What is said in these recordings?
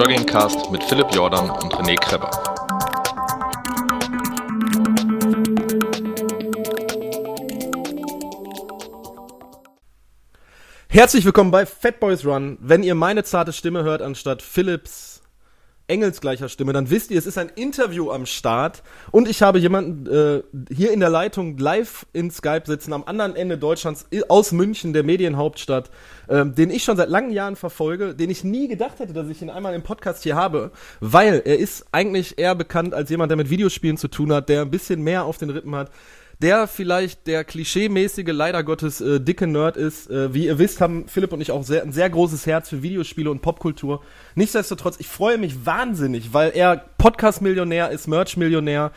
Joggingcast mit Philipp Jordan und René Kreber. Herzlich willkommen bei Fat Boys Run. Wenn ihr meine zarte Stimme hört anstatt Philips engelsgleicher Stimme, dann wisst ihr, es ist ein Interview am Start. Und ich habe jemanden äh, hier in der Leitung live in Skype sitzen, am anderen Ende Deutschlands, aus München, der Medienhauptstadt, äh, den ich schon seit langen Jahren verfolge, den ich nie gedacht hätte, dass ich ihn einmal im Podcast hier habe, weil er ist eigentlich eher bekannt als jemand, der mit Videospielen zu tun hat, der ein bisschen mehr auf den Rippen hat, der vielleicht der klischeemäßige, leider Gottes, äh, dicke Nerd ist. Äh, wie ihr wisst, haben Philipp und ich auch sehr, ein sehr großes Herz für Videospiele und Popkultur. Nichtsdestotrotz, ich freue mich wahnsinnig, weil er Podcast-Millionär ist, Merch-Millionär.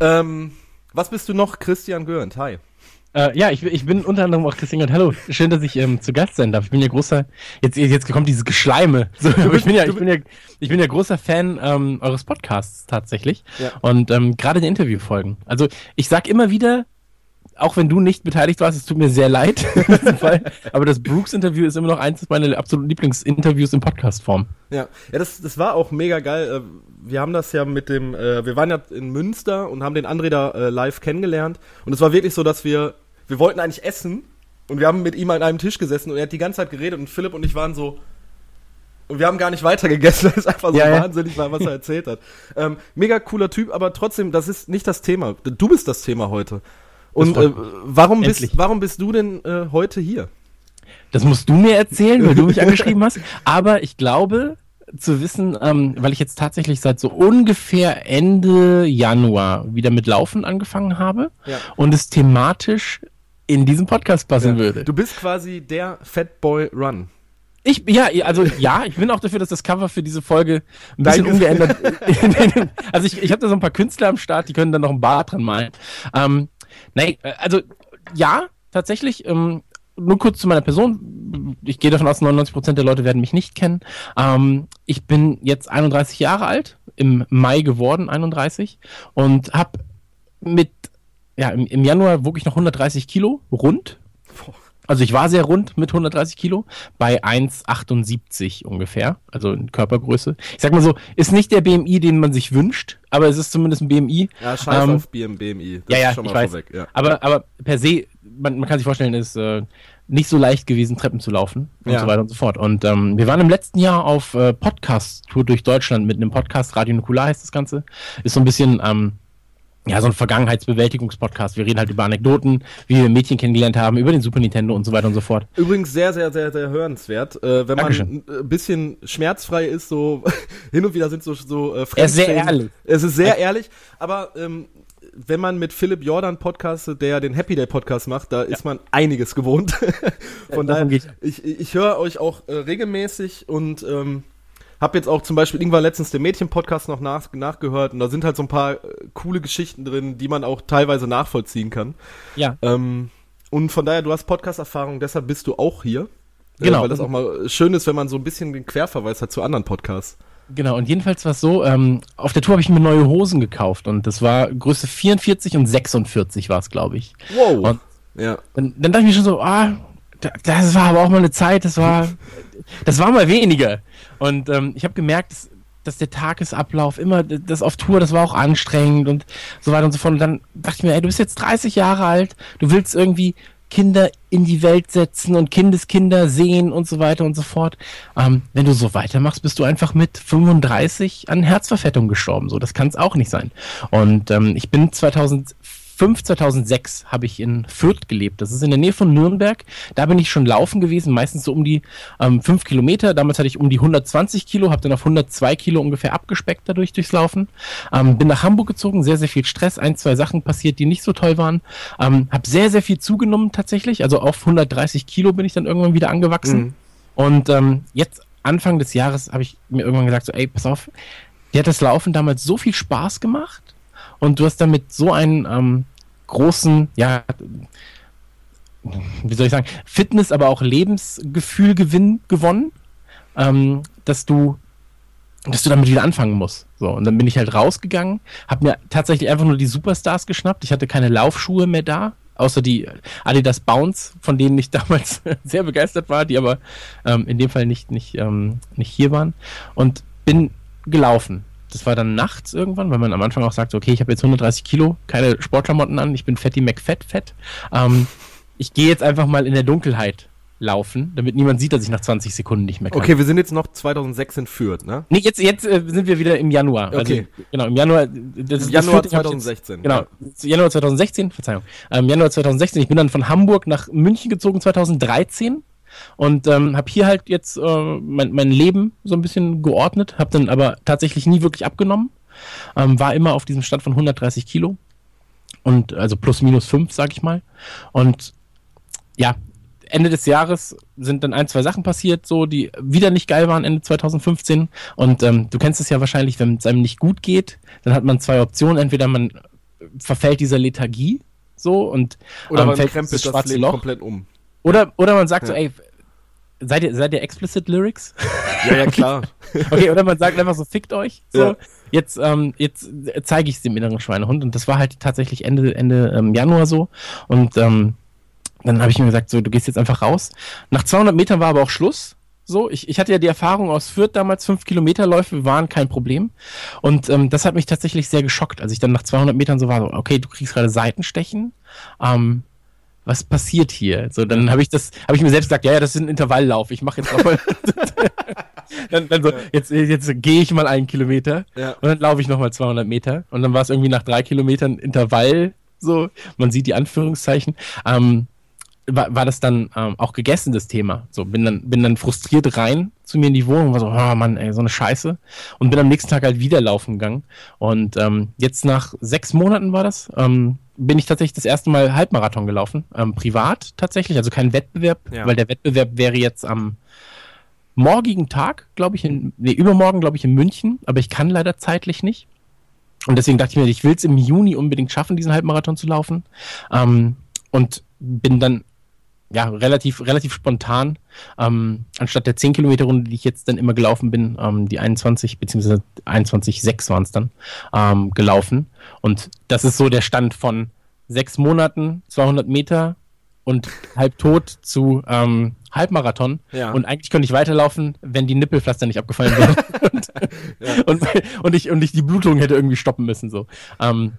Ähm, was bist du noch? Christian Görnd, hi. Äh, ja, ich, ich, bin unter anderem auch Christian und hallo, schön, dass ich ähm, zu Gast sein darf. Ich bin ja großer, jetzt, jetzt kommt dieses Geschleime. So, aber ich bin ja, ich bin ja, ich bin ja großer Fan ähm, eures Podcasts tatsächlich. Ja. Und ähm, gerade der Interviewfolgen. Also ich sag immer wieder, auch wenn du nicht beteiligt warst, es tut mir sehr leid aber das Brooks-Interview ist immer noch eins meiner absoluten Lieblingsinterviews in Podcast-Form. Ja, ja das, das war auch mega geil. Äh, wir haben das ja mit dem, äh, wir waren ja in Münster und haben den André da äh, live kennengelernt. Und es war wirklich so, dass wir wir wollten eigentlich essen und wir haben mit ihm an einem Tisch gesessen und er hat die ganze Zeit geredet und Philipp und ich waren so. Und wir haben gar nicht weiter gegessen, weil es einfach so ja, wahnsinnig war, was er erzählt hat. Ähm, mega cooler Typ, aber trotzdem, das ist nicht das Thema. Du bist das Thema heute. Und äh, warum, bist, warum bist du denn äh, heute hier? Das musst du mir erzählen, weil du mich angeschrieben hast. Aber ich glaube, zu wissen, ähm, weil ich jetzt tatsächlich seit so ungefähr Ende Januar wieder mit Laufen angefangen habe ja. und es thematisch in diesem Podcast passen ja. würde. Du bist quasi der Fat Boy Run. Ich, ja, also ja, ich bin auch dafür, dass das Cover für diese Folge ein bisschen Nein, ungeändert. also ich, ich habe da so ein paar Künstler am Start, die können da noch ein Bar dran malen. Ähm, nein, äh, also ja, tatsächlich. Ähm, nur kurz zu meiner Person. Ich gehe davon aus, 99% der Leute werden mich nicht kennen. Ähm, ich bin jetzt 31 Jahre alt, im Mai geworden, 31, und habe mit ja, im, im Januar wog ich noch 130 Kilo, rund. Also ich war sehr rund mit 130 Kilo, bei 1,78 ungefähr, also in Körpergröße. Ich sag mal so, ist nicht der BMI, den man sich wünscht, aber es ist zumindest ein BMI. Ja, scheiß ähm, auf BMI. Das ja, ja, ich weiß. Vorweg, ja. Aber, aber per se, man, man kann sich vorstellen, ist äh, nicht so leicht gewesen, Treppen zu laufen und ja. so weiter und so fort. Und ähm, wir waren im letzten Jahr auf äh, Podcast-Tour durch Deutschland mit einem Podcast, Radio Nukular heißt das Ganze. Ist so ein bisschen... Ähm, ja, so ein Vergangenheitsbewältigungspodcast. Wir reden halt über Anekdoten, wie wir Mädchen kennengelernt haben, über den Super Nintendo und so weiter und so fort. Übrigens sehr, sehr, sehr, sehr hörenswert. Äh, wenn Dankeschön. man ein bisschen schmerzfrei ist, so hin und wieder sind so, so äh, Er ist sehr ehrlich. Es ist sehr ehrlich, aber ähm, wenn man mit Philipp Jordan podcastet, der den Happy Day Podcast macht, da ja. ist man einiges gewohnt. Von ja, daher, ich, ich höre euch auch äh, regelmäßig und ähm, hab jetzt auch zum Beispiel irgendwann letztens den Mädchen-Podcast noch nach, nachgehört und da sind halt so ein paar äh, coole Geschichten drin, die man auch teilweise nachvollziehen kann. Ja. Ähm, und von daher, du hast Podcast-Erfahrung, deshalb bist du auch hier. Äh, genau. Äh, weil das auch mal schön ist, wenn man so ein bisschen den Querverweis hat zu anderen Podcasts. Genau, und jedenfalls war es so, ähm, auf der Tour habe ich mir neue Hosen gekauft und das war Größe 44 und 46 war es, glaube ich. Wow. Und ja. Dann, dann dachte ich mir schon so, ah, das war aber auch mal eine Zeit, das war, das war mal weniger. Und ähm, ich habe gemerkt, dass, dass, der Tagesablauf immer, das auf Tour, das war auch anstrengend und so weiter und so fort. Und dann dachte ich mir, ey, du bist jetzt 30 Jahre alt, du willst irgendwie Kinder in die Welt setzen und Kindeskinder sehen und so weiter und so fort. Ähm, wenn du so weitermachst, bist du einfach mit 35 an Herzverfettung gestorben. So, das kann es auch nicht sein. Und ähm, ich bin 2004 2005, 2006 habe ich in Fürth gelebt. Das ist in der Nähe von Nürnberg. Da bin ich schon laufen gewesen, meistens so um die ähm, 5 Kilometer. Damals hatte ich um die 120 Kilo, habe dann auf 102 Kilo ungefähr abgespeckt dadurch durchs Laufen. Ähm, bin nach Hamburg gezogen, sehr, sehr viel Stress, ein, zwei Sachen passiert, die nicht so toll waren. Ähm, habe sehr, sehr viel zugenommen tatsächlich. Also auf 130 Kilo bin ich dann irgendwann wieder angewachsen. Mhm. Und ähm, jetzt Anfang des Jahres habe ich mir irgendwann gesagt, so, ey, pass auf, dir hat das Laufen damals so viel Spaß gemacht und du hast damit so einen ähm, großen, ja, wie soll ich sagen, Fitness, aber auch Lebensgefühlgewinn gewonnen, ähm, dass du dass du damit wieder anfangen musst. So, und dann bin ich halt rausgegangen, habe mir tatsächlich einfach nur die Superstars geschnappt. Ich hatte keine Laufschuhe mehr da, außer die Adidas Bounce, von denen ich damals sehr begeistert war, die aber ähm, in dem Fall nicht, nicht, ähm, nicht hier waren. Und bin gelaufen. Das war dann nachts irgendwann, weil man am Anfang auch sagt, okay, ich habe jetzt 130 Kilo, keine Sportklamotten an, ich bin Fatty McFett fett. Ähm, ich gehe jetzt einfach mal in der Dunkelheit laufen, damit niemand sieht, dass ich nach 20 Sekunden nicht mehr kann. Okay, wir sind jetzt noch 2006 in Fürth, ne? Nee, jetzt, jetzt äh, sind wir wieder im Januar. Okay. Also, genau, im Januar. Das, Januar das hab ich 2016. Jetzt, genau, Januar 2016, Verzeihung. Ähm, Januar 2016. Ich bin dann von Hamburg nach München gezogen 2013 und ähm, habe hier halt jetzt äh, mein, mein Leben so ein bisschen geordnet, habe dann aber tatsächlich nie wirklich abgenommen. Ähm, war immer auf diesem Stand von 130 Kilo und also plus minus 5, sag ich mal. Und ja, Ende des Jahres sind dann ein, zwei Sachen passiert, so die wieder nicht geil waren Ende 2015. Und ähm, du kennst es ja wahrscheinlich, wenn es einem nicht gut geht, dann hat man zwei Optionen. Entweder man verfällt dieser Lethargie so und Oder ähm, man fällt krempelt ins das schwarze Leben Loch. komplett um. Oder, oder man sagt so, Ja. ey, seid ihr, seid ihr explicit Lyrics? Ja, ja, klar. Okay, oder man sagt einfach so, fickt euch. So, Ja. jetzt, ähm, jetzt zeige ich es dem inneren Schweinehund. Und das war halt tatsächlich Ende, Ende ähm, Januar so. Und ähm, dann habe ich mir gesagt, so, du gehst jetzt einfach raus. Nach 200 Metern war aber auch Schluss. So, ich, ich hatte ja die Erfahrung aus Fürth damals, 5 Kilometerläufe waren kein Problem. Und ähm, das hat mich tatsächlich sehr geschockt, als ich dann nach 200 Metern so war, so, okay, du kriegst gerade Seitenstechen. Ähm, was passiert hier? So, dann habe ich das, habe ich mir selbst gesagt, ja, ja, das ist ein Intervalllauf. Ich mache jetzt auch mal. dann, dann so, jetzt, jetzt gehe ich mal einen Kilometer Ja. und dann laufe ich nochmal 200 Meter und dann war es irgendwie nach drei Kilometern Intervall. So, man sieht die Anführungszeichen. Ähm, war, war das dann ähm, auch gegessen, das Thema. So, bin dann, bin dann frustriert rein zu mir in die Wohnung, war so, oh Mann, ey, so eine Scheiße. Und bin am nächsten Tag halt wieder laufen gegangen. Und ähm, jetzt nach sechs Monaten war das, ähm, bin ich tatsächlich das erste Mal Halbmarathon gelaufen. Ähm, privat tatsächlich, also kein Wettbewerb, Ja. weil der Wettbewerb wäre jetzt am morgigen Tag, glaube ich, in, nee, übermorgen, glaube ich, in München, aber ich kann leider zeitlich nicht. Und deswegen dachte ich mir, ich will es im Juni unbedingt schaffen, diesen Halbmarathon zu laufen. Ähm, und bin dann ja relativ, relativ spontan, ähm, anstatt der 10 Kilometer Runde, die ich jetzt dann immer gelaufen bin, ähm, die 21 bzw. 21,6 waren es dann, ähm, gelaufen. Und das ist so der Stand von sechs Monaten, 200 Meter und halb tot zu ähm, Halbmarathon. Ja. Und eigentlich könnte ich weiterlaufen, wenn die Nippelpflaster nicht abgefallen wären. und, und, und, ich, und ich die Blutung hätte irgendwie stoppen müssen. So. Ähm,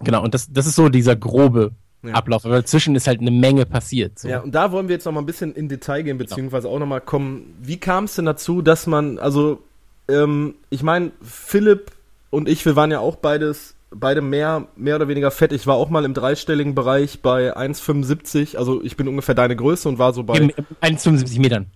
genau, und das, das ist so dieser grobe Ja. Ablauf. Aber dazwischen ist halt eine Menge passiert. So. Ja, und da wollen wir jetzt noch mal ein bisschen in Detail gehen, beziehungsweise auch noch mal kommen. Wie kam es denn dazu, dass man, also, ähm, ich meine, Philipp und ich, wir waren ja auch beides, beide mehr, mehr oder weniger fett. Ich war auch mal im dreistelligen Bereich bei 1,75. Also ich bin ungefähr deine Größe und war so bei, Eben 1,75 Metern.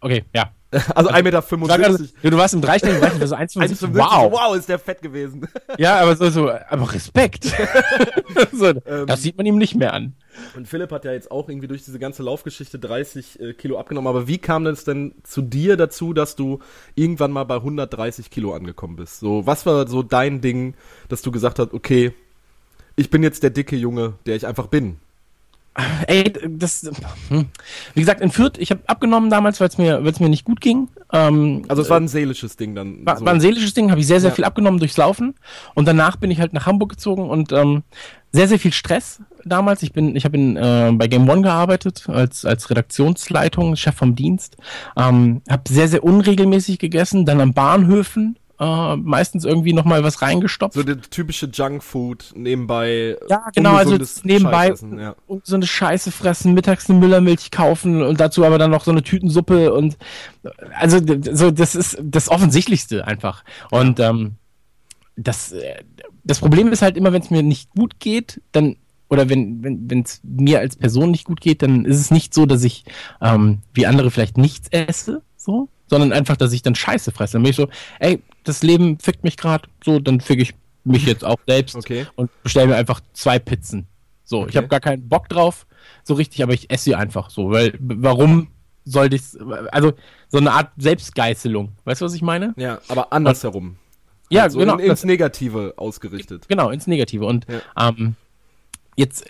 Okay, ja. also 1,75 Meter. So, du, warst im dreistelligen Bereich, also 1,75. 1,75. Wow. wow, ist der fett gewesen. Ja, aber so, so, aber Respekt. so, Ähm. das sieht man ihm nicht mehr an. Und Philipp hat ja jetzt auch irgendwie durch diese ganze Laufgeschichte 30 äh, Kilo abgenommen. Aber wie kam es denn zu dir dazu, dass du irgendwann mal bei 130 Kilo angekommen bist? So, was war so dein Ding, dass du gesagt hast, okay, ich bin jetzt der dicke Junge, der ich einfach bin? Ey, das, hm. wie gesagt, in Fürth, ich habe abgenommen damals, weil es mir, weil's mir nicht gut ging. Ähm, Also es war ein seelisches Ding dann. war, so. war ein seelisches Ding, habe ich sehr, sehr Ja. viel abgenommen durchs Laufen. Und danach bin ich halt nach Hamburg gezogen und ähm, sehr, sehr viel Stress damals. Ich bin, ich habe äh, bei Game One gearbeitet als, als Redaktionsleitung, Chef vom Dienst. Ähm, habe sehr, sehr unregelmäßig gegessen, dann an Bahnhöfen. Äh, meistens irgendwie nochmal was reingestopft. so der typische Junkfood nebenbei. Ja, genau, also nebenbei ja. und so eine Scheiße fressen, mittags eine Müllermilch kaufen und dazu aber dann noch so eine Tütensuppe und also so das ist das Offensichtlichste einfach. Und ähm, das, äh, das Problem ist halt immer, wenn es mir nicht gut geht, dann oder wenn wenn wenn es mir als Person nicht gut geht, dann ist es nicht so, dass ich ähm, wie andere vielleicht nichts esse, so, sondern einfach, dass ich dann Scheiße fresse. Dann bin ich so, ey, das Leben fickt mich gerade, so, dann fick ich mich jetzt auch selbst Okay. und bestelle mir einfach zwei Pizzen. So, ich Okay. habe gar keinen Bock drauf, so richtig, aber ich esse sie einfach so, weil warum sollte ich also so eine Art Selbstgeißelung, weißt du, was ich meine? Ja, aber andersherum. Ja, Also genau, in, ins Negative ausgerichtet. genau, ins Negative und Ja. ähm, jetzt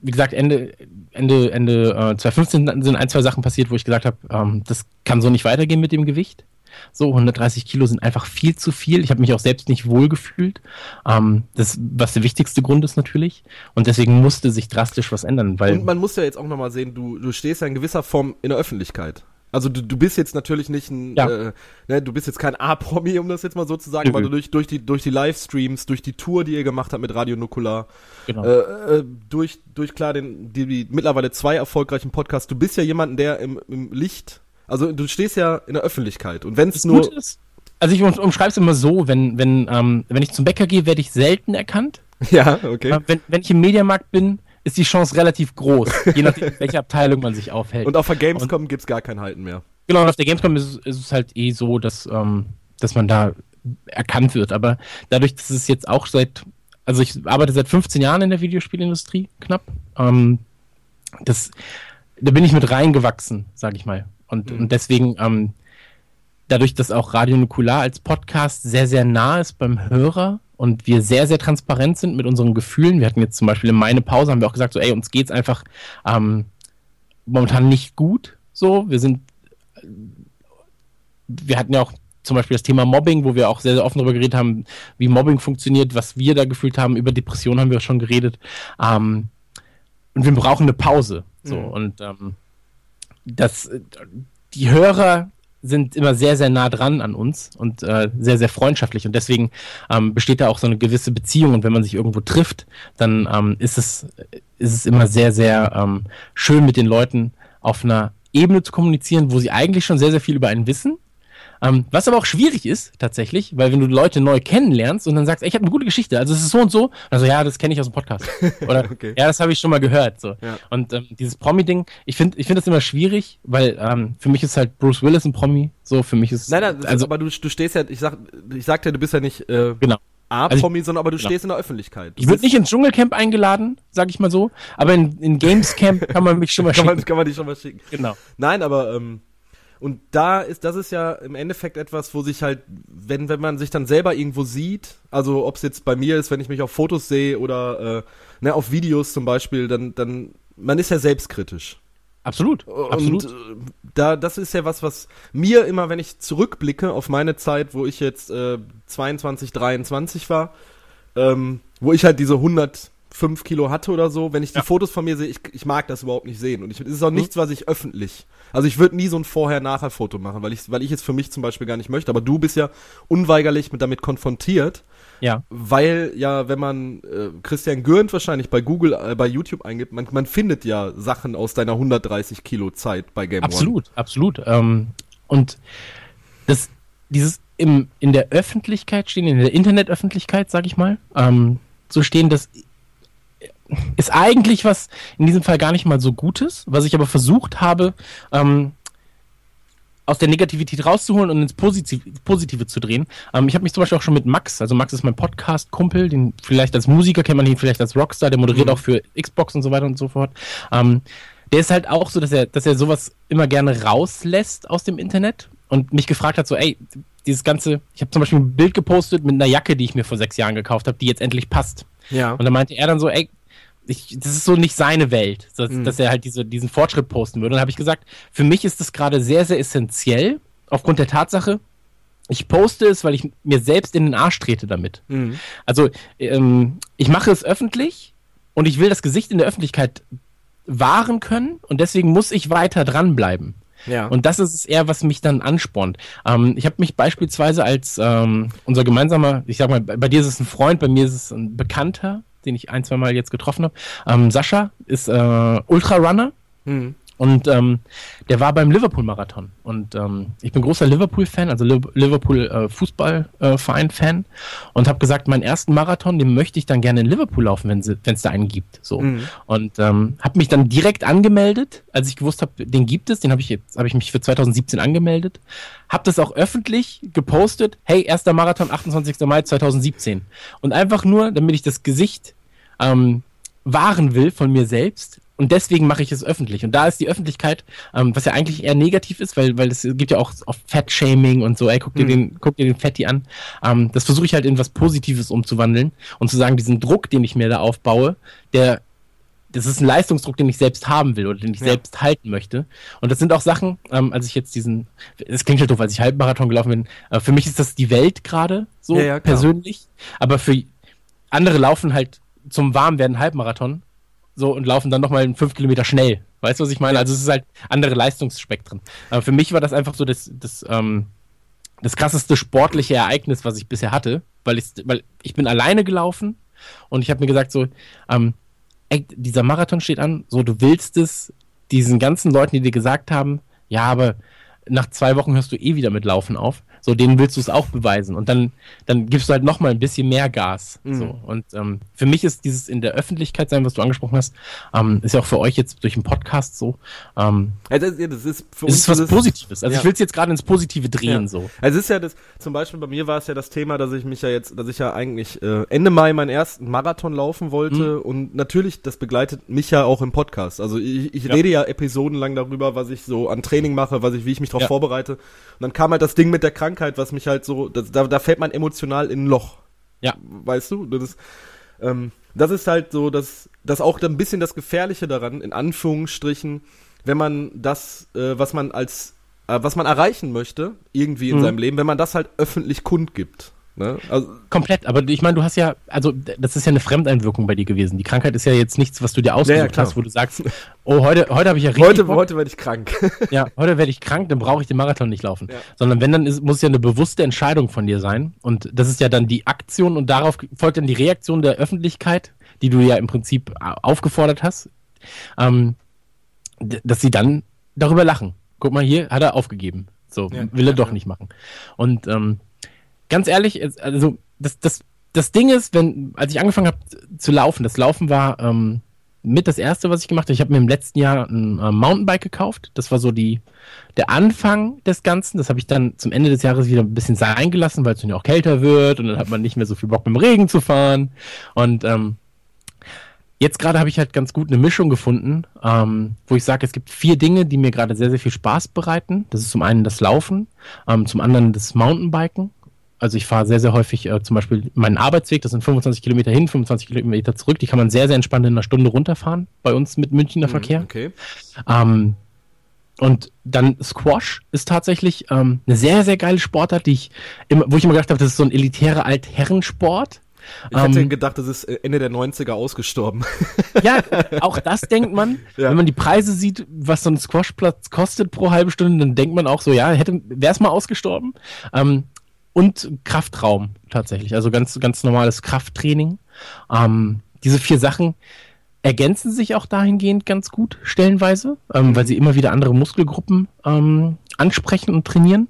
wie gesagt, Ende, Ende, Ende äh, 2015 sind ein, zwei Sachen passiert, wo ich gesagt habe, ähm, das kann so nicht weitergehen mit dem Gewicht. So, 130 Kilo sind einfach viel zu viel. Ich habe mich auch selbst nicht wohl gefühlt. Ähm, das, was der wichtigste Grund ist natürlich. Und deswegen musste sich drastisch was ändern. Weil Und man muss ja jetzt auch nochmal sehen, du, du stehst ja in gewisser Form in der Öffentlichkeit. Also du, du bist jetzt natürlich nicht ein, Ja. äh, ne, du bist jetzt kein A-Promi, um das jetzt mal so zu sagen, weil du durch, durch die, durch die Livestreams, durch die Tour, die ihr gemacht habt mit Radio Nukular, genau. äh, äh, durch, durch klar den, die, die mittlerweile zwei erfolgreichen Podcasts, du bist ja jemand, der im, im Licht, also du stehst ja in der Öffentlichkeit und wenn es nur, ist, also ich um, umschreibe es immer so, wenn, wenn, ähm, wenn ich zum Bäcker gehe, werde ich selten erkannt. ja, okay. Äh, wenn, wenn ich im Mediamarkt bin, ist die Chance relativ groß, je nachdem, in welcher Abteilung man sich aufhält. Und auf der Gamescom gibt's gar kein Halten mehr. Genau, und auf der Gamescom ist, es- ist es halt eh so, dass, ähm, dass man da erkannt wird. Aber dadurch, dass es jetzt auch seit, also ich arbeite seit 15 Jahren in der Videospielindustrie, knapp. Ähm, das, da bin ich mit reingewachsen, sag ich mal. Und, und deswegen, ähm, dadurch, dass auch Radio Nukular als Podcast sehr, sehr nah ist beim Hörer und wir sehr, sehr transparent sind mit unseren Gefühlen. Wir hatten jetzt zum Beispiel in meine Pause, haben wir auch gesagt, so, ey, uns geht's einfach ähm, momentan nicht gut. So, wir sind wir hatten ja auch zum Beispiel das Thema Mobbing, wo wir auch sehr, sehr offen darüber geredet haben, wie Mobbing funktioniert, was wir da gefühlt haben. Über Depressionen haben wir schon geredet. Ähm, und wir brauchen eine Pause. So, Mhm. und ähm, das, die Hörer sind immer sehr, sehr nah dran an uns und äh, sehr, sehr freundschaftlich. Und deswegen ähm, besteht da auch so eine gewisse Beziehung. Und wenn man sich irgendwo trifft, dann ähm, ist, es, ist es immer sehr, sehr ähm, schön, mit den Leuten auf einer Ebene zu kommunizieren, wo sie eigentlich schon sehr, sehr viel über einen wissen. Ähm, was aber auch schwierig ist, tatsächlich, weil wenn du Leute neu kennenlernst und dann sagst, ey, ich habe eine gute Geschichte, also es ist so und so, also ja, das kenne ich aus dem Podcast. Oder Okay. ja, das habe ich schon mal gehört. So. Ja. Und ähm, dieses Promi-Ding, ich finde ich find das immer schwierig, weil ähm, für mich ist halt Bruce Willis ein Promi, so für mich ist Nein, nein, also aber du, du stehst ja, ich sag, ich sagte, du bist ja nicht äh, genau. A-Promi, sondern aber du genau. stehst in der Öffentlichkeit. Du Ich würde nicht ins Dschungelcamp eingeladen, sag ich mal so, aber in, in Gamescamp kann man mich schon mal kann man, schicken. kann man dich schon mal schicken. Genau. Nein, aber ähm, und da ist, das ist ja im Endeffekt etwas, wo sich halt, wenn, wenn man sich dann selber irgendwo sieht, also ob es jetzt bei mir ist, wenn ich mich auf Fotos sehe oder äh, ne, auf Videos zum Beispiel, dann, dann, man ist ja selbstkritisch. Absolut. Absolut. Und äh, da, das ist ja was, was mir immer, wenn ich zurückblicke auf meine Zeit, wo ich jetzt äh, 22, 23 war, ähm, wo ich halt diese 105 Kilo hatte oder so, wenn ich die Ja. Fotos von mir sehe, ich, ich mag das überhaupt nicht sehen. Und ich, es ist auch nichts, was ich öffentlich. Also ich würde nie so ein Vorher-Nachher-Foto machen, weil ich, weil ich es für mich zum Beispiel gar nicht möchte. Aber du bist ja unweigerlich mit damit konfrontiert, ja. weil ja, wenn man äh, Christian Gürnt wahrscheinlich bei Google, äh, bei YouTube eingibt, man, man findet ja Sachen aus deiner 130 Kilo Zeit bei Game One. Absolut, absolut. Ähm, und das, dieses im, in der Öffentlichkeit stehen, in der Internetöffentlichkeit, sag ich mal, ähm, so stehen, das ist eigentlich was in diesem Fall gar nicht mal so Gutes, was ich aber versucht habe, ähm, aus der Negativität rauszuholen und ins Positiv Positive zu drehen. Ähm, ich habe mich zum Beispiel auch schon mit Max, also Max ist mein Podcast-Kumpel, den vielleicht als Musiker kennt man ihn vielleicht als Rockstar, der moderiert Mhm. auch für Xbox und so weiter und so fort. Ähm, der ist halt auch so, dass er, dass er sowas immer gerne rauslässt aus dem Internet und mich gefragt hat, so, ey, dieses ganze, ich habe zum Beispiel ein Bild gepostet mit einer Jacke, die ich mir vor sechs Jahren gekauft habe, die jetzt endlich passt. Ja. Und dann meinte er dann so, ey, ich, das ist so nicht seine Welt, dass, Mhm. dass er halt diese, diesen Fortschritt posten würde. Und dann habe ich gesagt, für mich ist das gerade sehr, sehr essentiell, aufgrund der Tatsache, ich poste es, weil ich mir selbst in den Arsch trete damit. Mhm. Also, ähm, ich mache es öffentlich und ich will das Gesicht in der Öffentlichkeit wahren können und deswegen muss ich weiter dranbleiben. Ja. Und das ist es eher, was mich dann anspornt. Ähm, ich habe mich beispielsweise als ähm, unser gemeinsamer, ich sag mal, bei dir ist es ein Freund, bei mir ist es ein Bekannter, den ich ein, zwei Mal jetzt getroffen habe. Ähm, Sascha ist äh, Ultrarunner Mhm. und ähm, der war beim Liverpool-Marathon. Und ähm, ich bin großer Liverpool-Fan, also Liv- Liverpool-Fußball-Verein-Fan. und habe gesagt, meinen ersten Marathon, den möchte ich dann gerne in Liverpool laufen, wenn es da einen gibt. So. Mhm. Und ähm, habe mich dann direkt angemeldet, als ich gewusst habe, den gibt es. Den habe ich jetzt, habe ich mich für 2017 angemeldet. Habe das auch öffentlich gepostet. Hey, erster Marathon, 28. Mai 2017. Und einfach nur, damit ich das Gesicht ähm, wahren will von mir selbst. Und deswegen mache ich es öffentlich. Und da ist die Öffentlichkeit, ähm, was ja eigentlich eher negativ ist, weil, weil es gibt ja auch oft Fat-Shaming und so, ey, guck dir Mhm. den, guck dir den Fatty an. Ähm, das versuche ich halt in was Positives umzuwandeln und zu sagen, diesen Druck, den ich mir da aufbaue, der das ist ein Leistungsdruck, den ich selbst haben will oder den ich Ja. selbst halten möchte. Und das sind auch Sachen, ähm, als ich jetzt diesen, es klingt halt doof, als ich Halbmarathon gelaufen bin, äh, für mich ist das die Welt gerade, so Ja, ja, persönlich. Aber für andere laufen halt zum Warmwerden Halbmarathon so und laufen dann nochmal fünf Kilometer schnell. Weißt du, was ich meine? Also es ist halt andere Leistungsspektren. Aber für mich war das einfach so das, das, ähm, das krasseste sportliche Ereignis, was ich bisher hatte, weil ich, weil ich bin alleine gelaufen und ich habe mir gesagt so, ähm, ey, dieser Marathon steht an, so du willst es diesen ganzen Leuten, die dir gesagt haben, ja, aber nach zwei Wochen hörst du eh wieder mit Laufen auf, so denen willst du es auch beweisen und dann, dann gibst du halt nochmal ein bisschen mehr Gas. Mhm. So. Und ähm, für mich ist dieses in der Öffentlichkeit sein, was du angesprochen hast, ähm, ist ja auch für euch jetzt durch den Podcast so, ähm, Ja, das, ja, das ist für es ist was das- Positives. Also Ja. ich will es jetzt gerade ins Positive drehen, so. Also es ist ja das, zum Beispiel bei mir war es ja das Thema, dass ich mich ja jetzt, dass ich ja eigentlich äh, Ende Mai meinen ersten Marathon laufen wollte Mhm. und natürlich, das begleitet mich ja auch im Podcast. Also ich, ich Ja. rede ja episodenlang darüber, was ich so an Training mache, was ich, wie ich mich darauf vorbereite. Und dann kam halt das Ding mit der Krankheit, was mich halt so, das, da, da fällt man emotional in ein Loch. Ja. Weißt du? Das ist, ähm, das ist halt so, dass das auch ein bisschen das Gefährliche daran, in Anführungsstrichen, wenn man das, äh, was man als, äh, was man erreichen möchte, irgendwie in Mhm. seinem Leben, wenn man das halt öffentlich kundgibt. Ne? Also, Komplett, aber ich meine, du hast ja, also das ist ja eine Fremdeinwirkung bei dir gewesen. Die Krankheit ist ja jetzt nichts, was du dir ausgesucht Ja, hast, wo du sagst, oh, heute, heute habe ich ja richtig heute, Bock. heute werde ich krank. Ja, heute werde ich krank, dann brauche ich den Marathon nicht laufen. Ja. Sondern wenn, dann ist, muss es ja eine bewusste Entscheidung von dir sein. Und das ist ja dann die Aktion und darauf folgt dann die Reaktion der Öffentlichkeit, die du ja im Prinzip äh, aufgefordert hast, ähm, dass sie dann darüber lachen. Guck mal, hier hat er aufgegeben. So, will er doch nicht machen. Und ähm, ganz ehrlich, also das, das, das Ding ist, wenn, als ich angefangen habe zu laufen, das Laufen war ähm, mit das erste, was ich gemacht habe. Ich habe mir im letzten Jahr ein äh, Mountainbike gekauft. Das war so die, der Anfang des Ganzen. Das habe ich dann zum Ende des Jahres wieder ein bisschen sein gelassen, weil es dann ja auch kälter wird und dann hat man nicht mehr so viel Bock mit dem Regen zu fahren. Und ähm, jetzt gerade habe ich halt ganz gut eine Mischung gefunden, ähm, wo ich sage, es gibt vier Dinge, die mir gerade sehr, sehr viel Spaß bereiten. Das ist zum einen das Laufen, ähm, zum anderen das Mountainbiken. Also ich fahre sehr, sehr häufig äh, zum Beispiel meinen Arbeitsweg, das sind 25 Kilometer hin, 25 Kilometer zurück. Die kann man sehr, sehr entspannt in einer Stunde runterfahren bei uns mit Münchner Verkehr. Okay. Ähm, und dann Squash ist tatsächlich ähm, eine sehr, sehr geile Sportart, die ich immer, wo ich immer gedacht habe, das ist so ein elitärer Altherrensport. Ich hätte Ähm, gedacht, das ist äh, Ende der 90er ausgestorben. Ja, auch das denkt man. Ja. Wenn man die Preise sieht, was so ein Squashplatz kostet pro halbe Stunde, dann denkt man auch so, ja, hätte, wäre es mal ausgestorben. Ähm, und Kraftraum tatsächlich, also ganz, ganz normales Krafttraining. Ähm, diese vier Sachen ergänzen sich auch dahingehend ganz gut, stellenweise, ähm, weil sie immer wieder andere Muskelgruppen ähm, ansprechen und trainieren.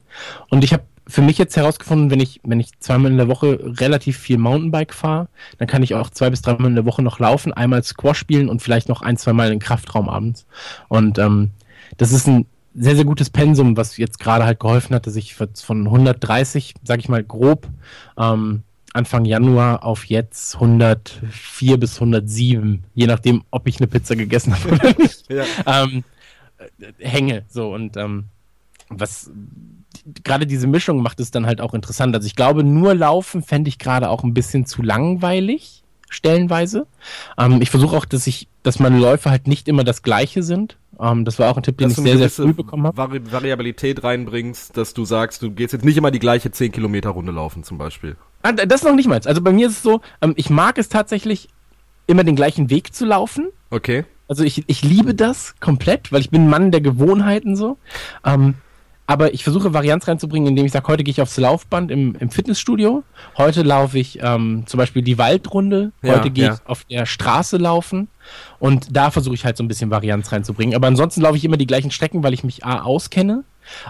Und ich habe für mich jetzt herausgefunden, wenn ich, wenn ich zweimal in der Woche relativ viel Mountainbike fahre, dann kann ich auch zwei bis dreimal in der Woche noch laufen, einmal Squash spielen und vielleicht noch ein, zweimal in den Kraftraum abends. Und ähm, das ist ein sehr, sehr gutes Pensum, was jetzt gerade halt geholfen hat, dass ich von 130, sag ich mal grob, ähm, Anfang Januar auf jetzt 104 bis 107, je nachdem, ob ich eine Pizza gegessen habe oder nicht ja. ähm, äh, hänge. So und ähm, was gerade diese Mischung macht es dann halt auch interessant. Also ich glaube, nur laufen fände ich gerade auch ein bisschen zu langweilig, stellenweise. Ähm, ich versuche auch, dass ich, dass meine Läufe halt nicht immer das gleiche sind. Ähm, das war auch ein Tipp, den Dass ich sehr, sehr früh bekommen habe. Vari Variabilität reinbringst, dass du sagst, du gehst jetzt nicht immer die gleiche 10 Kilometer Runde laufen zum Beispiel. Ah, das ist noch nicht meins. Also bei mir ist es so, ähm, ich mag es tatsächlich, immer den gleichen Weg zu laufen. Okay. Also ich, ich liebe das komplett, weil ich bin ein Mann der Gewohnheiten so. Ähm, aber ich versuche Varianz reinzubringen, indem ich sage, heute gehe ich aufs Laufband im, im Fitnessstudio. Heute laufe ich ähm, zum Beispiel die Waldrunde. Ja, Heute gehe ja. ich auf der Straße laufen. Und da versuche ich halt so ein bisschen Varianz reinzubringen. Aber ansonsten laufe ich immer die gleichen Strecken, weil ich mich A auskenne.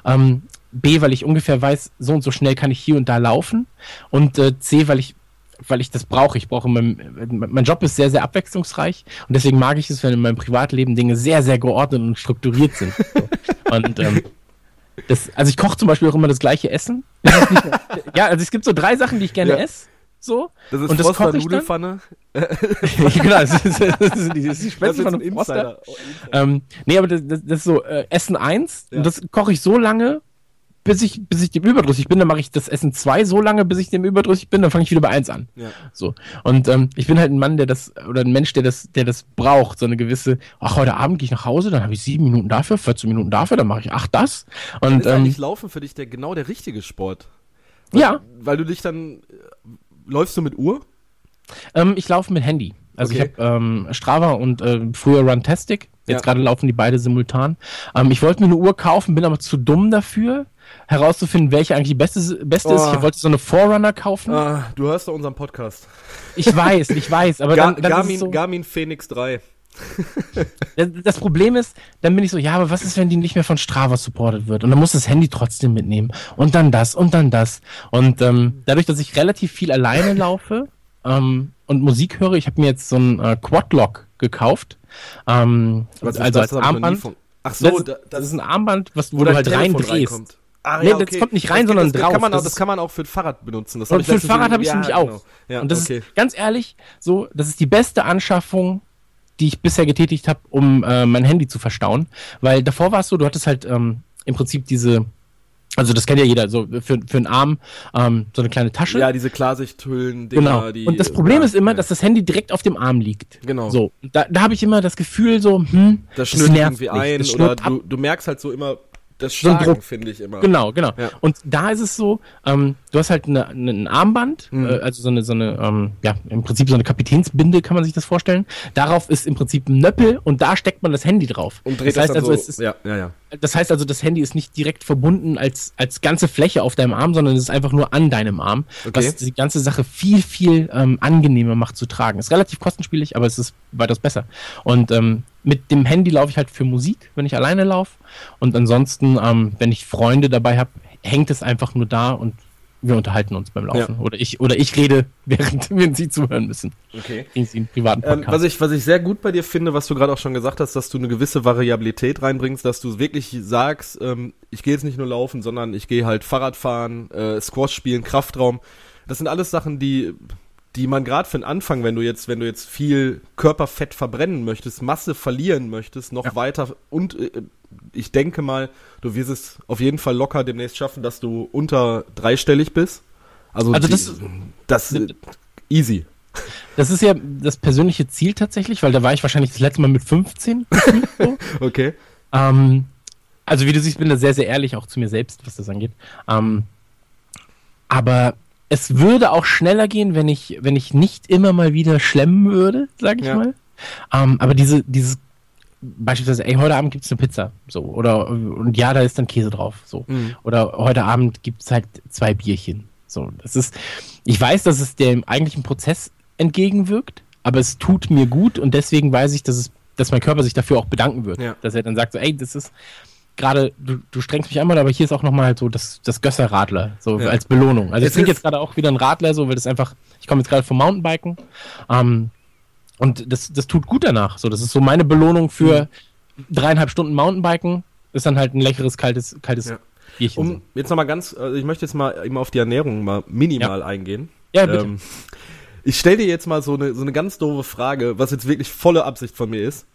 Ähm, B, weil ich ungefähr weiß, so und so schnell kann ich hier und da laufen. Und äh, C, weil ich weil ich das brauche. Ich brauche mein, mein Job ist sehr, sehr abwechslungsreich und deswegen mag ich es, wenn in meinem Privatleben Dinge sehr, sehr geordnet und strukturiert sind. Und ähm, das, also ich koche zum Beispiel auch immer das gleiche Essen. Das ja, also es gibt so drei Sachen, die ich gerne Ja. esse. So. Das ist und das koche ich. Nudelfanne. genau, das ist, das ist die, das ist die Spätzle von ein einem. Insider. Ähm, nee, aber das, das, das ist so äh, Essen 1 Ja. und das koche ich so lange, bis ich, bis ich dem überdrüssig bin, dann mache ich das Essen zwei so lange, bis ich dem überdrüssig bin, dann fange ich wieder bei eins an. Ja. So. Und ähm, ich bin halt ein Mann, der das, oder ein Mensch, der das, der das braucht, so eine gewisse, ach, heute Abend gehe ich nach Hause, dann habe ich sieben Minuten dafür, 14 Minuten dafür, dann mache ich ach das. Dann Und ist ähm, eigentlich Laufen für dich der, genau der richtige Sport. ja, Weil du dich dann. äh, Läufst du mit Uhr? ähm, ich laufe mit Handy. Also Okay. ich habe ähm, Strava und äh, früher Runtastic. Jetzt Ja. gerade laufen die beide simultan. Ähm, ich wollte mir eine Uhr kaufen, bin aber zu dumm dafür, herauszufinden, welche eigentlich die beste, beste ist. Oh. Ich wollte so eine Forerunner kaufen. Ah, du hörst doch unseren Podcast. Ich weiß, ich weiß, aber Gar, dann, dann Garmin, ist so, Garmin Phoenix 3. das, Problem ist, dann bin ich so, ja, aber was ist, wenn die nicht mehr von Strava supported wird? Und dann muss das Handy trotzdem mitnehmen. Und dann das und dann das. Und ähm, dadurch, dass ich relativ viel alleine laufe ähm, und Musik höre, ich habe mir jetzt so ein äh, Quadlock gekauft. Ähm, Was ist also das? als Armband. Ach so, das, da, das ist ein Armband, was, wo, wo du dein halt Telefon reindrehst. reinkommt. Ah, Nee, das kommt nicht rein, das, sondern das, drauf. Kann man, Das das kann man auch für ein Fahrrad benutzen. Das Und für ein Fahrrad habe ich ja, nämlich genau. auch. Ja, und das okay. ist ganz ehrlich, so, das ist die beste Anschaffung, die ich bisher getätigt habe, um äh, mein Handy zu verstauen. Weil davor war es so, du hattest halt ähm, im Prinzip diese, also das kennt ja jeder, so für, für einen Arm ähm, so eine kleine Tasche. ja, diese Klarsichthüllen, Dinger, Genau. die. und das Problem ja, ist immer, ja. dass das Handy direkt auf dem Arm liegt. Genau. So. Da, da habe ich immer das Gefühl so, hm, das schnürt nervt irgendwie mich, ein das oder du, du merkst halt so immer das So Schlagen, Druck. finde ich immer. Genau, genau. Ja. Und da ist es so, ähm, du hast halt eine, eine, ein Armband, Mhm. äh, also so eine, so eine, ähm, ja, im Prinzip so eine Kapitänsbinde, kann man sich das vorstellen. Darauf ist im Prinzip ein Nöppel und da steckt man das Handy drauf. Und dreht das heißt das also, so. ist, ja, ja, ja. das heißt also, das Handy ist nicht direkt verbunden als, als ganze Fläche auf deinem Arm, sondern es ist einfach nur an deinem Arm, Okay. was die ganze Sache viel, viel ähm, angenehmer macht zu tragen. Ist relativ kostenspielig, aber es ist weitaus besser. Und ähm, mit dem Handy laufe ich halt für Musik, wenn ich alleine laufe. Und ansonsten, ähm, wenn ich Freunde dabei habe, hängt es einfach nur da und wir unterhalten uns beim Laufen. Ja. Oder ich oder ich rede, während wir sie zuhören müssen. Okay. Sie privaten Ähm, was, ich, was ich sehr gut bei dir finde, was du gerade auch schon gesagt hast, dass du eine gewisse Variabilität reinbringst, dass du wirklich sagst, ähm, ich gehe jetzt nicht nur laufen, sondern ich gehe halt Fahrrad fahren, äh, Squash spielen, Kraftraum. Das sind alles Sachen, die, die man gerade für den Anfang, wenn du jetzt, wenn du jetzt viel Körperfett verbrennen möchtest, Masse verlieren möchtest, noch Ja. weiter und äh, ich denke mal, du wirst es auf jeden Fall locker demnächst schaffen, dass du unter dreistellig bist. Also, Also die, das- das äh, easy. das ist ja das persönliche Ziel tatsächlich, weil da war ich wahrscheinlich das letzte Mal mit 15. gefühlt so. Okay. Ähm, also wie du siehst, bin da sehr, sehr ehrlich auch zu mir selbst, was das angeht. Ähm, aber es würde auch schneller gehen, wenn ich, wenn ich nicht immer mal wieder schlemmen würde, sag ich Ja. mal. Ähm, aber diese, dieses beispielsweise, ey, heute Abend gibt's eine Pizza, so oder und ja, da ist dann Käse drauf, so Mhm. oder heute Abend gibt's halt zwei Bierchen, so. Das ist, ich weiß, dass es dem eigentlichen Prozess entgegenwirkt, aber es tut mir gut und deswegen weiß ich, dass es, dass mein Körper sich dafür auch bedanken wird, Ja. dass er dann sagt so, ey, das ist gerade, du, du strengst mich einmal, aber hier ist auch nochmal halt so das, das Gösser-Radler, so Ja. als Belohnung. Also Es ich trinke jetzt gerade auch wieder ein Radler, so, weil das einfach, ich komme jetzt gerade vom Mountainbiken, ähm, und das, das tut gut danach. So, das ist so meine Belohnung für Mhm. dreieinhalb Stunden Mountainbiken, ist dann halt ein leckeres, kaltes, kaltes Ja. Bierchen. Um jetzt nochmal ganz, also ich möchte jetzt mal eben auf die Ernährung mal minimal eingehen. Ja, bitte. Ähm, ich stelle dir jetzt mal so eine, so eine ganz doofe Frage, was jetzt wirklich volle Absicht von mir ist.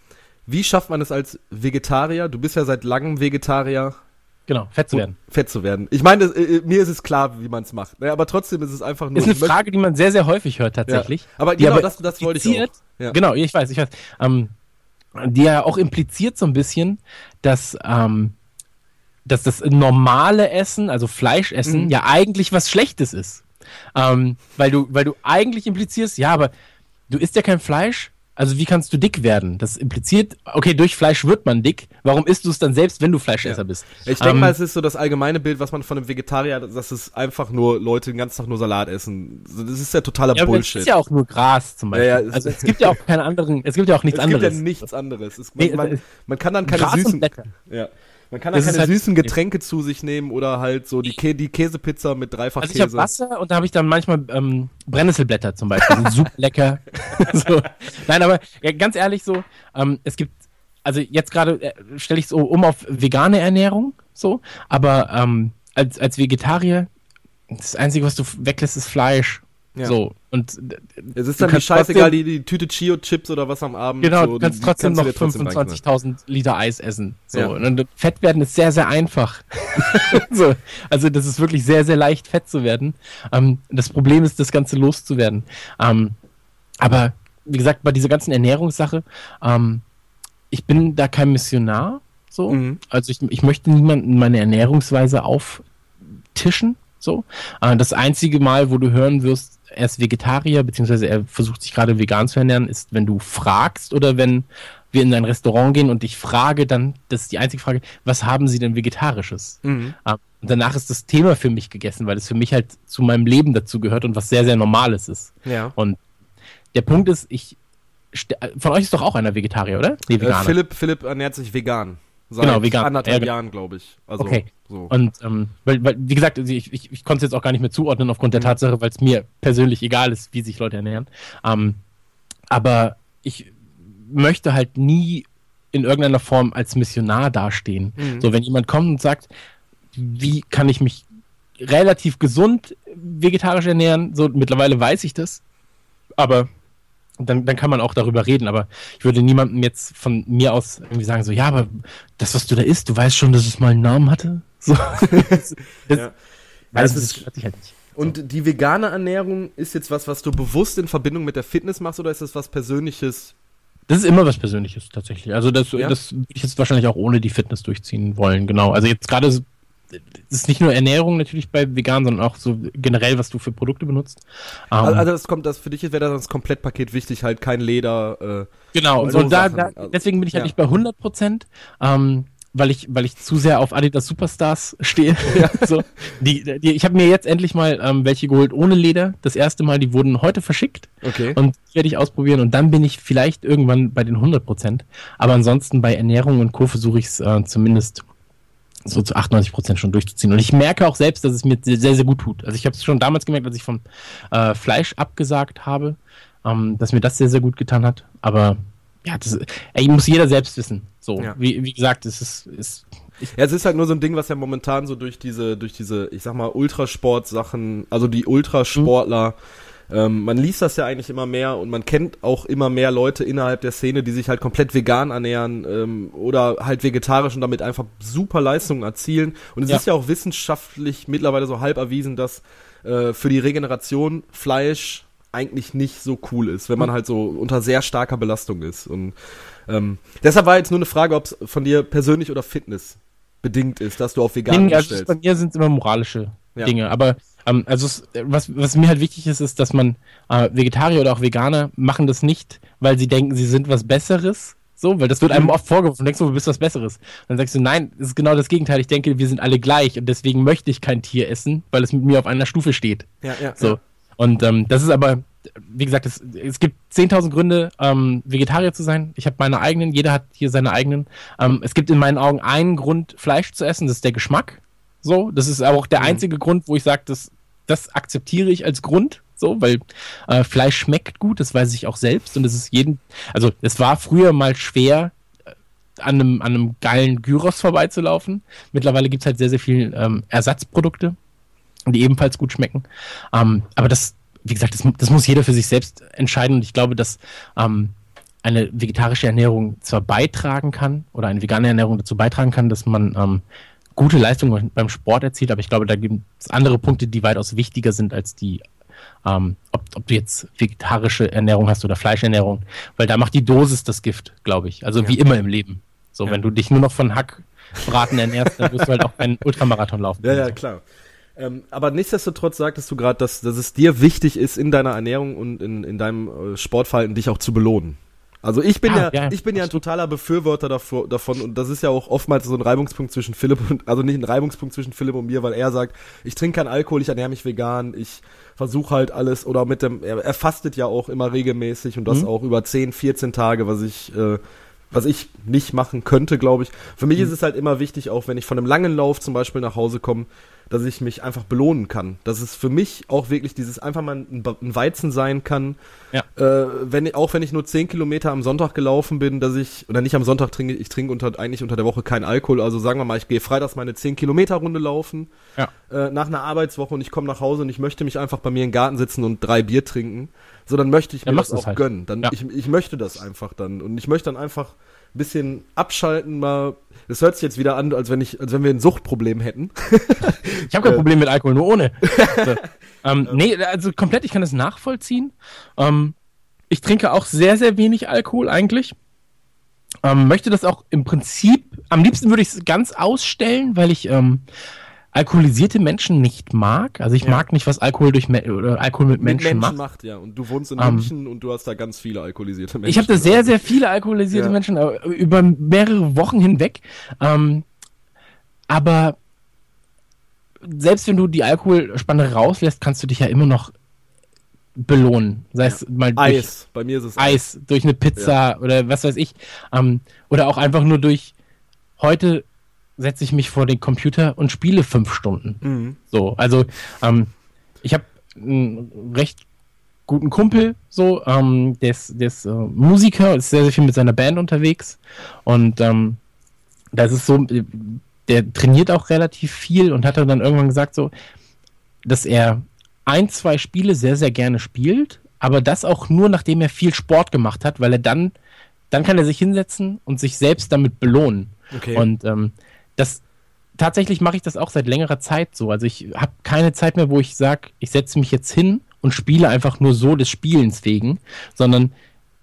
Wie schafft man es als Vegetarier? Du bist ja seit langem Vegetarier, genau, fett zu werden. fett zu werden. Ich meine, das, äh, mir ist es klar, wie man es macht. Ne, aber trotzdem ist es einfach nur. Ist eine Frage, die man sehr, sehr häufig hört tatsächlich. Ja. Aber Die genau, das, das wollte ich auch. Ja. Genau, ich weiß, ich weiß. Ähm, die ja auch impliziert so ein bisschen, dass, ähm, dass das normale Essen, also Fleischessen, Mhm. ja eigentlich was Schlechtes ist. Ähm, weil du, weil du eigentlich implizierst, ja, aber du isst ja kein Fleisch, also wie kannst du dick werden? Das impliziert, okay, durch Fleisch wird man dick. Warum isst du es dann selbst, wenn du Fleischesser Ja. bist? Ich denke Ähm, mal, es ist so das allgemeine Bild, was man von einem Vegetarier, hat, dass es einfach nur Leute den ganzen Tag nur Salat essen. Das ist ja totaler ja, aber es Bullshit. ist ja auch nur Gras zum Beispiel. Ja, ja, es- also es gibt ja auch keine anderen, es gibt ja auch nichts es anderes. gibt ja nichts anderes. Es, man, Nee, man, es- man kann dann keine Gras und süßen, Blätter. ja, man kann ist keine halt- süßen Getränke zu sich nehmen oder halt so die, Kä die Käsepizza mit dreifach Also ich habe. Wasser und da habe ich dann manchmal ähm, Brennnesselblätter zum Beispiel. Sind super lecker. so. Nein, aber ja, ganz ehrlich so, ähm, es gibt, also jetzt gerade äh, stelle ich es so um auf vegane Ernährung, so, aber ähm, als, als Vegetarier, das Einzige, was du weglässt, ist Fleisch. Ja. So. Und es ist dann die scheißegal, die, die Tüte Chio-Chips oder was am Abend. Genau, so, du kannst trotzdem kannst noch dir trotzdem 25.000 Liter Eis essen. So, Ja. und Fett werden ist sehr, sehr einfach. so, also das ist wirklich sehr, sehr leicht, fett zu werden. Ähm, das Problem ist, das Ganze loszuwerden. Ähm, aber wie gesagt, bei dieser ganzen Ernährungssache, ähm, ich bin da kein Missionar. So, Mhm. also ich, ich möchte niemanden meine Ernährungsweise auftischen. So, äh, das einzige Mal, wo du hören wirst, er ist Vegetarier, beziehungsweise er versucht sich gerade vegan zu ernähren, ist, wenn du fragst oder wenn wir in ein Restaurant gehen und ich frage, dann, das ist die einzige Frage, was haben sie denn Vegetarisches? Mhm. Ähm, Und danach ist das Thema für mich gegessen, weil es für mich halt zu meinem Leben dazu gehört und was sehr, sehr Normales ist. Ja. Und der Punkt ist, ich, von euch ist doch auch einer Vegetarier, oder? Nee, Äh, Veganer. Philipp, Philipp ernährt sich vegan. Seit Genau, vegan. anderthalb Ja. Jahren, glaube ich. Also, Okay. So. Und ähm, weil, weil, wie gesagt, also ich, ich, ich konnte es jetzt auch gar nicht mehr zuordnen aufgrund der Mhm. Tatsache, weil es mir persönlich egal ist, wie sich Leute ernähren. Ähm, aber ich möchte halt nie in irgendeiner Form als Missionar dastehen. Mhm. So, wenn jemand kommt und sagt, wie kann ich mich relativ gesund vegetarisch ernähren, so mittlerweile weiß ich das, aber dann, dann kann man auch darüber reden, aber ich würde niemandem jetzt von mir aus irgendwie sagen, so, ja, aber das, was du da isst, du weißt schon, dass es mal einen Namen hatte? So. das, das, Ja. also, Das das, sich halt nicht. Und die vegane Ernährung ist jetzt was, was du bewusst in Verbindung mit der Fitness machst oder ist das was Persönliches? Das ist immer was Persönliches tatsächlich. Also das, Ja? das würde ich jetzt wahrscheinlich auch ohne die Fitness durchziehen wollen, genau. Also jetzt gerade es ist nicht nur Ernährung natürlich bei vegan, sondern auch so generell, was du für Produkte benutzt. Ähm, Also, also das kommt, das für dich wäre das Komplettpaket wichtig, halt kein Leder. Äh, Genau, Und und, so da, Sachen. da, Also, deswegen bin ich halt ja. nicht bei 100 Prozent, ähm, weil ich, weil ich zu sehr auf Adidas Superstars stehe. so, die, die, ich habe mir jetzt endlich mal ähm, welche geholt ohne Leder. Das erste Mal, die wurden heute verschickt okay. und die werde ich ausprobieren und dann bin ich vielleicht irgendwann bei den 100 Prozent. Aber ansonsten bei Ernährung und Co. versuche ich es äh, zumindest so zu 98 Prozent schon durchzuziehen. Und ich merke auch selbst, dass es mir sehr, sehr, gut tut. Also ich habe es schon damals gemerkt, als ich vom äh, Fleisch abgesagt habe, ähm, dass mir das sehr, sehr gut getan hat. Aber ja, das ey, muss jeder selbst wissen. So, Ja. wie, wie gesagt, es ist, ist Ja, es ist halt nur so ein Ding, was ja momentan so durch diese, durch diese, ich sag mal, Ultrasport-Sachen, also die Ultrasportler, ähm, man liest das ja eigentlich immer mehr und man kennt auch immer mehr Leute innerhalb der Szene, die sich halt komplett vegan ernähren ähm, oder halt vegetarisch und damit einfach super Leistungen erzielen. Und es Ja. ist ja auch wissenschaftlich mittlerweile so halb erwiesen, dass äh, für die Regeneration Fleisch eigentlich nicht so cool ist, wenn man halt so unter sehr starker Belastung ist. Und ähm, deshalb war jetzt nur eine Frage, ob es von dir persönlich oder Fitness bedingt ist, dass du auf vegan Ding, also bei mir sind es immer moralische Ja. Dinge. Aber ähm, also es, was, was mir halt wichtig ist, ist, dass man äh, Vegetarier oder auch Veganer machen das nicht, weil sie denken, sie sind was Besseres. So, weil das wird Mhm. einem oft vorgeworfen. Du denkst du, du bist was Besseres. Dann sagst du, nein, es ist genau das Gegenteil. Ich denke, wir sind alle gleich und deswegen möchte ich kein Tier essen, weil es mit mir auf einer Stufe steht. Ja, ja, So. ja. Und ähm, das ist aber, wie gesagt, es, es gibt 10.000 Gründe, ähm, Vegetarier zu sein. Ich habe meine eigenen, jeder hat hier seine eigenen. Ähm, es gibt in meinen Augen einen Grund, Fleisch zu essen, das ist der Geschmack. So, das ist aber auch der Mhm. einzige Grund, wo ich sage, das, das akzeptiere ich als Grund. So, weil äh, Fleisch schmeckt gut, das weiß ich auch selbst und es ist jeden, also es war früher mal schwer, äh, an einem, an einem geilen Gyros vorbeizulaufen. Mittlerweile gibt es halt sehr, sehr viel ähm, Ersatzprodukte, die ebenfalls gut schmecken. Ähm, aber das, wie gesagt, das, das muss jeder für sich selbst entscheiden und ich glaube, dass ähm, eine vegetarische Ernährung zwar beitragen kann oder eine vegane Ernährung dazu beitragen kann, dass man ähm, gute Leistungen beim Sport erzielt, aber ich glaube, da gibt es andere Punkte, die weitaus wichtiger sind als die, ähm, ob, ob du jetzt vegetarische Ernährung hast oder Fleischernährung, weil da macht die Dosis das Gift, glaube ich. Also wie immer im Leben. So, Ja. wenn du dich nur noch von Hackbraten ernährst, dann wirst du halt auch keinen Ultramarathon laufen. Ja, ja, klar. Ähm, aber nichtsdestotrotz sagtest du gerade, dass, dass es dir wichtig ist, in deiner Ernährung und in, in deinem äh, Sportverhalten dich auch zu belohnen. Also ich bin ja, Ja, ja, ich bin ja ein totaler Befürworter davor, davon und das ist ja auch oftmals so ein Reibungspunkt zwischen Philipp und, also nicht ein Reibungspunkt zwischen Philipp und mir, weil er sagt, ich trinke keinen Alkohol, ich ernähre mich vegan, ich versuche halt alles oder mit dem, er, er fastet ja auch immer regelmäßig und das Mhm. auch über 10, 14 Tage, was ich, äh, was ich nicht machen könnte, glaube ich. Für mich ist es halt immer wichtig, auch wenn ich von einem langen Lauf zum Beispiel nach Hause komme, dass ich mich einfach belohnen kann. Dass es für mich auch wirklich dieses einfach mal ein, ein Weizen sein kann. Ja. Äh, wenn, auch wenn ich nur 10 Kilometer am Sonntag gelaufen bin, dass ich, oder nicht am Sonntag trinke, ich trinke unter, eigentlich unter der Woche keinen Alkohol. Also sagen wir mal, ich gehe freitags meine 10 Kilometer Runde laufen. Ja. Äh, nach einer Arbeitswoche und ich komme nach Hause und ich möchte mich einfach bei mir im Garten sitzen und drei Bier trinken. So, dann möchte ich mir das auch halt. gönnen. Dann, Ja. ich, ich möchte das einfach dann. Und ich möchte dann einfach ein bisschen abschalten, mal. Das hört sich jetzt wieder an, als wenn ich, als wenn wir ein Suchtproblem hätten. Ich habe kein Problem mit Alkohol, nur ohne. So. ähm, nee, also komplett, ich kann das nachvollziehen. Ähm, ich trinke auch sehr, sehr wenig Alkohol eigentlich. Ähm, möchte das auch im Prinzip, am liebsten würde ich es ganz ausstellen, weil ich ähm, alkoholisierte Menschen nicht mag. Also ich Ja. mag nicht, was Alkohol durch oder Alkohol mit, Menschen, macht. ja. Und du wohnst in Ähm, München und du hast da ganz viele alkoholisierte Menschen. Ich habe da sehr, sehr viele alkoholisierte Ja. Menschen über mehrere Wochen hinweg. Ähm, aber selbst wenn du die Alkoholspanne rauslässt, kannst du dich ja immer noch belohnen. Sei es mal durch Eis. Bei mir ist es Eis, durch eine Pizza oder was weiß ich. Ähm, oder auch einfach nur durch heute setze ich mich vor den Computer und spiele fünf Stunden. Mhm. So, also ähm, ich habe einen recht guten Kumpel, so, ähm, der ist, der ist äh, Musiker, ist sehr, sehr viel mit seiner Band unterwegs und ähm, das ist so, der trainiert auch relativ viel und hat dann irgendwann gesagt, so, dass er ein, zwei Spiele sehr, sehr gerne spielt, aber das auch nur, nachdem er viel Sport gemacht hat, weil er dann, dann kann er sich hinsetzen und sich selbst damit belohnen. Okay. Und ähm, das tatsächlich mache ich das auch seit längerer Zeit so. Also ich habe keine Zeit mehr, wo ich sage, ich setze mich jetzt hin und spiele einfach nur so des Spielens wegen, sondern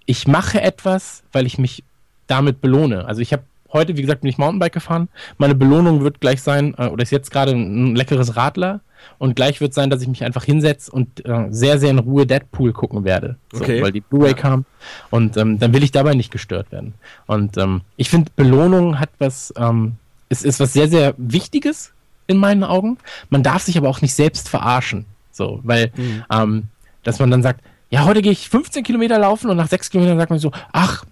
ich mache etwas, weil ich mich damit belohne. Also ich habe heute, wie gesagt, bin ich Mountainbike gefahren. Meine Belohnung wird gleich sein, äh, oder ist jetzt gerade ein, ein leckeres Radler. Und gleich wird sein, dass ich mich einfach hinsetze und äh, sehr, sehr in Ruhe Deadpool gucken werde. So, Okay. Weil die Blu-ray Ja. kam. Und ähm, dann will ich dabei nicht gestört werden. Und ähm, ich finde, Belohnung hat was, ähm, es ist was sehr, sehr Wichtiges in meinen Augen. Man darf sich aber auch nicht selbst verarschen. So, weil, Mhm. ähm, dass man dann sagt, ja, heute gehe ich 15 Kilometer laufen und nach 6 Kilometern sagt man so, ach,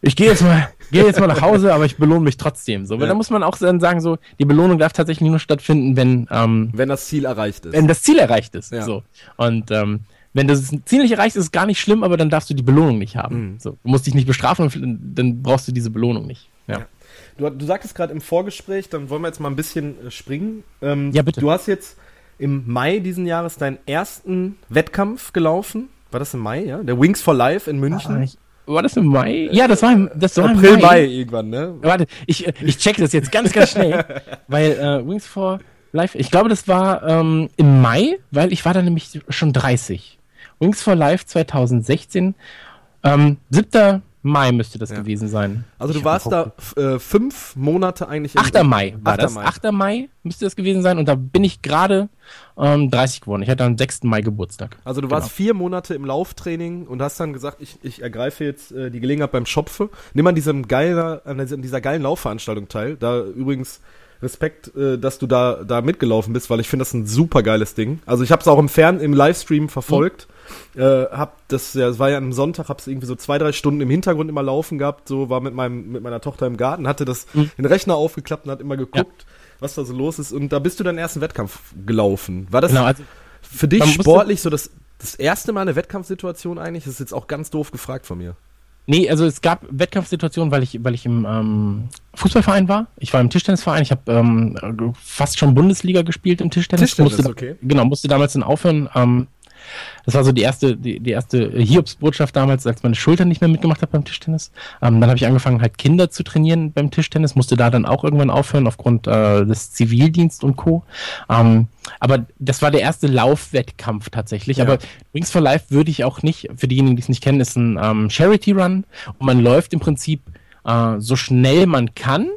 ich gehe jetzt mal, gehe jetzt mal nach Hause, aber ich belohne mich trotzdem. So, weil Ja. da muss man auch dann sagen, so, die Belohnung darf tatsächlich nur stattfinden, wenn, ähm, Wenn das Ziel erreicht ist. wenn das Ziel erreicht ist. Ja. So. Und ähm, wenn das Ziel nicht erreicht ist, ist es gar nicht schlimm, aber dann darfst du die Belohnung nicht haben. Mhm. So, du musst dich nicht bestrafen, und dann brauchst du diese Belohnung nicht. Ja. Du, du sagtest gerade im Vorgespräch, dann wollen wir jetzt mal ein bisschen äh, springen. Ähm, Ja, bitte. Du hast jetzt im Mai diesen Jahres deinen ersten Wettkampf gelaufen. War das im Mai, ja? Der Wings for Life in München. Ah, ich, war das im Mai? Ja, das war im, das war April, im Mai. irgendwann, ne? Warte, ich, ich check das jetzt ganz, ganz schnell, weil äh, Wings for Life, ich glaube, das war ähm, im Mai, weil ich war da nämlich schon 30. Wings for Life 2016, ähm, 7. Mai müsste das Ja. gewesen sein. Also du Ich warst da äh, fünf Monate eigentlich. im- 8. Mai war 8. das. Mai. 8. Mai müsste das gewesen sein und da bin ich gerade ähm, 30 geworden. Ich hatte am 6. Mai Geburtstag. Also du Genau. warst vier Monate im Lauftraining und hast dann gesagt, ich, ich ergreife jetzt äh, die Gelegenheit beim Schopfe. Nimm an diesem geiler, an dieser, geilen Laufveranstaltung teil. Da übrigens Respekt, äh, dass du da, da mitgelaufen bist, weil ich finde das ein super geiles Ding. Also ich habe es auch im Fern, im Livestream verfolgt. Äh, hab das, ja, es war ja am Sonntag, hab's irgendwie so zwei, drei Stunden im Hintergrund immer laufen gehabt, so war mit meinem, mit meiner Tochter im Garten, hatte das Mhm. den Rechner aufgeklappt und hat immer geguckt, was da so los ist. Und da bist du deinen ersten Wettkampf gelaufen. War das Genau, also für dich sportlich so das, das erste Mal eine Wettkampfsituation eigentlich? Das ist jetzt auch ganz doof gefragt von mir. Nee, also es gab Wettkampfsituationen, weil ich, weil ich im ähm, Fußballverein war. Ich war im Tischtennisverein. Ich habe ähm, fast schon Bundesliga gespielt im Tischtennis. Tischtennis, musste, okay. Genau, musste damals dann aufhören. Ähm, das war so die erste, die, die erste Hiobsbotschaft damals, als meine Schulter nicht mehr mitgemacht hat beim Tischtennis. Ähm, dann habe ich angefangen, halt Kinder zu trainieren beim Tischtennis, musste da dann auch irgendwann aufhören aufgrund äh, des Zivildienst und Co. Ähm, aber das war der erste Laufwettkampf tatsächlich. Ja. Aber Wings for Life würde ich auch nicht, für diejenigen, die es nicht kennen, ist ein ähm, Charity Run und man läuft im Prinzip äh, so schnell man kann.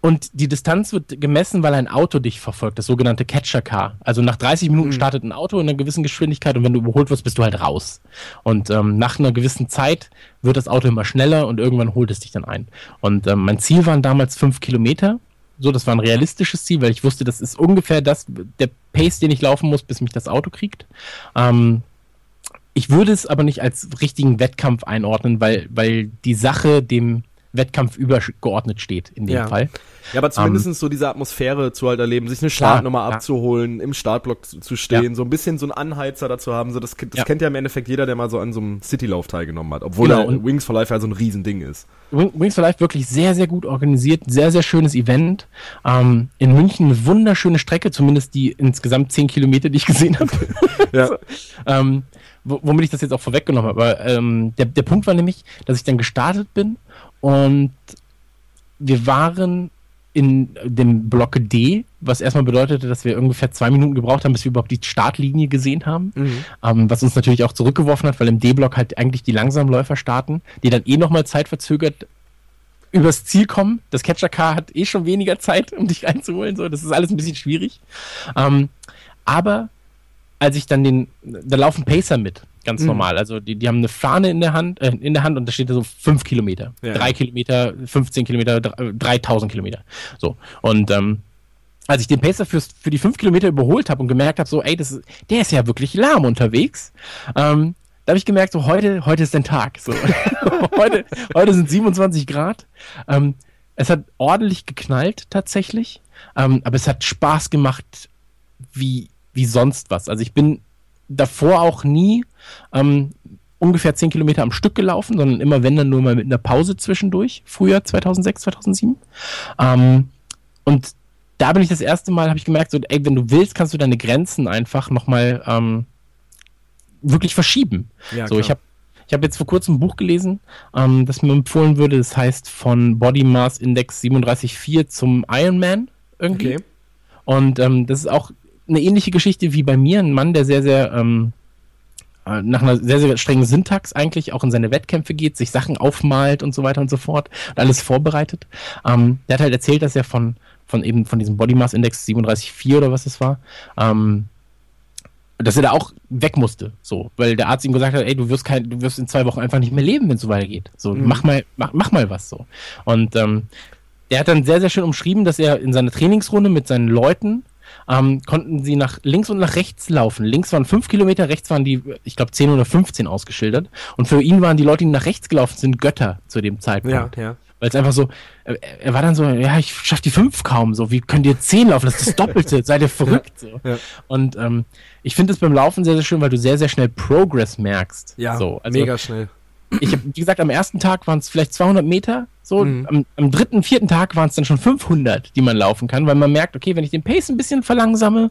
Und die Distanz wird gemessen, weil ein Auto dich verfolgt, das sogenannte Catcher Car. Also nach 30 Minuten Mhm. startet ein Auto in einer gewissen Geschwindigkeit und wenn du überholt wirst, bist du halt raus. Und ähm, nach einer gewissen Zeit wird das Auto immer schneller und irgendwann holt es dich dann ein. Und ähm, mein Ziel waren damals fünf Kilometer. So, das war ein realistisches Ziel, weil ich wusste, das ist ungefähr das, der Pace, den ich laufen muss, bis mich das Auto kriegt. Ähm, ich würde es aber nicht als richtigen Wettkampf einordnen, weil, weil die Sache dem Wettkampf übergeordnet steht in dem Ja. Fall. Ja, aber zumindest so diese Atmosphäre zu halt erleben, sich eine Klar, Startnummer ja. abzuholen, im Startblock zu, zu stehen, Ja. so ein bisschen so einen Anheizer dazu haben. So das, das Ja. kennt ja im Endeffekt jeder, der mal so an so einem Citylauf teilgenommen hat. Obwohl Genau, der Wings for Life ja so ein Riesending ist. Wing- Wings for Life wirklich sehr, sehr gut organisiert, sehr, sehr schönes Event. Ähm, in München eine wunderschöne Strecke, zumindest die insgesamt 10 Kilometer, die ich gesehen habe. Ja. ähm, wo- womit ich das jetzt auch vorweggenommen habe. Aber ähm, der, der Punkt war nämlich, dass ich dann gestartet bin und wir waren in dem Block D, was erstmal bedeutete, dass wir ungefähr zwei Minuten gebraucht haben, bis wir überhaupt die Startlinie gesehen haben. Ähm, was uns natürlich auch zurückgeworfen hat, weil im D-Block halt eigentlich die Langsamläufer starten, die dann eh nochmal zeitverzögert übers Ziel kommen. Das Catcher-Car hat eh schon weniger Zeit, um dich reinzuholen. So, das ist alles ein bisschen schwierig. Ähm, aber als ich dann den, da laufen Pacer mit, ganz normal. Also die, die haben eine Fahne in der Hand, äh, in der Hand und da steht da so fünf Kilometer, Ja. drei Kilometer, 15 Kilometer, dr- 3000 Kilometer. So und ähm, als ich den Pacer fürs, für die fünf Kilometer überholt habe und gemerkt habe, so, ey, das ist, der ist ja wirklich lahm unterwegs, ähm, da habe ich gemerkt, so heute, heute ist dein Tag. So. heute, heute sind 27 Grad. Ähm, es hat ordentlich geknallt tatsächlich, ähm, aber es hat Spaß gemacht wie, wie sonst was. Also ich bin davor auch nie ähm, ungefähr 10 Kilometer am Stück gelaufen, sondern immer wenn dann nur mal mit einer Pause zwischendurch, früher 2006, 2007. Ähm, und da bin ich das erste Mal, habe ich gemerkt, so, ey, wenn du willst, kannst du deine Grenzen einfach nochmal ähm, wirklich verschieben. Ja, so, klar. ich habe ich hab jetzt vor kurzem ein Buch gelesen, ähm, das mir empfohlen würde, das heißt von Body Mass Index 37,4 zum Ironman irgendwie. Okay. Und ähm, das ist auch eine ähnliche Geschichte wie bei mir, ein Mann, der sehr, sehr ähm, äh, nach einer sehr, sehr strengen Syntax eigentlich auch in seine Wettkämpfe geht, sich Sachen aufmalt und so weiter und so fort und alles vorbereitet. Ähm, der hat halt erzählt, dass er von, von eben von diesem Body Mass Index 37,4 oder was es war, ähm, dass er da auch weg musste, so, weil der Arzt ihm gesagt hat, ey, du wirst kein, du wirst in zwei Wochen einfach nicht mehr leben, wenn es so weitergeht. So, mach mal, mach, mach mal was so. Und ähm, der hat dann sehr, sehr schön umschrieben, dass er in seiner Trainingsrunde mit seinen Leuten ähm, konnten sie nach links und nach rechts laufen. Links waren fünf Kilometer, rechts waren die, ich glaube, 10 oder 15 ausgeschildert. Und für ihn waren die Leute, die nach rechts gelaufen sind, Götter zu dem Ja, Zeitpunkt. ja. Weil es einfach so, er, war dann so, ja, ich schaff die fünf kaum, so, wie könnt ihr zehn laufen? Das ist das Doppelte, seid ihr verrückt, so. ja. Und ähm, ich finde es beim Laufen sehr, sehr schön, weil du sehr, sehr schnell Progress merkst. Ja, so, also mega schnell. Ich hab, wie gesagt, am ersten Tag waren es vielleicht 200 Meter, so, Mhm. am, am dritten, vierten Tag waren es dann schon 500, die man laufen kann, weil man merkt, okay, wenn ich den Pace ein bisschen verlangsame,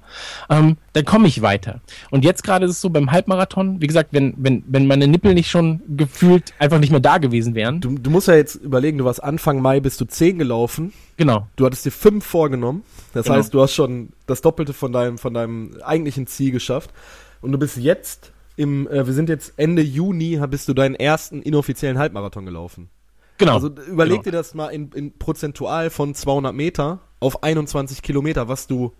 ähm, dann komme ich weiter. Und jetzt gerade ist es so beim Halbmarathon, wie gesagt, wenn, wenn, wenn meine Nippel nicht schon gefühlt einfach nicht mehr da gewesen wären, Du, du musst ja jetzt überlegen, du warst Anfang Mai bist du 10 gelaufen. genau, Du hattest dir fünf vorgenommen. Das Genau. heißt, du hast schon das Doppelte von deinem, von deinem eigentlichen Ziel geschafft. Und du bist jetzt im, äh, wir sind jetzt Ende Juni, bist du deinen ersten inoffiziellen Halbmarathon gelaufen. genau. Also überleg genau. dir das mal in, in prozentual von 200 Meter auf 21 Kilometer, was du,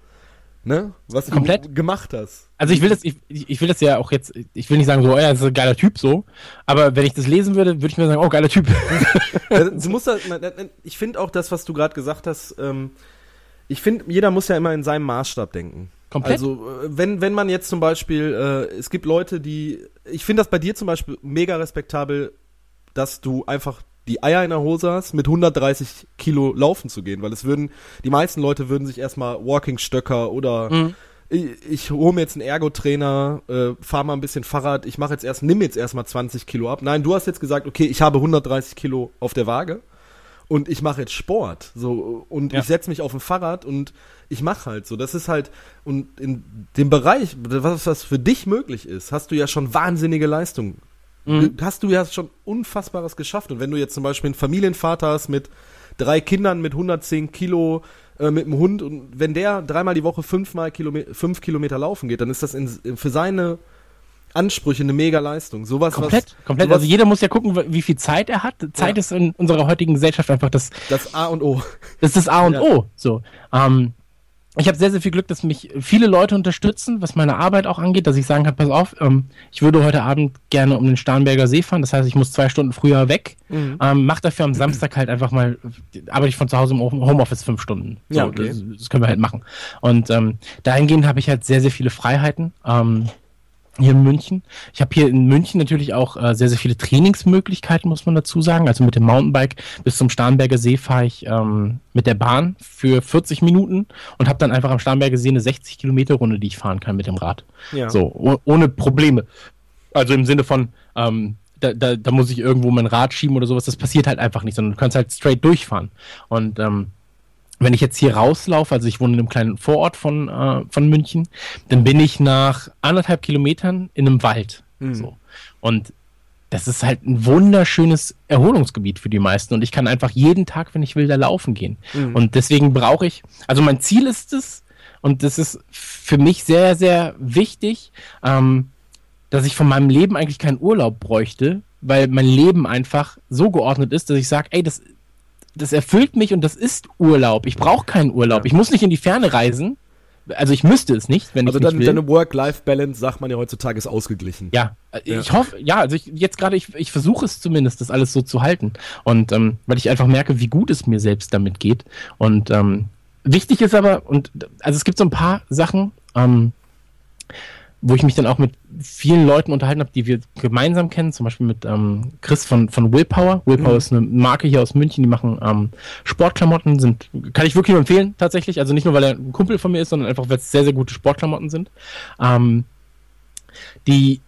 ne, was du Komplett. gemacht hast. Also ich will das, ich, ich will das ja auch jetzt, ich will nicht sagen so, oh ja, das ist ein geiler Typ so, aber wenn ich das lesen würde, würde ich mir sagen, oh, geiler Typ. Du musst da, ich finde auch das, was du gerade gesagt hast, ähm, ich finde, jeder muss ja immer in seinem Maßstab denken. Komplett. Also, äh, wenn, wenn man jetzt zum Beispiel, äh, es gibt Leute, die, ich finde das bei dir zum Beispiel mega respektabel, dass du einfach die Eier in der Hose hast, mit 130 Kilo laufen zu gehen, weil es würden, die meisten Leute würden sich erstmal Walking-Stöcker oder Mhm. ich, ich hole mir jetzt einen Ergotrainer, äh, fahr mal ein bisschen Fahrrad, ich mache jetzt erst, nimm jetzt erstmal 20 Kilo ab. Nein, du hast jetzt gesagt, okay, ich habe 130 Kilo auf der Waage und ich mache jetzt Sport. So, und Ja. ich setze mich auf ein Fahrrad und ich mache halt so. Das ist halt, und in dem Bereich, was, was für dich möglich ist, hast du ja schon wahnsinnige Leistungen. Mhm. Hast du ja schon Unfassbares geschafft. Und wenn du jetzt zum Beispiel einen Familienvater hast mit drei Kindern mit 110 Kilo, äh, mit einem Hund, und wenn der dreimal die Woche fünfmal Kilome fünf Kilometer laufen geht, dann ist das in, für seine Ansprüche eine mega Leistung. Sowas, komplett, was, komplett. sowas, Also jeder muss ja gucken, wie viel Zeit er hat. Zeit Ja. ist in unserer heutigen Gesellschaft einfach das, das A und O. das ist das A und Ja. O. So. Ähm, ich habe sehr, sehr viel Glück, dass mich viele Leute unterstützen, was meine Arbeit auch angeht, dass ich sagen kann, pass auf, ähm, ich würde heute Abend gerne um den Starnberger See fahren. Das heißt, ich muss zwei Stunden früher weg. Mhm. Ähm, mach dafür am Samstag halt einfach mal, arbeite ich von zu Hause im Homeoffice fünf Stunden. So, Ja, okay. das, das können wir halt machen. Und ähm, dahingehend habe ich halt sehr, sehr viele Freiheiten. Ähm, hier in München. Ich habe hier in München natürlich auch äh, sehr, sehr viele Trainingsmöglichkeiten, muss man dazu sagen. Also mit dem Mountainbike bis zum Starnberger See fahre ich ähm, mit der Bahn für 40 Minuten und habe dann einfach am Starnberger See eine 60 Kilometer Runde, die ich fahren kann mit dem Rad. Ja. So, oh, ohne Probleme. Also im Sinne von, ähm, da, da, da muss ich irgendwo mein Rad schieben oder sowas. Das passiert halt einfach nicht, sondern du kannst halt straight durchfahren. Und ähm, wenn ich jetzt hier rauslaufe, also ich wohne in einem kleinen Vorort von, äh, von München, dann bin ich nach anderthalb Kilometern in einem Wald. Mhm. So. Und das ist halt ein wunderschönes Erholungsgebiet für die meisten. Und ich kann einfach jeden Tag, wenn ich will, da laufen gehen. Mhm. Und deswegen brauche ich, also mein Ziel ist es, und das ist für mich sehr, sehr wichtig, ähm, dass ich von meinem Leben eigentlich keinen Urlaub bräuchte, weil mein Leben einfach so geordnet ist, dass ich sage, ey, das das erfüllt mich und das ist Urlaub. Ich brauche keinen Urlaub. Ich muss nicht in die Ferne reisen. Also ich müsste es nicht, wenn also ich nicht will. Deine Work-Life-Balance, sagt man ja heutzutage, ist ausgeglichen. Ja, ja. ich hoffe, ja, also ich, jetzt gerade, ich, ich versuche es zumindest, das alles so zu halten. Und ähm, weil ich einfach merke, wie gut es mir selbst damit geht. Und ähm, wichtig ist aber, und also es gibt so ein paar Sachen, ähm, wo ich mich dann auch mit vielen Leuten unterhalten habe, die wir gemeinsam kennen, zum Beispiel mit ähm, Chris von, von Willpower. Willpower mhm. ist eine Marke hier aus München, die machen ähm, Sportklamotten, sind, kann ich wirklich empfehlen, tatsächlich. Also nicht nur, weil er ein Kumpel von mir ist, sondern einfach, weil es sehr, sehr gute Sportklamotten sind. Ähm, die,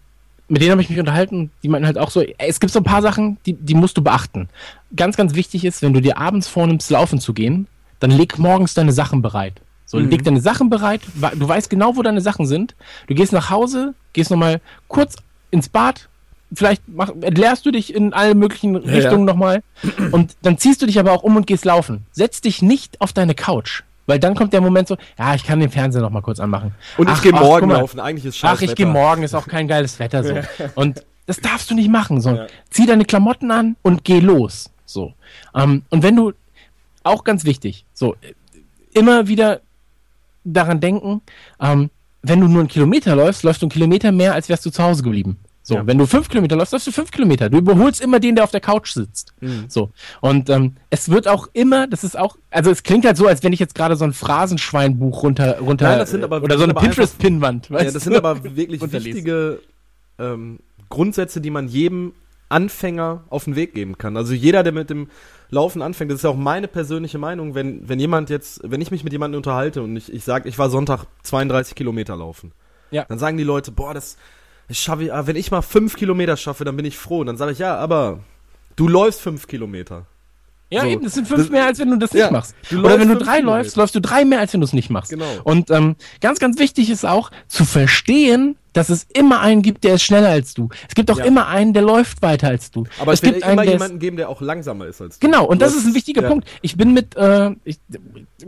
mit denen habe ich mich unterhalten, die meinten halt auch so, es gibt so ein paar Sachen, die, die musst du beachten. Ganz, ganz wichtig ist, wenn du dir abends vornimmst, laufen zu gehen, dann leg morgens deine Sachen bereit. So, mhm. leg deine Sachen bereit, du weißt genau, wo deine Sachen sind. Du gehst nach Hause, gehst nochmal kurz ins Bad, vielleicht mach, entleerst du dich in alle möglichen ja, Richtungen ja. nochmal und dann ziehst du dich aber auch um und gehst laufen. Setz dich nicht auf deine Couch. Weil dann kommt der Moment so, ja, ich kann den Fernseher noch mal kurz anmachen. Und ich gehe morgen mal, laufen, eigentlich ist scheiße. Ach, ich gehe morgen, ist auch kein geiles Wetter so. Und das darfst du nicht machen. So. Ja. Zieh deine Klamotten an und geh los. So. Ähm, und wenn du, auch ganz wichtig, so, immer wieder daran denken, ähm, wenn du nur einen Kilometer läufst, läufst du einen Kilometer mehr, als wärst du zu Hause geblieben. So, ja. wenn du fünf Kilometer läufst, läufst du fünf Kilometer. Du überholst immer den, der auf der Couch sitzt. Mhm. So. Und ähm, es wird auch immer, das ist auch, also es klingt halt so, als wenn ich jetzt gerade so ein Phrasenschweinbuch runter, runter Nein, das sind aber, oder so eine Pinterest-Pinnwand. Ja, das sind aber wirklich wichtige ähm, Grundsätze, die man jedem Anfänger auf den Weg geben kann. Also jeder, der mit dem Laufen anfängt, das ist ja auch meine persönliche Meinung, wenn, wenn jemand jetzt, wenn ich mich mit jemandem unterhalte und ich, ich sage, ich war Sonntag 32 Kilometer laufen, ja. dann sagen die Leute, boah, das, schaffe ich, ah, wenn ich mal fünf Kilometer schaffe, dann bin ich froh. Und dann sage ich, ja, aber du läufst fünf Kilometer. Ja, so. eben, das sind fünf das, mehr, als wenn du das ja, nicht machst. Oder wenn du drei läufst, läufst du drei mehr, als wenn du es nicht machst. Genau. Und ähm, ganz, ganz wichtig ist auch zu verstehen, dass es immer einen gibt, der ist schneller als du. Es gibt auch ja. immer einen, der läuft weiter als du. Aber es, es wird immer jemanden geben, der auch langsamer ist als du. Genau, und du das ist ein wichtiger ja. Punkt. Ich bin mit äh, ich,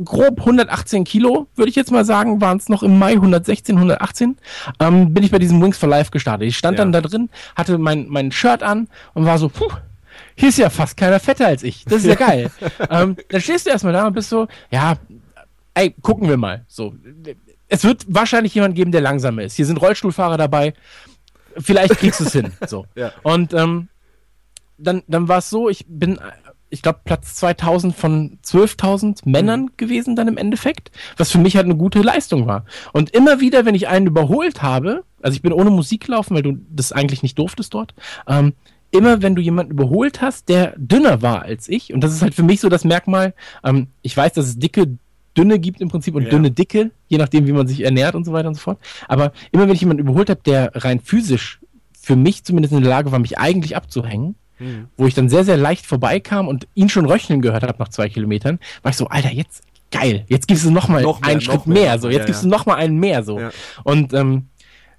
grob 118 Kilo, würde ich jetzt mal sagen, waren es noch im Mai 116, 118, ähm, bin ich bei diesem Wings for Life gestartet. Ich stand ja. dann da drin, hatte mein, mein Shirt an und war so, puh, hier ist ja fast keiner fetter als ich. Das ist ja geil. ähm, dann stehst du erstmal da und bist so, ja, ey, gucken wir mal. So, es wird wahrscheinlich jemand geben, der langsamer ist. Hier sind Rollstuhlfahrer dabei. Vielleicht kriegst du es hin. So. Ja. Und ähm, dann, dann war es so, ich bin, ich glaube, Platz 2000 von 12.000 Männern mhm. gewesen dann im Endeffekt, was für mich halt eine gute Leistung war. Und immer wieder, wenn ich einen überholt habe, also ich bin ohne Musik gelaufen, weil du das eigentlich nicht durftest dort, ähm, immer wenn du jemanden überholt hast, der dünner war als ich, und das ist halt für mich so das Merkmal, ähm, ich weiß, dass es dicke, dünne gibt im Prinzip und ja. dünne, dicke, je nachdem, wie man sich ernährt und so weiter und so fort. Aber immer wenn ich jemanden überholt habe, der rein physisch für mich zumindest in der Lage war, mich eigentlich abzuhängen, mhm. wo ich dann sehr, sehr leicht vorbeikam und ihn schon röcheln gehört habe nach zwei Kilometern, war ich so, Alter, jetzt geil, jetzt gibst du noch mal noch einen mehr, Schritt mehr, mehr, so, jetzt ja, gibst du noch mal einen mehr, so. Ja. Und ähm,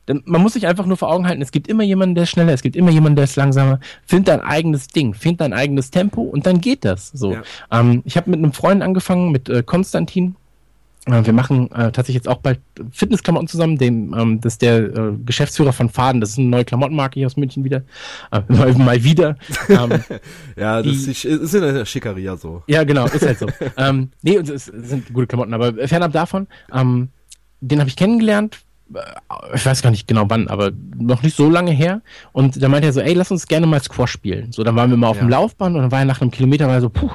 man muss sich einfach nur vor Augen halten, es gibt immer jemanden, der ist schneller, es gibt immer jemanden, der ist langsamer. Find dein eigenes Ding, find dein eigenes Tempo und dann geht das. So. Ja. Ähm, ich habe mit einem Freund angefangen, mit äh, Konstantin. Äh, wir machen äh, tatsächlich jetzt auch bald Fitnessklamotten zusammen. Dem, ähm, das ist der äh, Geschäftsführer von Faden. Das ist eine neue Klamottenmarke hier aus München wieder. Äh, mal, mal, wieder. Ähm, ja, das die, ist, ist in der Schickeria so. Ja, genau, ist halt so. ähm, nee, es sind gute Klamotten, aber fernab davon, ähm, den habe ich kennengelernt ich weiß gar nicht genau wann, aber noch nicht so lange her. Und da meinte er so, ey, lass uns gerne mal Squash spielen. So, dann waren wir mal auf ja. dem Laufband und dann war er nach einem Kilometer mal so, puh,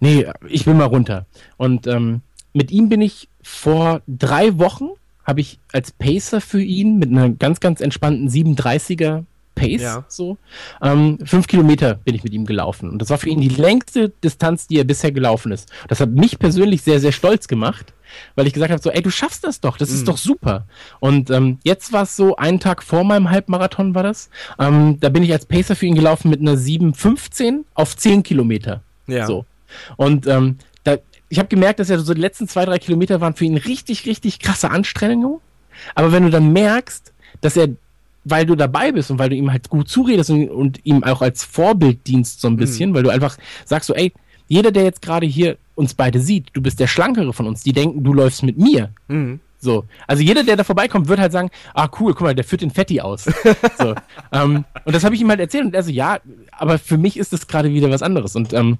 nee, ich will mal runter. Und ähm, mit ihm bin ich vor drei Wochen, habe ich als Pacer für ihn mit einer ganz, ganz entspannten 730er Pace, Ja. so, ähm, fünf Kilometer bin ich mit ihm gelaufen. Und das war für ihn die längste Distanz, die er bisher gelaufen ist. Das hat mich persönlich sehr, sehr stolz gemacht, weil ich gesagt habe, so, ey, du schaffst das doch, das ist doch super. Und ähm, jetzt war es so, einen Tag vor meinem Halbmarathon war das, ähm, da bin ich als Pacer für ihn gelaufen mit einer 715 auf 10 Kilometer. Ja. So. Und ähm, da, ich habe gemerkt, dass ja so die letzten zwei, drei Kilometer waren für ihn richtig, richtig krasse Anstrengungen. Aber wenn du dann merkst, dass er, weil du dabei bist und weil du ihm halt gut zuredest und, und ihm auch als Vorbild dienst so ein bisschen, weil du einfach sagst so, ey, jeder, der jetzt gerade hier uns beide sieht, du bist der Schlankere von uns, die denken, du läufst mit mir. Mhm. So. Also jeder, der da vorbeikommt, wird halt sagen, ah cool, guck mal, der führt den Fetti aus. so. ähm, und das habe ich ihm halt erzählt und er so, ja, aber für mich ist das gerade wieder was anderes. Und ähm,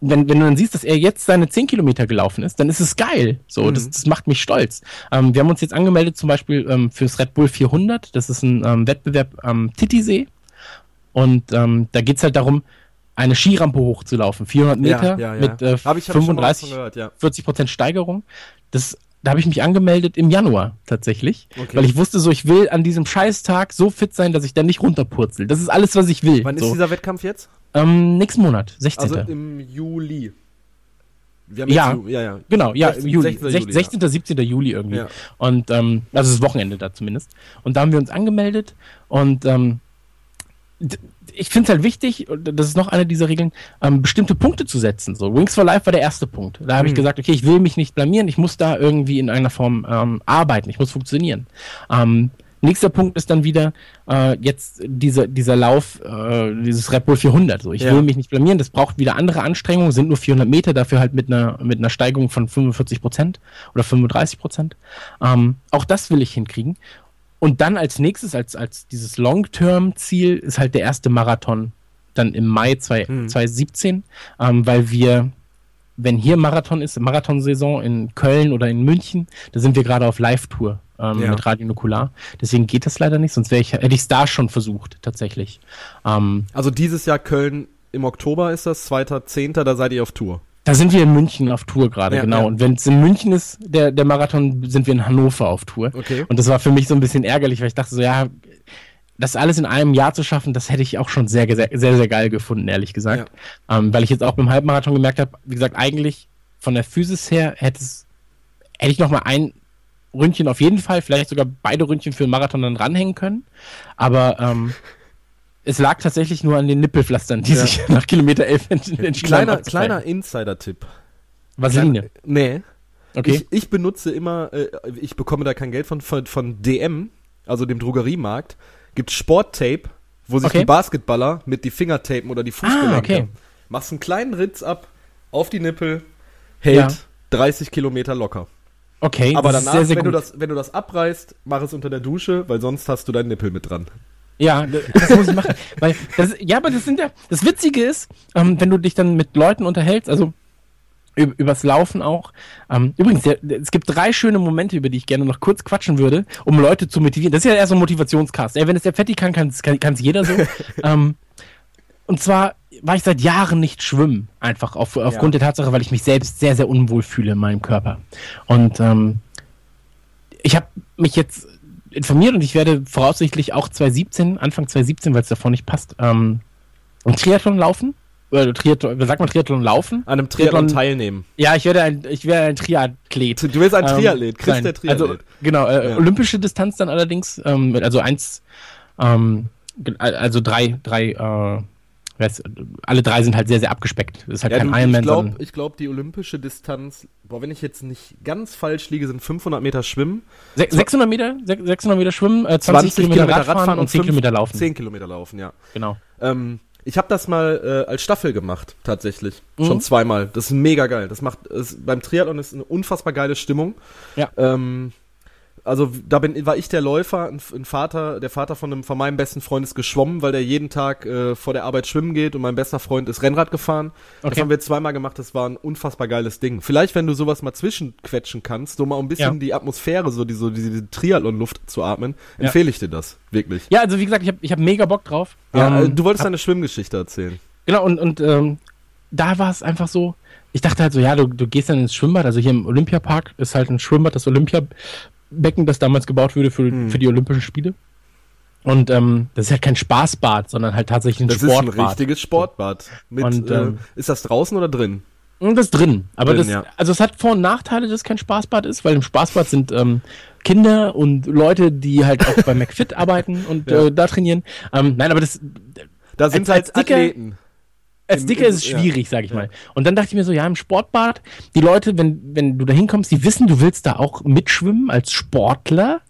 wenn, wenn du dann siehst, dass er jetzt seine 10 Kilometer gelaufen ist, dann ist es geil. So, das, das macht mich stolz. Ähm, wir haben uns jetzt angemeldet zum Beispiel ähm, fürs Red Bull 400. Das ist ein ähm, Wettbewerb am Titisee. Und ähm, da geht's halt darum, eine Skirampe hochzulaufen. 400 Meter ja, ja. mit äh, Hab ich- hab ich schon mal 35, von gehört, ja. 40 Prozent Steigerung. Das, da habe ich mich angemeldet im Januar tatsächlich, Okay. weil ich wusste so, ich will an diesem Scheißtag so fit sein, dass ich dann nicht runterpurzel. Das ist alles, was ich will. Wann so. ist dieser Wettkampf jetzt? Ähm, nächsten Monat, 16. Also im Juli. Ja. Ju- ja, ja. Genau, ja, 16. Juli, 16. 16. 16. 17. Juli irgendwie. Ja. Und ähm, also das Wochenende da zumindest. Und da haben wir uns angemeldet und ähm, ich finde es halt wichtig, das ist noch eine dieser Regeln, ähm, bestimmte Punkte zu setzen. So, Wings for Life war der erste Punkt. Da habe ich Mhm. gesagt, okay, ich will mich nicht blamieren, ich muss da irgendwie in einer Form ähm, arbeiten, ich muss funktionieren. Ähm, nächster Punkt ist dann wieder äh, jetzt dieser, dieser Lauf, äh, dieses Red Bull 400. So, ich Ja. will mich nicht blamieren, das braucht wieder andere Anstrengungen, sind nur 400 Meter, dafür halt mit einer, mit einer Steigerung von 45 Prozent oder 35 Prozent. Ähm, auch das will ich hinkriegen. Und dann als nächstes, als, als dieses Long-Term-Ziel, ist halt der erste Marathon dann im Mai zwei, Hm. 2017, ähm, weil wir, wenn hier Marathon ist, Marathonsaison in Köln oder in München, da sind wir gerade auf Live-Tour ähm, Ja. mit Radio Nukular. Deswegen geht das leider nicht, sonst ich, hätte ich es da schon versucht, tatsächlich. Ähm, Also dieses Jahr Köln im Oktober ist das, 2.10., da seid ihr auf Tour. da sind wir in München auf Tour gerade, Ja, genau. ja. Und wenn es in München ist, der, der Marathon, sind wir in Hannover auf Tour. Okay. Und das war für mich so ein bisschen ärgerlich, weil ich dachte so, ja, das alles in einem Jahr zu schaffen, das hätte ich auch schon sehr, sehr, sehr, sehr geil gefunden, ehrlich gesagt. Ähm, weil ich jetzt auch beim Halbmarathon gemerkt habe, wie gesagt, eigentlich von der Physis her hätte es, hätte ich noch mal ein Ründchen auf jeden Fall, vielleicht sogar beide Ründchen für den Marathon dann ranhängen können. Aber ähm, es lag tatsächlich nur an den Nippelpflastern, die Ja. sich nach Kilometer 11 ent- entschieden Kleiner, kleiner Insider-Tipp. Vaseline. Nee. Okay. Ich, ich benutze immer, äh, ich bekomme da kein Geld von, von, von DM, also dem Drogeriemarkt, gibt Sporttape, wo sich Okay. die Basketballer mit die Finger tapen oder die Fußgelenke. Ah, okay. Machst einen kleinen Ritz ab auf die Nippel, hält Ja. 30 Kilometer locker. okay, Aber danach, sehr, sehr wenn, du das, wenn du das abreißt, mach es unter der Dusche, weil sonst hast du deinen Nippel mit dran. Ja, das muss ich machen. Weil das, ja, aber das sind ja. Das Witzige ist, ähm, wenn du dich dann mit Leuten unterhältst, also übers Laufen auch. Ähm, übrigens, es gibt drei schöne Momente, über die ich gerne noch kurz quatschen würde, um Leute zu motivieren. Das ist ja eher so ein Motivationscast. Wenn es der Fetti kann, kann es jeder so. ähm, und zwar war ich seit Jahren nicht schwimmen, einfach auf, aufgrund der Tatsache, weil ich mich selbst sehr, sehr unwohl fühle in meinem Körper. Und ähm, ich habe mich jetzt informiert und ich werde voraussichtlich auch 2017, Anfang 2017, weil es davor nicht passt, ähm, ein Triathlon laufen. Oder Triathlon, sagt man Triathlon laufen? An einem Triathlon Triathlon- teilnehmen. Ja, ich werde ein, ich werde ein Triathlet. Du willst ein Ähm, Triathlet, Chris nein, der Triathlet. Also, genau, äh, Ja. olympische Distanz dann allerdings, ähm, also eins, ähm, also drei, drei, äh, wer ist- alle drei sind halt sehr, sehr abgespeckt. Das ist halt Ja, kein du, ich Ironman, glaube, ich glaub, die olympische Distanz, boah, wenn ich jetzt nicht ganz falsch liege, sind 500 Meter Schwimmen, se- 600 Meter, se- 600 Meter schwimmen, äh, 20, 20 Kilometer, Radfahren, und 10 fünf- Kilometer laufen. 10 Kilometer laufen, ja. Genau. Ähm, ich habe das mal äh, als Staffel gemacht, tatsächlich. Mhm. Schon zweimal. Das ist mega geil. Das macht, es, beim Triathlon ist eine unfassbar geile Stimmung. Ja. Ähm, also da bin, war ich der Läufer, ein, ein Vater, der Vater von, einem, von meinem besten Freund ist geschwommen, weil der jeden Tag äh, vor der Arbeit schwimmen geht und mein bester Freund ist Rennrad gefahren. Das Okay. haben wir zweimal gemacht, das war ein unfassbar geiles Ding. Vielleicht, wenn du sowas mal zwischenquetschen kannst, so mal ein bisschen Ja. die Atmosphäre, so diese, diese Triathlon-Luft zu atmen, Ja. empfehle ich dir das, wirklich. Ja, also wie gesagt, ich habe ich hab mega Bock drauf. Ja, Ähm, äh, du wolltest hab- deine Schwimmgeschichte erzählen. Genau, und, und ähm, da war es einfach so, ich dachte halt so, ja, du, du gehst dann ins Schwimmbad, also hier im Olympiapark ist halt ein Schwimmbad, das Olympia Becken, das damals gebaut wurde für, Hm. für die Olympischen Spiele. Und ähm, das ist halt kein Spaßbad, sondern halt tatsächlich ein Das ist ein Sportbad. richtiges Sportbad. Mit, Und, ähm, äh, ist das draußen oder drin? Und das ist drin. Aber Drin, das, ja. also es hat Vor- und Nachteile, dass es kein Spaßbad ist, weil im Spaßbad sind ähm, Kinder und Leute, die halt auch bei McFit arbeiten und Ja. äh, da trainieren. Ähm, nein, aber das Da sind als- als halt Dicker- Athleten. Als Dicker ist es ja. schwierig, sag ich Ja. mal. Und dann dachte ich mir so, ja, im Sportbad, die Leute, wenn, wenn du da hinkommst, die wissen, du willst da auch mitschwimmen als Sportler.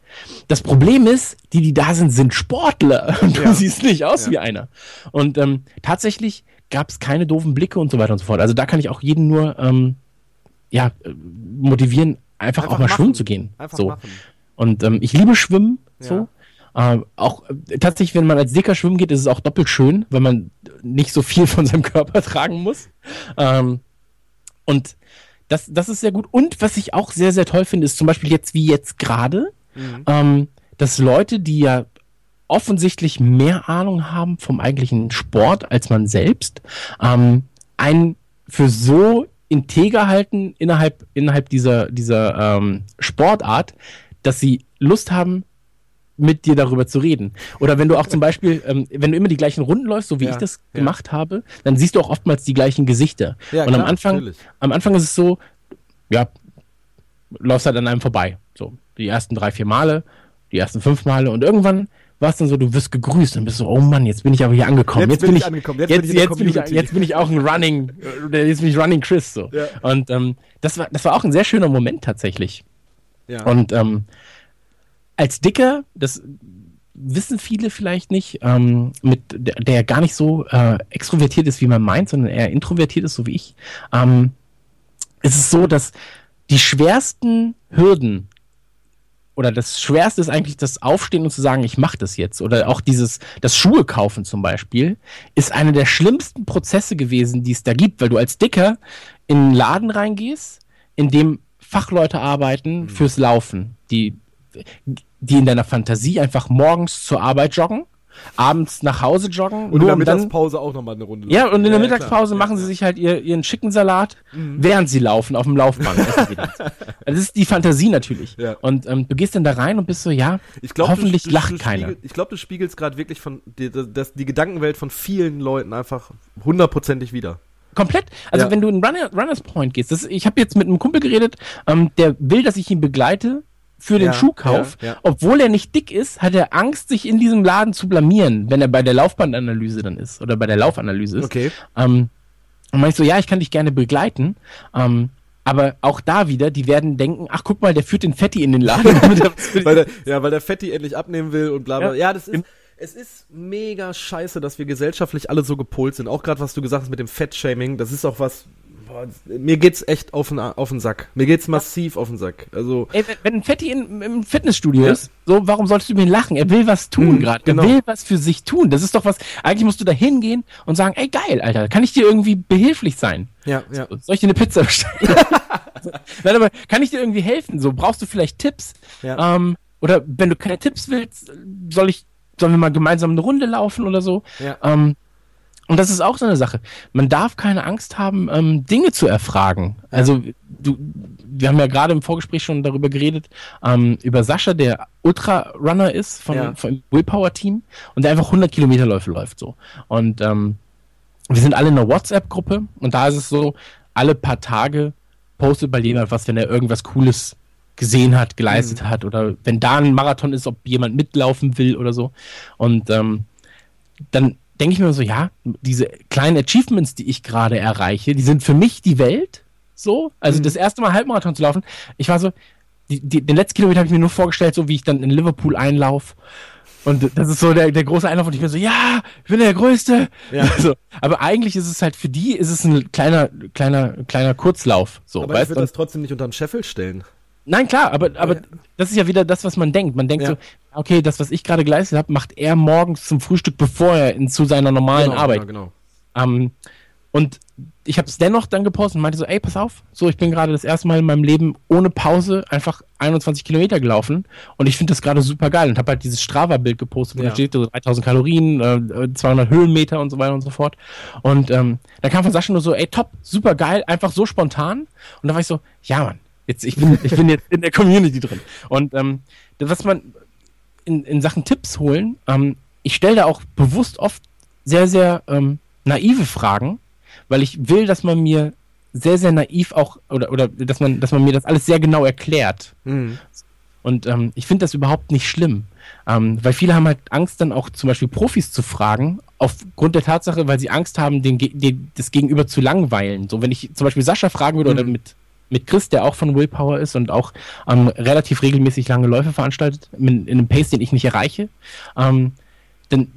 Das Problem ist, die, die da sind, sind Sportler. Und du Ja. siehst nicht aus Ja. wie einer. Und ähm, tatsächlich gab es keine doofen Blicke und so weiter und so fort. Also da kann ich auch jeden nur ähm, ja, motivieren, einfach, Einfach auch mal machen. schwimmen zu gehen. Einfach so. machen. Und ähm, ich liebe Schwimmen. Ja. So. Ähm, auch äh, tatsächlich, wenn man als Dicker schwimmen geht, ist es auch doppelt schön, weil man nicht so viel von seinem Körper tragen muss. Ähm, und das, das ist sehr gut. Und was ich auch sehr, sehr toll finde, ist zum Beispiel jetzt wie jetzt gerade, Mhm. ähm, dass Leute, die ja offensichtlich mehr Ahnung haben vom eigentlichen Sport als man selbst, ähm, einen für so integer halten innerhalb, innerhalb dieser, dieser ähm, Sportart, dass sie Lust haben, mit dir darüber zu reden. Oder wenn du auch zum Beispiel, ähm, wenn du immer die gleichen Runden läufst, so wie Ja, ich das ja. gemacht habe, dann siehst du auch oftmals die gleichen Gesichter. Ja, Und am klar, Anfang, natürlich. am Anfang ist es so, ja, läufst halt an einem vorbei. So, die ersten drei, vier Male, die ersten fünf Male und irgendwann war es dann so, du wirst gegrüßt und bist so, oh Mann, jetzt bin ich aber hier angekommen. Jetzt bin ich angekommen, jetzt Jetzt, bin ich jetzt, bin ich, jetzt bin ich auch ein Running, äh, jetzt bin ich Running Chris so. Ja. Und ähm, das war, das war auch ein sehr schöner Moment tatsächlich. Ja. Und ähm, als Dicker, das wissen viele vielleicht nicht, ähm, mit der, der gar nicht so äh, extrovertiert ist, wie man meint, sondern eher introvertiert ist, so wie ich, ähm, ist es so, dass die schwersten Hürden oder das Schwerste ist eigentlich das Aufstehen und zu sagen, ich mache das jetzt. Oder auch dieses, das Schuhe kaufen zum Beispiel, ist eine der schlimmsten Prozesse gewesen, die es da gibt, weil du als Dicker in einen Laden reingehst, in dem Fachleute arbeiten fürs Laufen, die, die in deiner Fantasie einfach morgens zur Arbeit joggen, abends nach Hause joggen, Und in der um dann Mittagspause auch nochmal eine Runde. ja, und in der klar. Mittagspause Ja, machen sie sich halt ihr, ihren schicken Salat, während sie laufen auf dem Laufband. das. das ist die Fantasie natürlich. Ja. Und ähm, du gehst dann da rein und bist so, ja, Ich glaub, hoffentlich du, du, lacht du keiner. Ich glaube, du spiegelst gerade wirklich von die, das, die Gedankenwelt von vielen Leuten einfach hundertprozentig wieder. Komplett. Also Ja. wenn du in Runner, Runners Point gehst, das, ich habe jetzt mit einem Kumpel geredet, ähm, der will, dass ich ihn begleite für den Ja, Schuhkauf. ja, ja. Obwohl er nicht dick ist, hat er Angst, sich in diesem Laden zu blamieren, wenn er bei der Laufbandanalyse dann ist oder bei der Laufanalyse ist. Okay. Ähm, und meinst so, ja, ich kann dich gerne begleiten. Ähm, aber auch da wieder, die werden denken, ach guck mal, der führt den Fetti in den Laden. weil der, ja, weil der Fetti endlich abnehmen will und bla bla. Ja. Ja, das ist. Es ist mega scheiße, dass wir gesellschaftlich alle so gepolt sind. Auch gerade was du gesagt hast mit dem Fettshaming, das ist auch was. Boah, mir geht's echt auf den, auf den Sack. Mir geht's massiv auf den Sack. Also, Ey, wenn- ein Fetti in, im Fitnessstudio Ja. ist, so, warum sollst du ihn lachen? Er will was tun Mhm, gerade. genau. Er will was für sich tun. Das ist doch was, eigentlich musst du da hingehen und sagen, ey geil, Alter, kann ich dir irgendwie behilflich sein? ja, ja. Soll ich dir eine Pizza bestellen? Nein, aber kann ich dir irgendwie helfen? So, brauchst du vielleicht Tipps? Ja. Ähm, oder wenn du keine Tipps willst, soll ich, sollen wir mal gemeinsam eine Runde laufen oder so? Ja. Ähm, und das ist auch so eine Sache. Man darf keine Angst haben, ähm, Dinge zu erfragen. Also du, wir haben ja gerade im Vorgespräch schon darüber geredet, ähm, über Sascha, der Ultra-Runner ist von, Ja. vom Willpower-Team und der einfach 100 Kilometerläufe läuft so. Und ähm, wir sind alle in einer WhatsApp-Gruppe und da ist es so, alle paar Tage postet bei jemand was, wenn er irgendwas Cooles gesehen hat, geleistet hat oder wenn da ein Marathon ist, ob jemand mitlaufen will oder so. Und ähm, dann denke ich mir so, ja, diese kleinen Achievements, die ich gerade erreiche, die sind für mich die Welt. So, also das erste Mal Halbmarathon zu laufen. Ich war so, die, die, den letzten Kilometer habe ich mir nur vorgestellt, so wie ich dann in Liverpool einlauf. Und das ist so der, der große Einlauf und ich bin so, ja, ich bin der Größte. Ja. So, aber eigentlich ist es halt für die, ist es ein kleiner, kleiner, kleiner Kurzlauf. So, Aber ich weißt würde du? das trotzdem nicht unter den Scheffel stellen. Nein, klar, aber, aber Ja. das ist ja wieder das, was man denkt. Man denkt Ja. so, okay, das, was ich gerade geleistet habe, macht er morgens zum Frühstück, bevor er in, zu seiner normalen Arbeit. Genau, Ähm, und ich habe es dennoch dann gepostet und meinte so, ey, pass auf, so, ich bin gerade das erste Mal in meinem Leben ohne Pause einfach 21 Kilometer gelaufen und ich finde das gerade super geil und habe halt dieses Strava-Bild gepostet, wo Ja. da steht so 3000 Kalorien, äh, 200 Höhenmeter und so weiter und so fort. Und ähm, da kam von Sascha nur so, ey, top, super geil, einfach so spontan. Und da war ich so, ja, Mann, Jetzt, ich, bin, ich bin jetzt in der Community drin. Und ähm, was man in, in Sachen Tipps holen, ähm, ich stelle da auch bewusst oft sehr, sehr ähm, naive Fragen, weil ich will, dass man mir sehr, sehr naiv auch, oder, oder dass man, dass man mir das alles sehr genau erklärt. Mhm. Und ähm, ich finde das überhaupt nicht schlimm. Ähm, weil viele haben halt Angst, dann auch zum Beispiel Profis zu fragen, aufgrund der Tatsache, weil sie Angst haben, den, den, das Gegenüber zu langweilen. So, wenn ich zum Beispiel Sascha fragen würde mhm. oder mit, mit Chris, der auch von Willpower ist und auch ähm, relativ regelmäßig lange Läufe veranstaltet, in, in einem Pace, den ich nicht erreiche, ähm, dann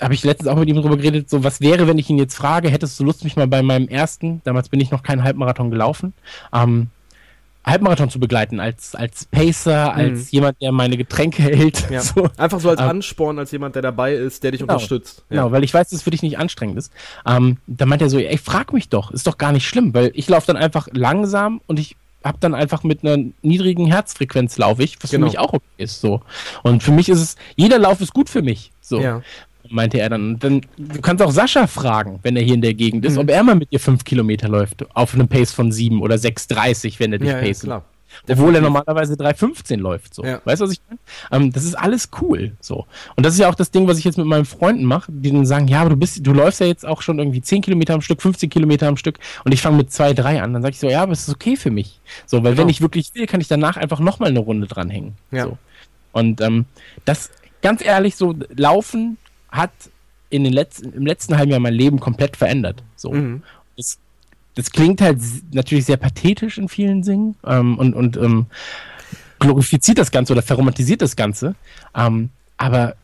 habe ich letztens auch mit ihm darüber geredet, so was wäre, wenn ich ihn jetzt frage, hättest du Lust, mich mal bei meinem ersten, damals bin ich noch keinen Halbmarathon gelaufen, ähm, Halbmarathon zu begleiten, als, als Pacer, mhm. als jemand, der meine Getränke hält. Ja. So. Einfach so als ähm, Ansporn, als jemand, der dabei ist, der dich genau, unterstützt. Ja. Genau, weil ich weiß, dass es für dich nicht anstrengend ist. Ähm, da meint er so, ey, frag mich doch, ist doch gar nicht schlimm, weil ich laufe dann einfach langsam und ich habe dann einfach mit einer niedrigen Herzfrequenz laufe ich, was genau. für mich auch okay ist. So. Und für mich ist es, jeder Lauf ist gut für mich. So. Ja meinte er dann. dann. Du kannst auch Sascha fragen, wenn er hier in der Gegend ist, mhm. ob er mal mit dir fünf Kilometer läuft, auf einem Pace von sieben oder 6,30, wenn er dich ja, pacen. Ja, klar. Obwohl er normalerweise 3,15 läuft. So. Ja. Weißt du, was ich meine? Ähm, das ist alles cool. So. Und das ist ja auch das Ding, was ich jetzt mit meinen Freunden mache, die dann sagen, ja, aber du bist, du läufst ja jetzt auch schon irgendwie 10 Kilometer am Stück, 15 Kilometer am Stück und ich fange mit 2, 3 an. Dann sage ich so, ja, aber es ist okay für mich. So, weil genau. wenn ich wirklich will, kann ich danach einfach nochmal eine Runde dranhängen. Ja. So. Und ähm, das, ganz ehrlich, so laufen hat in den letzten, im letzten halben Jahr mein Leben komplett verändert. So. Mhm. Das, das klingt halt natürlich sehr pathetisch in vielen Dingen ähm, und, und ähm, glorifiziert das Ganze oder verromantisiert das Ganze. Ähm, aber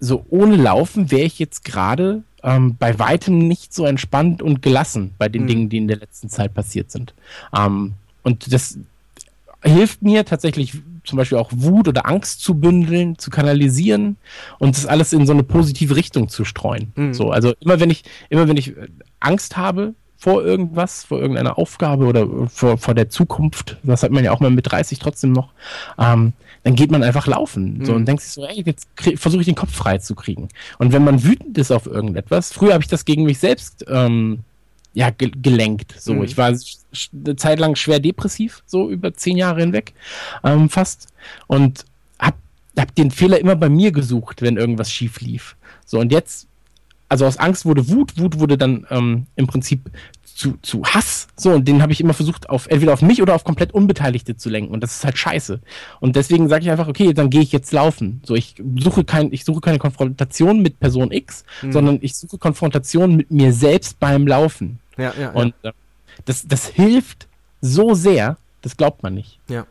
so ohne Laufen wäre ich jetzt gerade ähm, bei weitem nicht so entspannt und gelassen bei den mhm. Dingen, die in der letzten Zeit passiert sind. Ähm, und das hilft mir tatsächlich zum Beispiel auch Wut oder Angst zu bündeln, zu kanalisieren und das alles in so eine positive Richtung zu streuen. Mhm. So, also immer wenn ich, immer wenn ich äh, Angst habe vor irgendwas, vor irgendeiner Aufgabe oder vor, vor der Zukunft, das hat man ja auch mal mit 30 trotzdem noch, ähm, dann geht man einfach laufen mhm. so, und denkt sich so, ey, jetzt versuche ich den Kopf frei zu kriegen. Und wenn man wütend ist auf irgendetwas, früher habe ich das gegen mich selbst ähm, ja, ge gelenkt. So, mhm. ich war eine Zeit lang schwer depressiv, so über zehn Jahre hinweg, ähm, fast. Und hab, hab den Fehler immer bei mir gesucht, wenn irgendwas schief lief. So, und jetzt, also aus Angst wurde Wut, Wut wurde dann ähm, im Prinzip zu, zu Hass. So, und den habe ich immer versucht, auf entweder auf mich oder auf komplett Unbeteiligte zu lenken. Und das ist halt scheiße. Und deswegen sage ich einfach, okay, dann gehe ich jetzt laufen. So, ich suche kein, ich suche keine Konfrontation mit Person X, mhm. sondern ich suche Konfrontation mit mir selbst beim Laufen. Ja, ja. Und äh, das, das hilft so sehr, das glaubt man nicht. Ja.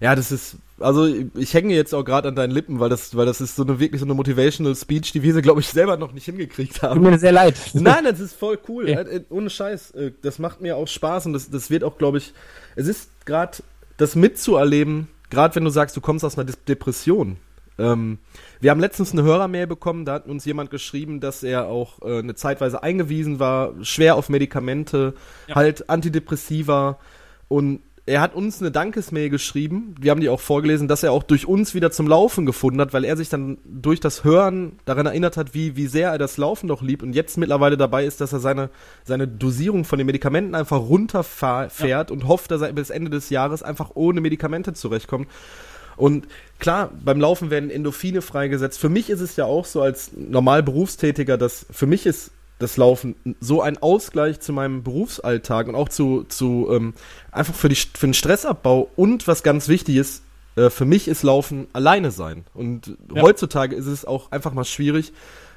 Ja, das ist, also ich hänge jetzt auch gerade an deinen Lippen, weil das, weil das ist so eine wirklich so eine Motivational Speech, die wir, glaube ich, selber noch nicht hingekriegt haben. Tut mir sehr leid. Nein, das ist voll cool. Ja. Äh, ohne Scheiß. Äh, das macht mir auch Spaß und das, das wird auch, glaube ich, es ist gerade das mitzuerleben, gerade wenn du sagst, du kommst aus einer Depression. Ähm, wir haben letztens eine Hörermail bekommen, da hat uns jemand geschrieben, dass er auch äh, eine Zeitweise eingewiesen war, schwer auf Medikamente, ja. halt Antidepressiva und er hat uns eine Dankesmail geschrieben, wir haben die auch vorgelesen, dass er auch durch uns wieder zum Laufen gefunden hat, weil er sich dann durch das Hören daran erinnert hat, wie, wie sehr er das Laufen doch liebt und jetzt mittlerweile dabei ist, dass er seine, seine Dosierung von den Medikamenten einfach runterfährt ja. und hofft, dass er bis Ende des Jahres einfach ohne Medikamente zurechtkommt. Und klar, beim Laufen werden Endorphine freigesetzt. Für mich ist es ja auch so als normal Berufstätiger, dass für mich ist das Laufen so ein Ausgleich zu meinem Berufsalltag und auch zu, zu ähm, einfach für, die, für den Stressabbau und was ganz wichtig ist, äh, für mich ist Laufen alleine sein. Und ja. heutzutage ist es auch einfach mal schwierig,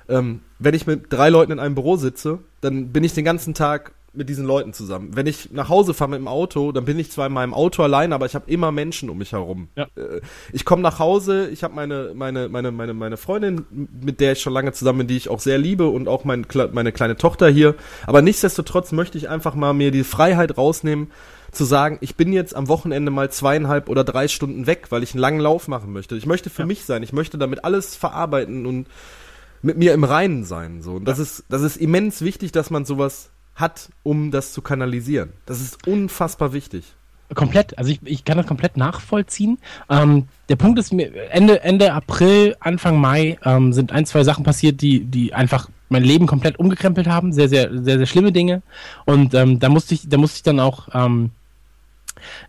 ähm, wenn ich mit drei Leuten in einem Büro sitze, dann bin ich den ganzen Tag mit diesen Leuten zusammen. Wenn ich nach Hause fahre mit dem Auto, dann bin ich zwar in meinem Auto allein, aber ich habe immer Menschen um mich herum. Ja. Äh, ich komme nach Hause, ich habe meine, meine, meine, meine, meine Freundin, mit der ich schon lange zusammen bin, die ich auch sehr liebe und auch mein, meine kleine Tochter hier. Aber nichtsdestotrotz möchte ich einfach mal mir die Freiheit rausnehmen, zu sagen, ich bin jetzt am Wochenende mal zweieinhalb oder drei Stunden weg, weil ich einen langen Lauf machen möchte. Ich möchte für ja. mich sein, ich möchte damit alles verarbeiten und mit mir im Reinen sein. So. Und das ist, das ist immens wichtig, dass man sowas hat, um das zu kanalisieren. Das ist unfassbar wichtig. Komplett, also ich, ich kann das komplett nachvollziehen. Ähm, der Punkt ist Ende, Ende April, Anfang Mai ähm, sind ein, zwei Sachen passiert, die, die einfach mein Leben komplett umgekrempelt haben. Sehr, sehr, sehr, sehr schlimme Dinge. Und ähm, da musste ich, da musste ich dann auch ähm,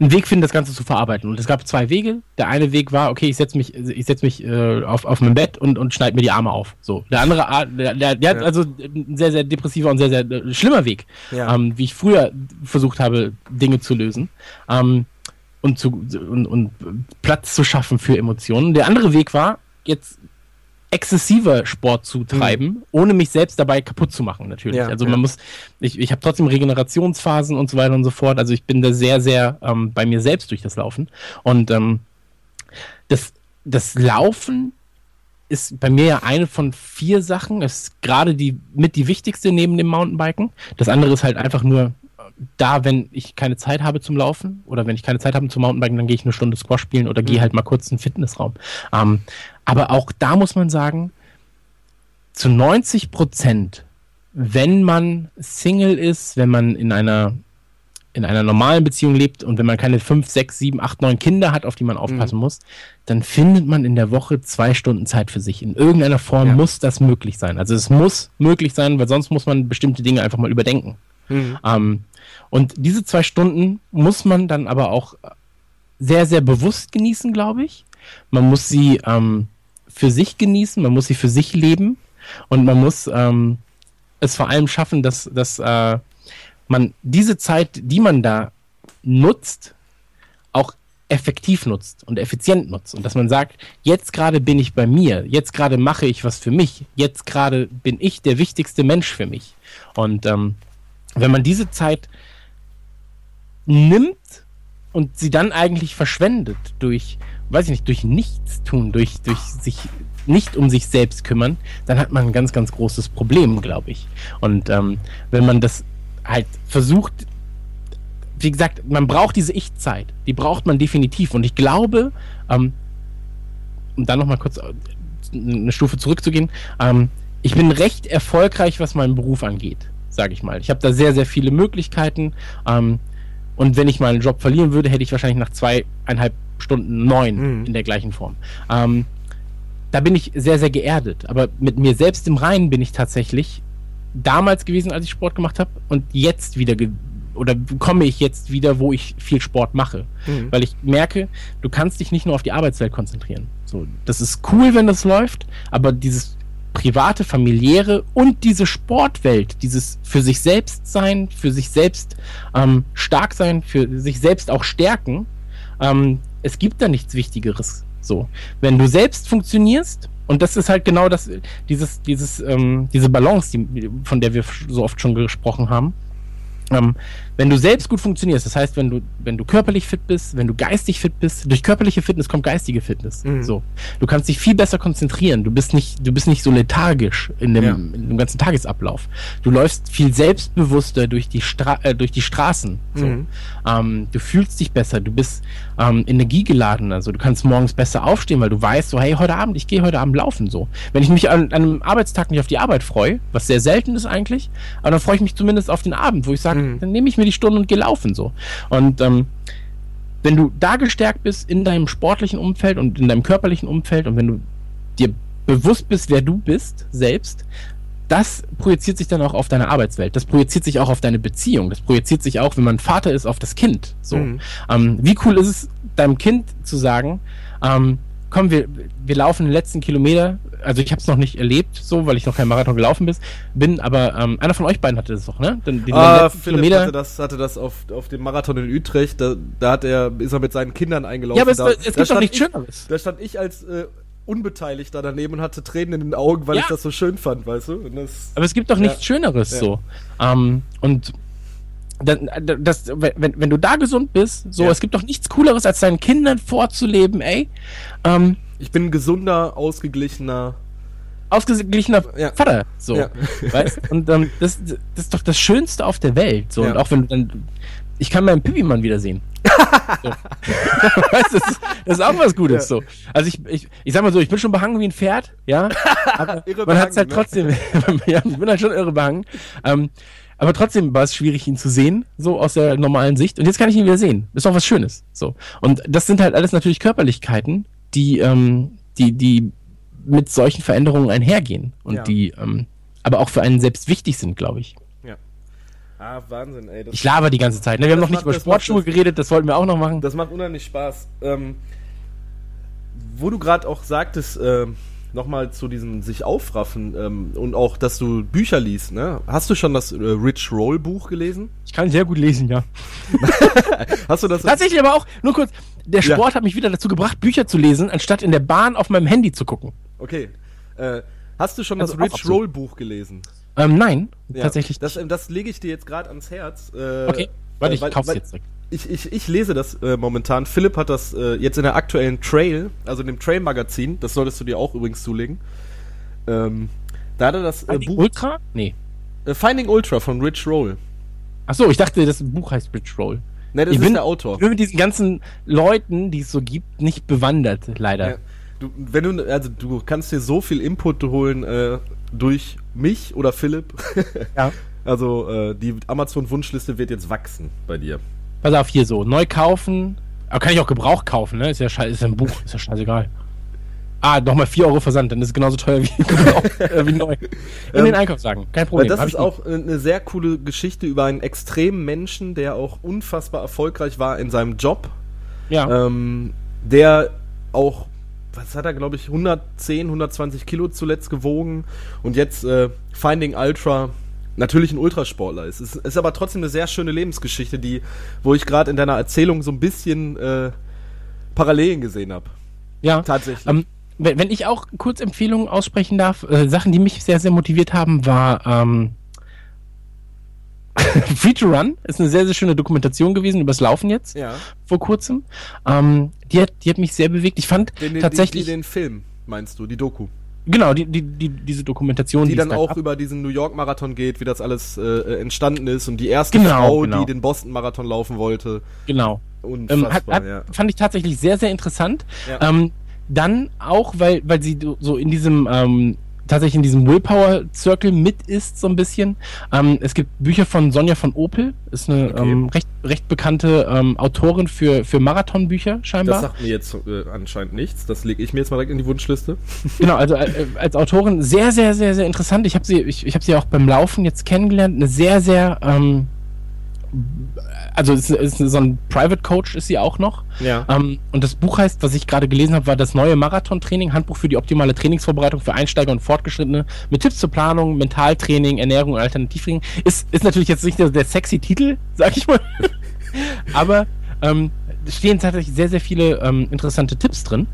einen Weg finden, das Ganze zu verarbeiten. Und es gab zwei Wege. Der eine Weg war, okay, ich setze mich, ich setz mich äh, auf, auf mein Bett und, und schneide mir die Arme auf. So. Der andere, der, der, der ja. hat also ein sehr, sehr depressiver und sehr, sehr äh, schlimmer Weg, ja. ähm, wie ich früher versucht habe, Dinge zu lösen. Ähm, und, zu, und, und Platz zu schaffen für Emotionen. Der andere Weg war, jetzt exzessiver Sport zu treiben, mhm. ohne mich selbst dabei kaputt zu machen, natürlich. Ja, also man ja. muss, ich, ich habe trotzdem Regenerationsphasen und so weiter und so fort. Also ich bin da sehr, sehr ähm, bei mir selbst durch das Laufen. Und ähm, das, das Laufen ist bei mir ja eine von vier Sachen. Es ist gerade die mit die wichtigste neben dem Mountainbiken. Das andere ist halt einfach nur da, wenn ich keine Zeit habe zum Laufen oder wenn ich keine Zeit habe zum Mountainbiken, dann gehe ich eine Stunde Squash spielen oder mhm. gehe halt mal kurz in den Fitnessraum. Ähm, aber auch da muss man sagen, zu 90 Prozent, wenn man Single ist, wenn man in einer in einer normalen Beziehung lebt und wenn man keine 5, 6, 7, 8, 9 Kinder hat, auf die man aufpassen mhm. muss, dann findet man in der Woche zwei Stunden Zeit für sich. In irgendeiner Form ja. muss das möglich sein. Also es muss möglich sein, weil sonst muss man bestimmte Dinge einfach mal überdenken. Mhm. Ähm, und diese zwei Stunden muss man dann aber auch sehr, sehr bewusst genießen, glaube ich. Man muss sie ähm, für sich genießen, man muss sie für sich leben und man muss ähm, es vor allem schaffen, dass, dass äh, man diese Zeit, die man da nutzt, auch effektiv nutzt und effizient nutzt. Und dass man sagt, jetzt gerade bin ich bei mir, jetzt gerade mache ich was für mich, jetzt gerade bin ich der wichtigste Mensch für mich. Und ähm, wenn man diese Zeit nimmt und sie dann eigentlich verschwendet durch, weiß ich nicht, durch nichts tun, durch, durch sich nicht um sich selbst kümmern, dann hat man ein ganz, ganz großes Problem, glaube ich. Und ähm, wenn man das halt versucht, wie gesagt, man braucht diese Ich-Zeit, die braucht man definitiv. Und ich glaube, ähm, um dann nochmal kurz äh, eine Stufe zurückzugehen, ähm, ich bin recht erfolgreich, was meinen Beruf angeht, sage ich mal. Ich habe da sehr, sehr viele Möglichkeiten. Ähm, und wenn ich mal einen Job verlieren würde, hätte ich wahrscheinlich nach zweieinhalb Stunden neun mhm. in der gleichen Form. Ähm, da bin ich sehr, sehr geerdet. Aber mit mir selbst im Reinen bin ich tatsächlich damals gewesen, als ich Sport gemacht habe und jetzt wieder oder komme ich jetzt wieder, wo ich viel Sport mache. Mhm. Weil ich merke, du kannst dich nicht nur auf die Arbeitswelt konzentrieren. So, das ist cool, wenn das läuft, aber dieses private, familiäre und diese Sportwelt, dieses für sich selbst sein, für sich selbst ähm, stark sein, für sich selbst auch stärken, ähm, es gibt da nichts Wichtigeres. So, wenn du selbst funktionierst, und das ist halt genau das, dieses, dieses, ähm, diese Balance, die, von der wir so oft schon gesprochen haben, ähm, wenn du selbst gut funktionierst, das heißt, wenn du, wenn du körperlich fit bist, wenn du geistig fit bist, durch körperliche Fitness kommt geistige Fitness. Mhm. So. Du kannst dich viel besser konzentrieren. Du bist nicht, du bist nicht so lethargisch in dem, ja. in dem ganzen Tagesablauf. Du läufst viel selbstbewusster durch die, Stra äh, durch die Straßen. So. Mhm. Ähm, du fühlst dich besser, du bist ähm, energiegeladen. Also du kannst morgens besser aufstehen, weil du weißt, so, hey, heute Abend, ich gehe heute Abend laufen. So. Wenn ich mich an, an einem Arbeitstag nicht auf die Arbeit freue, was sehr selten ist eigentlich, aber dann freue ich mich zumindest auf den Abend, wo ich sage, mhm. dann nehme ich mir die Stunde und gelaufen so. Und ähm, wenn du da gestärkt bist in deinem sportlichen Umfeld und in deinem körperlichen Umfeld und wenn du dir bewusst bist, wer du bist, selbst, das projiziert sich dann auch auf deine Arbeitswelt. Das projiziert sich auch auf deine Beziehung. Das projiziert sich auch, wenn man Vater ist, auf das Kind. So. Mhm. Ähm, wie cool ist es, deinem Kind zu sagen, ähm, komm, wir, wir laufen den letzten Kilometer. Also ich habe es noch nicht erlebt, so, weil ich noch kein Marathon gelaufen bin, bin aber ähm, einer von euch beiden hatte das doch, ne? Den, den ah, Philipp Kilometer. hatte das, hatte das auf, auf dem Marathon in Utrecht. Da, da hat er, ist er mit seinen Kindern eingelaufen. Ja, aber es, da, es gibt doch nichts Schöneres. Da stand ich als äh, Unbeteiligter daneben und hatte Tränen in den Augen, weil ja. ich das so schön fand, weißt du? Das, aber es gibt doch ja. nichts Schöneres ja. so. Ähm, und das, das, wenn, wenn du da gesund bist, so, es gibt doch nichts Cooleres, als deinen Kindern vorzuleben, ey. Ähm, ich bin ein gesunder, ausgeglichener ausgeglichener ja. Vater, so, ja. weißt? Und ähm, das, das ist doch das Schönste auf der Welt, so. Ja. Und auch wenn du dann, ich kann meinen Pipi-Mann wiedersehen. so. weißt, das, ist, das ist auch was Gutes, so. Also ich, ich, ich sag mal so, ich bin schon behangen wie ein Pferd, ja. Aber man hat es halt ne? trotzdem, ja, ich bin halt schon irre behangen. Ähm, aber trotzdem war es schwierig, ihn zu sehen, so aus der normalen Sicht. Und jetzt kann ich ihn wieder sehen. Ist doch was Schönes. So. Und das sind halt alles natürlich Körperlichkeiten, die, ähm, die, die mit solchen Veränderungen einhergehen und ja. die ähm, aber auch für einen selbst wichtig sind, glaube ich. Ja. Ah, Wahnsinn, ey. Ich laber die ganze Zeit. Ne? Wir haben noch nicht macht- über Sportschuhe geredet, das wollten wir auch noch machen. das macht unheimlich Spaß. Ähm, wo du gerade auch sagtest, ähm, nochmal zu diesem sich aufraffen ähm, und auch, dass du Bücher liest, ne? Hast du schon das äh, Rich Roll Buch gelesen? Ich kann sehr gut lesen, ja. Hast du das? Tatsächlich aber auch, nur kurz, der Ja. Sport hat mich wieder dazu gebracht, Bücher zu lesen, anstatt in der Bahn auf meinem Handy zu gucken. Okay. Äh, hast du schon Also das Rich. Roll Buch gelesen? Ähm, nein, Ja, tatsächlich. Das, ähm, das lege ich dir jetzt gerade ans Herz. Äh, okay, warte, ich weil- kauf's weil- jetzt direkt. Ich, ich, ich lese das äh, momentan. Philipp hat das äh, jetzt in der aktuellen Trail, also in dem Trail-Magazin, das solltest du dir auch übrigens zulegen. Ähm, da hat er das äh, Buch Ultra? Nee. äh, Finding Ultra von Rich Roll. Achso, ich dachte, das Buch heißt Rich Roll. Ne, das Ich ist bin- der Autor. Ich bin mit diesen ganzen Leuten, die es so gibt, nicht bewandert, leider. Ja. Du, wenn du, also du kannst dir so viel Input holen äh, durch mich oder Philipp. Ja. Also äh, die Amazon-Wunschliste wird jetzt wachsen bei dir. Pass auf, hier so, neu kaufen. Aber kann ich auch Gebrauch kaufen, ne? Ist ja, schei- ist ja ein Buch, ist ja scheißegal. Ah, nochmal 4 Euro Versand, dann ist es genauso teuer wie, äh, wie neu. In Ähm, den Einkaufswagen, kein Weil Problem. das hab ist auch äh, eine sehr coole Geschichte über einen extremen Menschen, der auch unfassbar erfolgreich war in seinem Job. Ja, Ähm, der auch, was hat er, glaube ich, 110, 120 Kilo zuletzt gewogen und jetzt äh, Finding Ultra natürlich ein Ultrasportler ist. Es ist aber trotzdem eine sehr schöne Lebensgeschichte, die, wo ich gerade in deiner Erzählung so ein bisschen äh, Parallelen gesehen habe. ja. Tatsächlich. Ähm, wenn, wenn ich auch kurz Empfehlungen aussprechen darf, äh, Sachen, die mich sehr, sehr motiviert haben, war ähm, Free to Run. Ist eine sehr, sehr schöne Dokumentation gewesen übers Laufen jetzt, ja. vor kurzem. Ähm, die, hat, die hat mich sehr bewegt. Ich fand Den, den, tatsächlich, den, den Film, meinst du, die Doku. Genau, die, die, die, diese Dokumentation, Die es dann da auch gab. über diesen New York Marathon geht, wie das alles äh, entstanden ist und die erste Genau, Frau, genau. die den Boston Marathon laufen wollte. Genau. Unfassbar, Ähm, hat, hat, ja. Fand ich tatsächlich sehr, sehr interessant. Ja. Ähm, dann auch, weil, weil sie so in diesem, ähm, tatsächlich in diesem Willpower-Circle mit ist, so ein bisschen. Ähm, es gibt Bücher von Sonja von Opel, ist eine Okay. ähm, recht, recht bekannte ähm, Autorin für, für Marathonbücher, Das scheinbar. sagt mir jetzt äh, anscheinend nichts. Das lege ich mir jetzt mal direkt in die Wunschliste. Genau, also äh, als Autorin sehr, sehr, sehr, sehr interessant. Ich habe sie, ich, ich habe sie auch beim Laufen jetzt kennengelernt. Eine sehr, sehr, ähm, also es ist, ist so ein Private Coach ist sie auch noch. Ja. Ähm, und das Buch heißt, was ich gerade gelesen habe, war das neue Marathon-Training, Handbuch für die optimale Trainingsvorbereitung für Einsteiger und Fortgeschrittene mit Tipps zur Planung, Mentaltraining, Ernährung und Alternativtraining. Ist, ist natürlich jetzt nicht der, der sexy Titel, sag ich mal. Aber ähm, es stehen tatsächlich sehr, sehr viele ähm, interessante Tipps drin.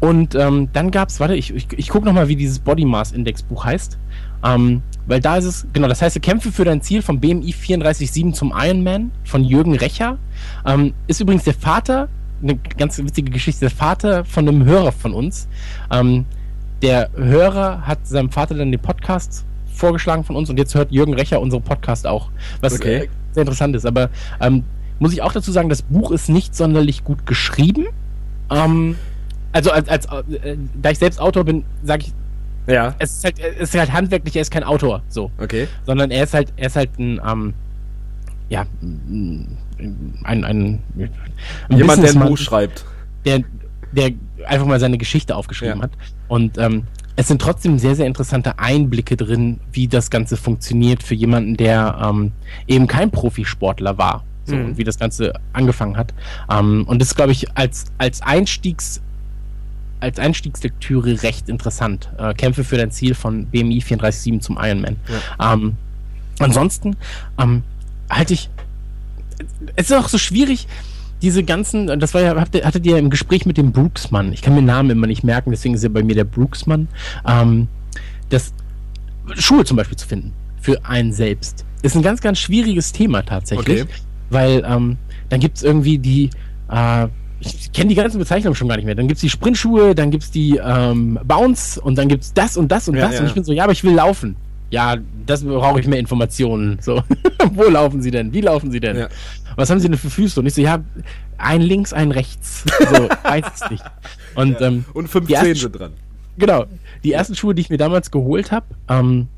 Und ähm, dann gab's, warte, ich, ich, ich gucke nochmal, wie dieses Body Mass Index Buch heißt. Ähm, weil da ist es, genau, das heißt, Kämpfe für dein Ziel vom BMI 34,7 zum Ironman von Jürgen Recher. Ähm, ist übrigens der Vater, eine ganz witzige Geschichte, der Vater von einem Hörer von uns. Ähm, der Hörer hat seinem Vater dann den Podcast vorgeschlagen von uns und jetzt hört Jürgen Recher unseren Podcast auch. Was Okay. äh, sehr interessant ist. Aber ähm, muss ich auch dazu sagen, das Buch ist nicht sonderlich gut geschrieben. Ähm, also als, als äh, da ich selbst Autor bin, sage ich, Ja. es ist halt, es ist halt handwerklich, er ist kein Autor, so, Okay. sondern er ist halt, er ist halt ein, ähm, ja, ein, ein, ein, ein Jemand, der ein Buch schreibt. der, der einfach mal seine Geschichte aufgeschrieben Ja. hat. Und ähm, es sind trotzdem sehr, sehr interessante Einblicke drin, wie das Ganze funktioniert für jemanden, der ähm, eben kein Profisportler war. So, Mhm. und wie das Ganze angefangen hat. Ähm, und das ist, glaube ich, als, als Einstiegs als Einstiegslektüre recht interessant. Äh, Kämpfe für dein Ziel von BMI 34,7 zum Ironman. Ähm, ansonsten ähm, halte ich. Es ist auch so schwierig, diese ganzen. Das war ja, habt ihr, hattet ihr im Gespräch mit dem Brooksmann. Ich kann mir Namen immer nicht merken, deswegen ist er bei mir der Brooksmann. Ähm, das Schuhe zum Beispiel zu finden für einen selbst ist ein ganz, ganz schwieriges Thema tatsächlich. Okay. Weil ähm, dann gibt es irgendwie die. Äh, ich kenne die ganzen Bezeichnungen schon gar nicht mehr. Dann gibt's die Sprintschuhe, dann gibt's die ähm, Bounce und dann gibt's das und das und Ja, das. ja. Und ich bin so, ja, aber ich will laufen. Ja, das brauche ich mehr Informationen. So, wo laufen Sie denn? Wie laufen Sie denn? Ja. Was haben Sie denn für Füße? Und ich so, ja, ein links, ein rechts. So, weiß es nicht. Und ähm, Und fünf Die ersten Zehen sind dran. genau, die ersten Schuhe, die ich mir damals geholt habe, ähm,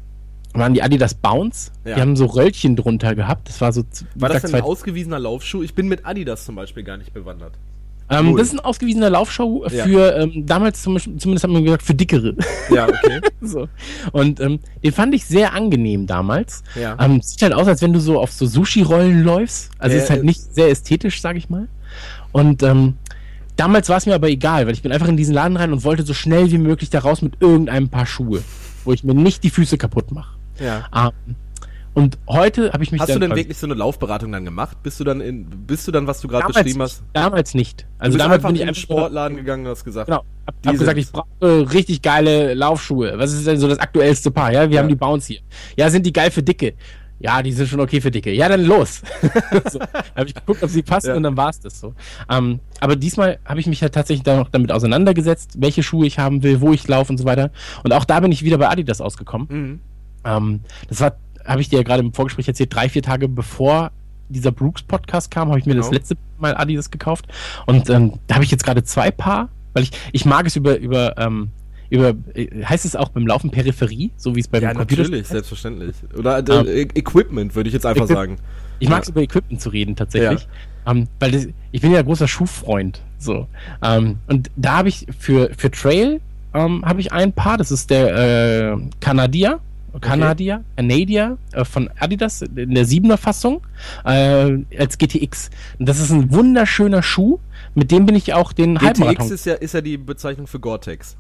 waren die Adidas Bounce. Ja. Die haben so Röllchen drunter gehabt. Das war so. War das ein ausgewiesener Laufschuh? Ich bin mit Adidas zum Beispiel gar nicht bewandert. Ähm, Cool. Das ist ein ausgewiesener Laufschuh Ja. für, ähm, damals zum Beispiel, zumindest hat man gesagt, für Dickere. Ja, okay. so. Und ähm, den fand ich sehr angenehm damals. Ja. Ähm, sieht halt aus, als wenn du so auf so Sushi-Rollen läufst. Also Ja, ist halt nicht sehr ästhetisch, sag ich mal. Und ähm, damals war es mir aber egal, weil ich bin einfach in diesen Laden rein und wollte so schnell wie möglich da raus mit irgendeinem Paar Schuhe, wo ich mir nicht die Füße kaputt mache. ja. Ähm, und heute habe ich mich Hast dann du denn wirklich so eine Laufberatung dann gemacht? Bist du dann in, bist du dann, was du gerade beschrieben hast? damals nicht. Also damals bin ich in den Sportladen gegangen und hast gesagt, Genau. Hab, hab gesagt, ich brauche richtig geile Laufschuhe. Was ist denn so das aktuellste Paar? Ja, wir Ja. haben die Bounce hier. Ja, sind die geil für Dicke? Ja, die sind schon okay für Dicke. Ja, dann los. so. Habe ich geguckt, ob sie passen Ja. und dann war es das so. Ähm, aber diesmal habe ich mich halt tatsächlich da noch damit auseinandergesetzt, welche Schuhe ich haben will, wo ich laufe und so weiter. Und auch da bin ich wieder bei Adidas ausgekommen. Mhm. Ähm, das war, habe ich dir ja gerade im Vorgespräch erzählt, drei, vier Tage bevor dieser Brooks-Podcast kam, habe ich mir das Genau. letzte Mal Adidas gekauft. Und ähm, da habe ich jetzt gerade zwei Paar, weil ich, ich mag es über, über, ähm, über, äh, heißt es auch beim Laufen Peripherie, so wie es beim Ja, Computer natürlich, selbstverständlich. Oder äh, E- Equipment, würde ich jetzt einfach Equip- sagen. Ich mag es über Equipment zu reden tatsächlich. Ähm, weil das, ich bin ja großer Schuhfreund. So. Ähm, und da habe ich für, für Trail ähm, habe ich ein Paar, das ist der äh, Canadier. Canadier, Canadier äh, von Adidas in der 7er Fassung äh, als GTX. Und das ist ein wunderschöner Schuh, mit dem bin ich auch den GTX Halbmarathon. ist ja, ist ja die Bezeichnung für Gore-Tex.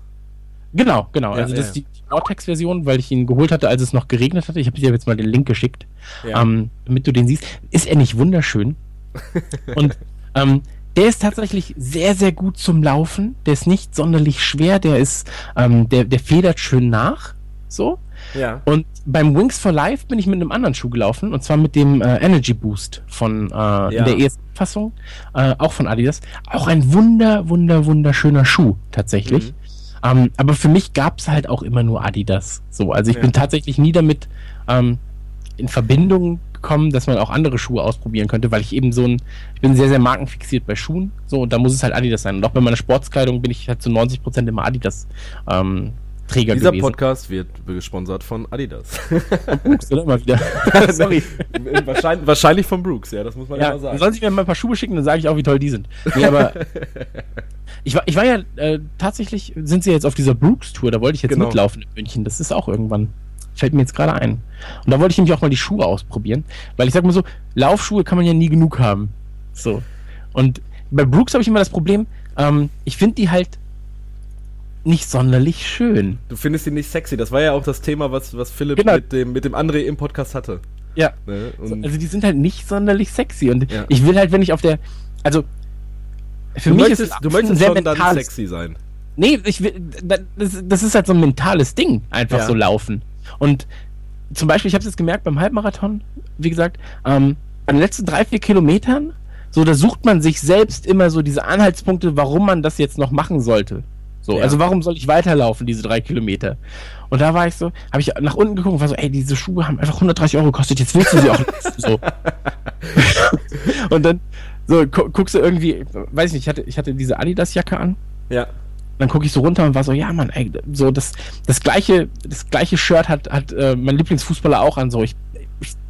Genau, genau. Ja, also das ja. ist die Vortex-Version, weil ich ihn geholt hatte, als es noch geregnet hatte. Ich habe dir jetzt mal den Link geschickt, Ja. ähm, damit du den siehst. Ist er nicht wunderschön? Und ähm, der ist tatsächlich sehr, sehr gut zum Laufen. Der ist nicht sonderlich schwer. Der ist, ähm, der, der federt schön nach. So. Ja. Und beim Wings for Life bin ich mit einem anderen Schuh gelaufen, und zwar mit dem äh, Energy Boost von äh, in der ES-Fassung, äh, auch von Adidas. Auch ein wunder, wunder, wunderschöner Schuh, tatsächlich. Mhm. Ähm, aber für mich gab es halt auch immer nur Adidas. So, also ich Ja. bin tatsächlich nie damit ähm, in Verbindung gekommen, dass man auch andere Schuhe ausprobieren könnte, weil ich eben so ein, ich bin sehr, sehr markenfixiert bei Schuhen. So, und da muss es halt Adidas sein. Und auch bei meiner Sportskleidung bin ich halt zu 90% immer Adidas ähm, Träger Dieser gewesen. Podcast wird gesponsert von Adidas. Brooks, oder? Mal wieder. Sorry. wahrscheinlich, wahrscheinlich von Brooks, ja, das muss man ja, Ja, mal sagen. sollen Sie mir mal ein paar Schuhe schicken, dann sage ich auch, wie toll die sind. Nee, aber ich war, ich war ja äh, tatsächlich, sind Sie jetzt auf dieser Brooks-Tour, da wollte ich jetzt Genau. mitlaufen in München. Das ist auch irgendwann. Fällt mir jetzt gerade ein. Und da wollte ich nämlich auch mal die Schuhe ausprobieren. Weil ich sag mal so, Laufschuhe kann man ja nie genug haben. So. Und bei Brooks habe ich immer das Problem, ähm, ich finde die halt nicht sonderlich schön. Du findest ihn nicht sexy. Das war ja auch das Thema, was, was Philipp Genau. mit dem, mit dem André im Podcast hatte. Ja. Ne? Also die sind halt nicht sonderlich sexy. Und Ja. ich will halt, wenn ich auf der. Also. Für du mich möchtest, ist du möchtest sehr schon dann sexy sein. Nee, ich will, das, das ist halt so ein mentales Ding, einfach Ja. so laufen. Und zum Beispiel, ich habe es jetzt gemerkt beim Halbmarathon, wie gesagt, ähm, an den letzten drei, vier Kilometern, so da sucht man sich selbst immer so diese Anhaltspunkte, warum man das jetzt noch machen sollte. So, Ja. also warum soll ich weiterlaufen, diese drei Kilometer? Und da war ich so, habe ich nach unten geguckt und war so, ey, diese Schuhe haben einfach 130 Euro gekostet, jetzt willst du sie auch nicht. so. und dann so gu guckst du irgendwie, weiß ich nicht, ich hatte, ich hatte diese Adidas-Jacke an Ja. dann gucke ich so runter und war so, ja Mann, ey, so das, das gleiche, das gleiche Shirt hat, hat äh, mein Lieblingsfußballer auch an, so ich,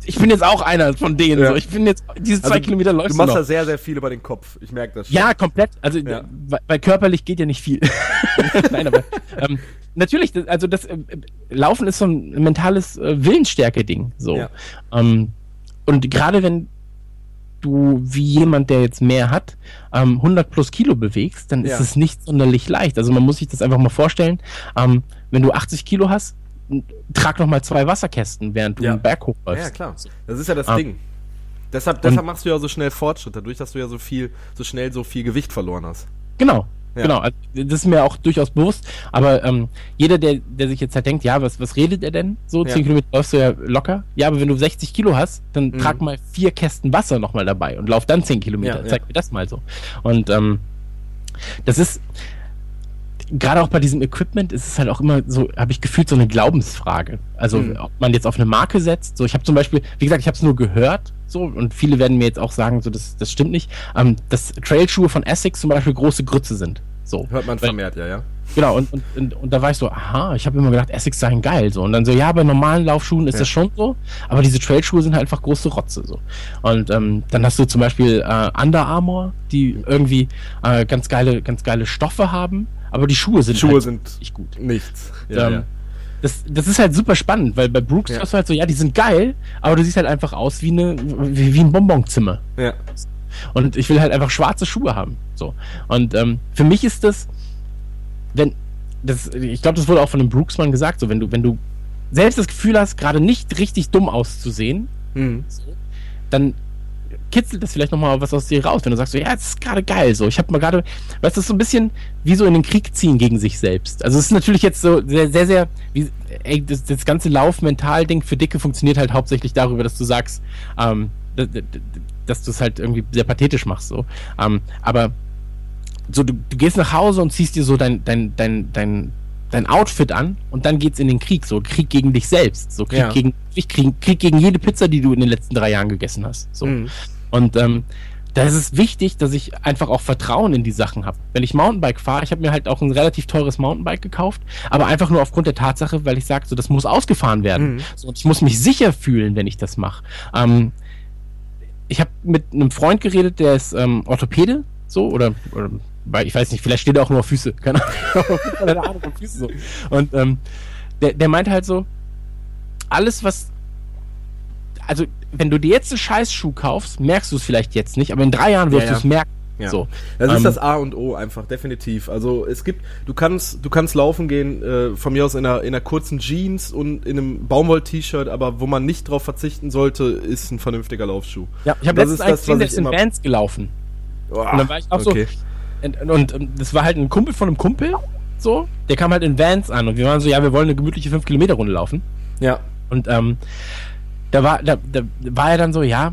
ich, bin jetzt auch einer von denen, Ja. so ich bin jetzt, diese zwei Also, Kilometer läufst Du du machst da sehr, sehr viel über den Kopf. Ich merke das schon. Ja, komplett. Also, Ja. weil, körperlich geht ja nicht viel. Nein, aber ähm, natürlich, das, also das äh, Laufen ist so ein mentales äh, Willensstärke-Ding. So. Ja. Ähm, und gerade wenn du wie jemand, der jetzt mehr hat, ähm, 100 plus Kilo bewegst, dann ist es nicht sonderlich leicht. Also man muss sich das einfach mal vorstellen. Ähm, wenn du 80 Kilo hast, trag noch mal zwei Wasserkästen, während du Ja. einen Berg hochläufst. Ja, klar. Das ist ja das Ah. Ding. Deshalb, deshalb machst du ja so schnell Fortschritt, dadurch, dass du ja so viel, so schnell so viel Gewicht verloren hast. Genau. Ja. Genau, also das ist mir auch durchaus bewusst, aber ähm, jeder, der, der sich jetzt halt denkt, ja, was, was redet er denn? So, Ja. 10 Kilometer läufst du ja locker. Ja, aber wenn du 60 Kilo hast, dann Mhm. trag mal vier Kästen Wasser nochmal dabei und lauf dann 10 Kilometer. Ja, Zeig ja. mir das mal so. Und ähm, das ist, gerade auch bei diesem Equipment ist es halt auch immer so, habe ich gefühlt so eine Glaubensfrage. Also Mhm. ob man jetzt auf eine Marke setzt. So, ich habe zum Beispiel, wie gesagt, ich habe es nur gehört, so und viele werden mir jetzt auch sagen, so das, das stimmt nicht, ähm, dass Trailschuhe von Essex zum Beispiel große Grütze sind. So. Hört man Weil- vermehrt, ja, ja. Genau, und, und, und, und da war ich so, aha, ich habe immer gedacht, Essex seien geil. So. Und dann so, ja, bei normalen Laufschuhen ist Ja. das schon so, aber diese Trailschuhe sind halt einfach große Rotze. So. Und ähm, dann hast du zum Beispiel äh, Under Armour, die irgendwie äh, ganz geile, ganz geile Stoffe haben, aber die Schuhe sind Schuhe halt sind nicht gut. nichts. ähm, Das, das ist halt super spannend, weil bei Brooks Ja. hast du halt so, ja, die sind geil, aber du siehst halt einfach aus wie, eine, wie, wie ein Bonbonzimmer. ja. Und ich will halt einfach schwarze Schuhe haben. So. Und ähm, für mich ist das, wenn, das, ich glaube, das wurde auch von dem Brooksmann gesagt, so, wenn du, wenn du selbst das Gefühl hast, gerade nicht richtig dumm auszusehen, Mhm. dann kitzelt das vielleicht nochmal was aus dir raus, wenn du sagst, so, ja, das ist gerade geil, so, ich habe mal gerade, weißt du, das ist so ein bisschen wie so in den Krieg ziehen gegen sich selbst. Also es ist natürlich jetzt so sehr, sehr, sehr, wie, ey, das, das ganze Lauf-Mental-Ding für Dicke funktioniert halt hauptsächlich darüber, dass du sagst, ähm, d- d- d- dass du es halt irgendwie sehr pathetisch machst, so. Ähm, aber so, du, du gehst nach Hause und ziehst dir so dein, dein, dein, dein, dein Outfit an und dann geht's in den Krieg, so Krieg gegen dich selbst, so Krieg Ja. gegen Krieg, Krieg gegen jede Pizza, die du in den letzten drei Jahren gegessen hast. So. Mhm. Und ähm, da ist es wichtig, dass ich einfach auch Vertrauen in die Sachen habe. Wenn ich Mountainbike fahre, ich habe mir halt auch ein relativ teures Mountainbike gekauft, aber einfach nur aufgrund der Tatsache, weil ich sage, so das muss ausgefahren werden. Mhm. So, ich muss mich sicher fühlen, wenn ich das mache. Ähm, ich habe mit einem Freund geredet, der ist ähm, Orthopäde, so oder, oder weil ich weiß nicht, vielleicht steht er auch nur auf Füße, keine Ahnung, keine Ahnung auf Füße so. Und ähm, der, der meinte halt so, alles was also wenn du dir jetzt einen Scheißschuh kaufst, merkst du es vielleicht jetzt nicht, aber in drei Jahren wirst Ja, ja. du es merken. Ja. So. Das ist Ähm, das A und O einfach, definitiv. Also es gibt, du kannst, du kannst laufen gehen, äh, von mir aus in einer, in einer kurzen Jeans und in einem Baumwoll-T-Shirt, aber wo man nicht drauf verzichten sollte, ist ein vernünftiger Laufschuh. Ja, ich habe letztens ist einen das, gesehen, der ist in Vans gelaufen. Boah, Und dann war ich auch okay. so. Und, und, und das war halt ein Kumpel von einem Kumpel, so, der kam halt in Vans an und wir waren so, ja, wir wollen eine gemütliche 5 Kilometer Runde laufen. Ja, Und ähm, da war, da, da war er dann so, ja,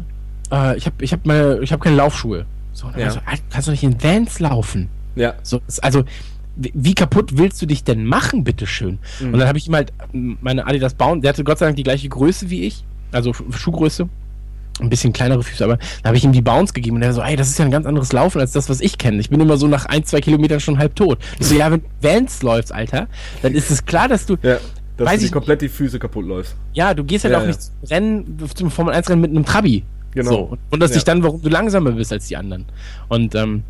äh, ich habe ich hab meine, ich habe keine Laufschuhe. So, und Ja. so, Alter, kannst du nicht in Vans laufen? ja. So, also, wie, kaputt willst du dich denn machen, bitteschön? Mhm. Und dann habe ich ihm halt ähm, meine Adidas Bounce, der hatte Gott sei Dank die gleiche Größe wie ich, also Schu- Schuhgröße. Ein bisschen kleinere Füße, aber da habe ich ihm die Bounce gegeben und er so, ey, das ist ja ein ganz anderes Laufen als das, was ich kenne. Ich bin immer so nach ein, zwei Kilometern schon halb tot. Ich so, ja, wenn Vans läufst, Alter, dann ist es klar, dass du, Ja, dass Weiß du dir ich komplett die Füße kaputt läufst. ja, du gehst halt Ja, auch ja. nicht zum Rennen, zum Formel 1 Rennen mit einem Trabi. Genau. So, und wunderst dich Ja. dann, warum du langsamer bist als die anderen. Und ähm,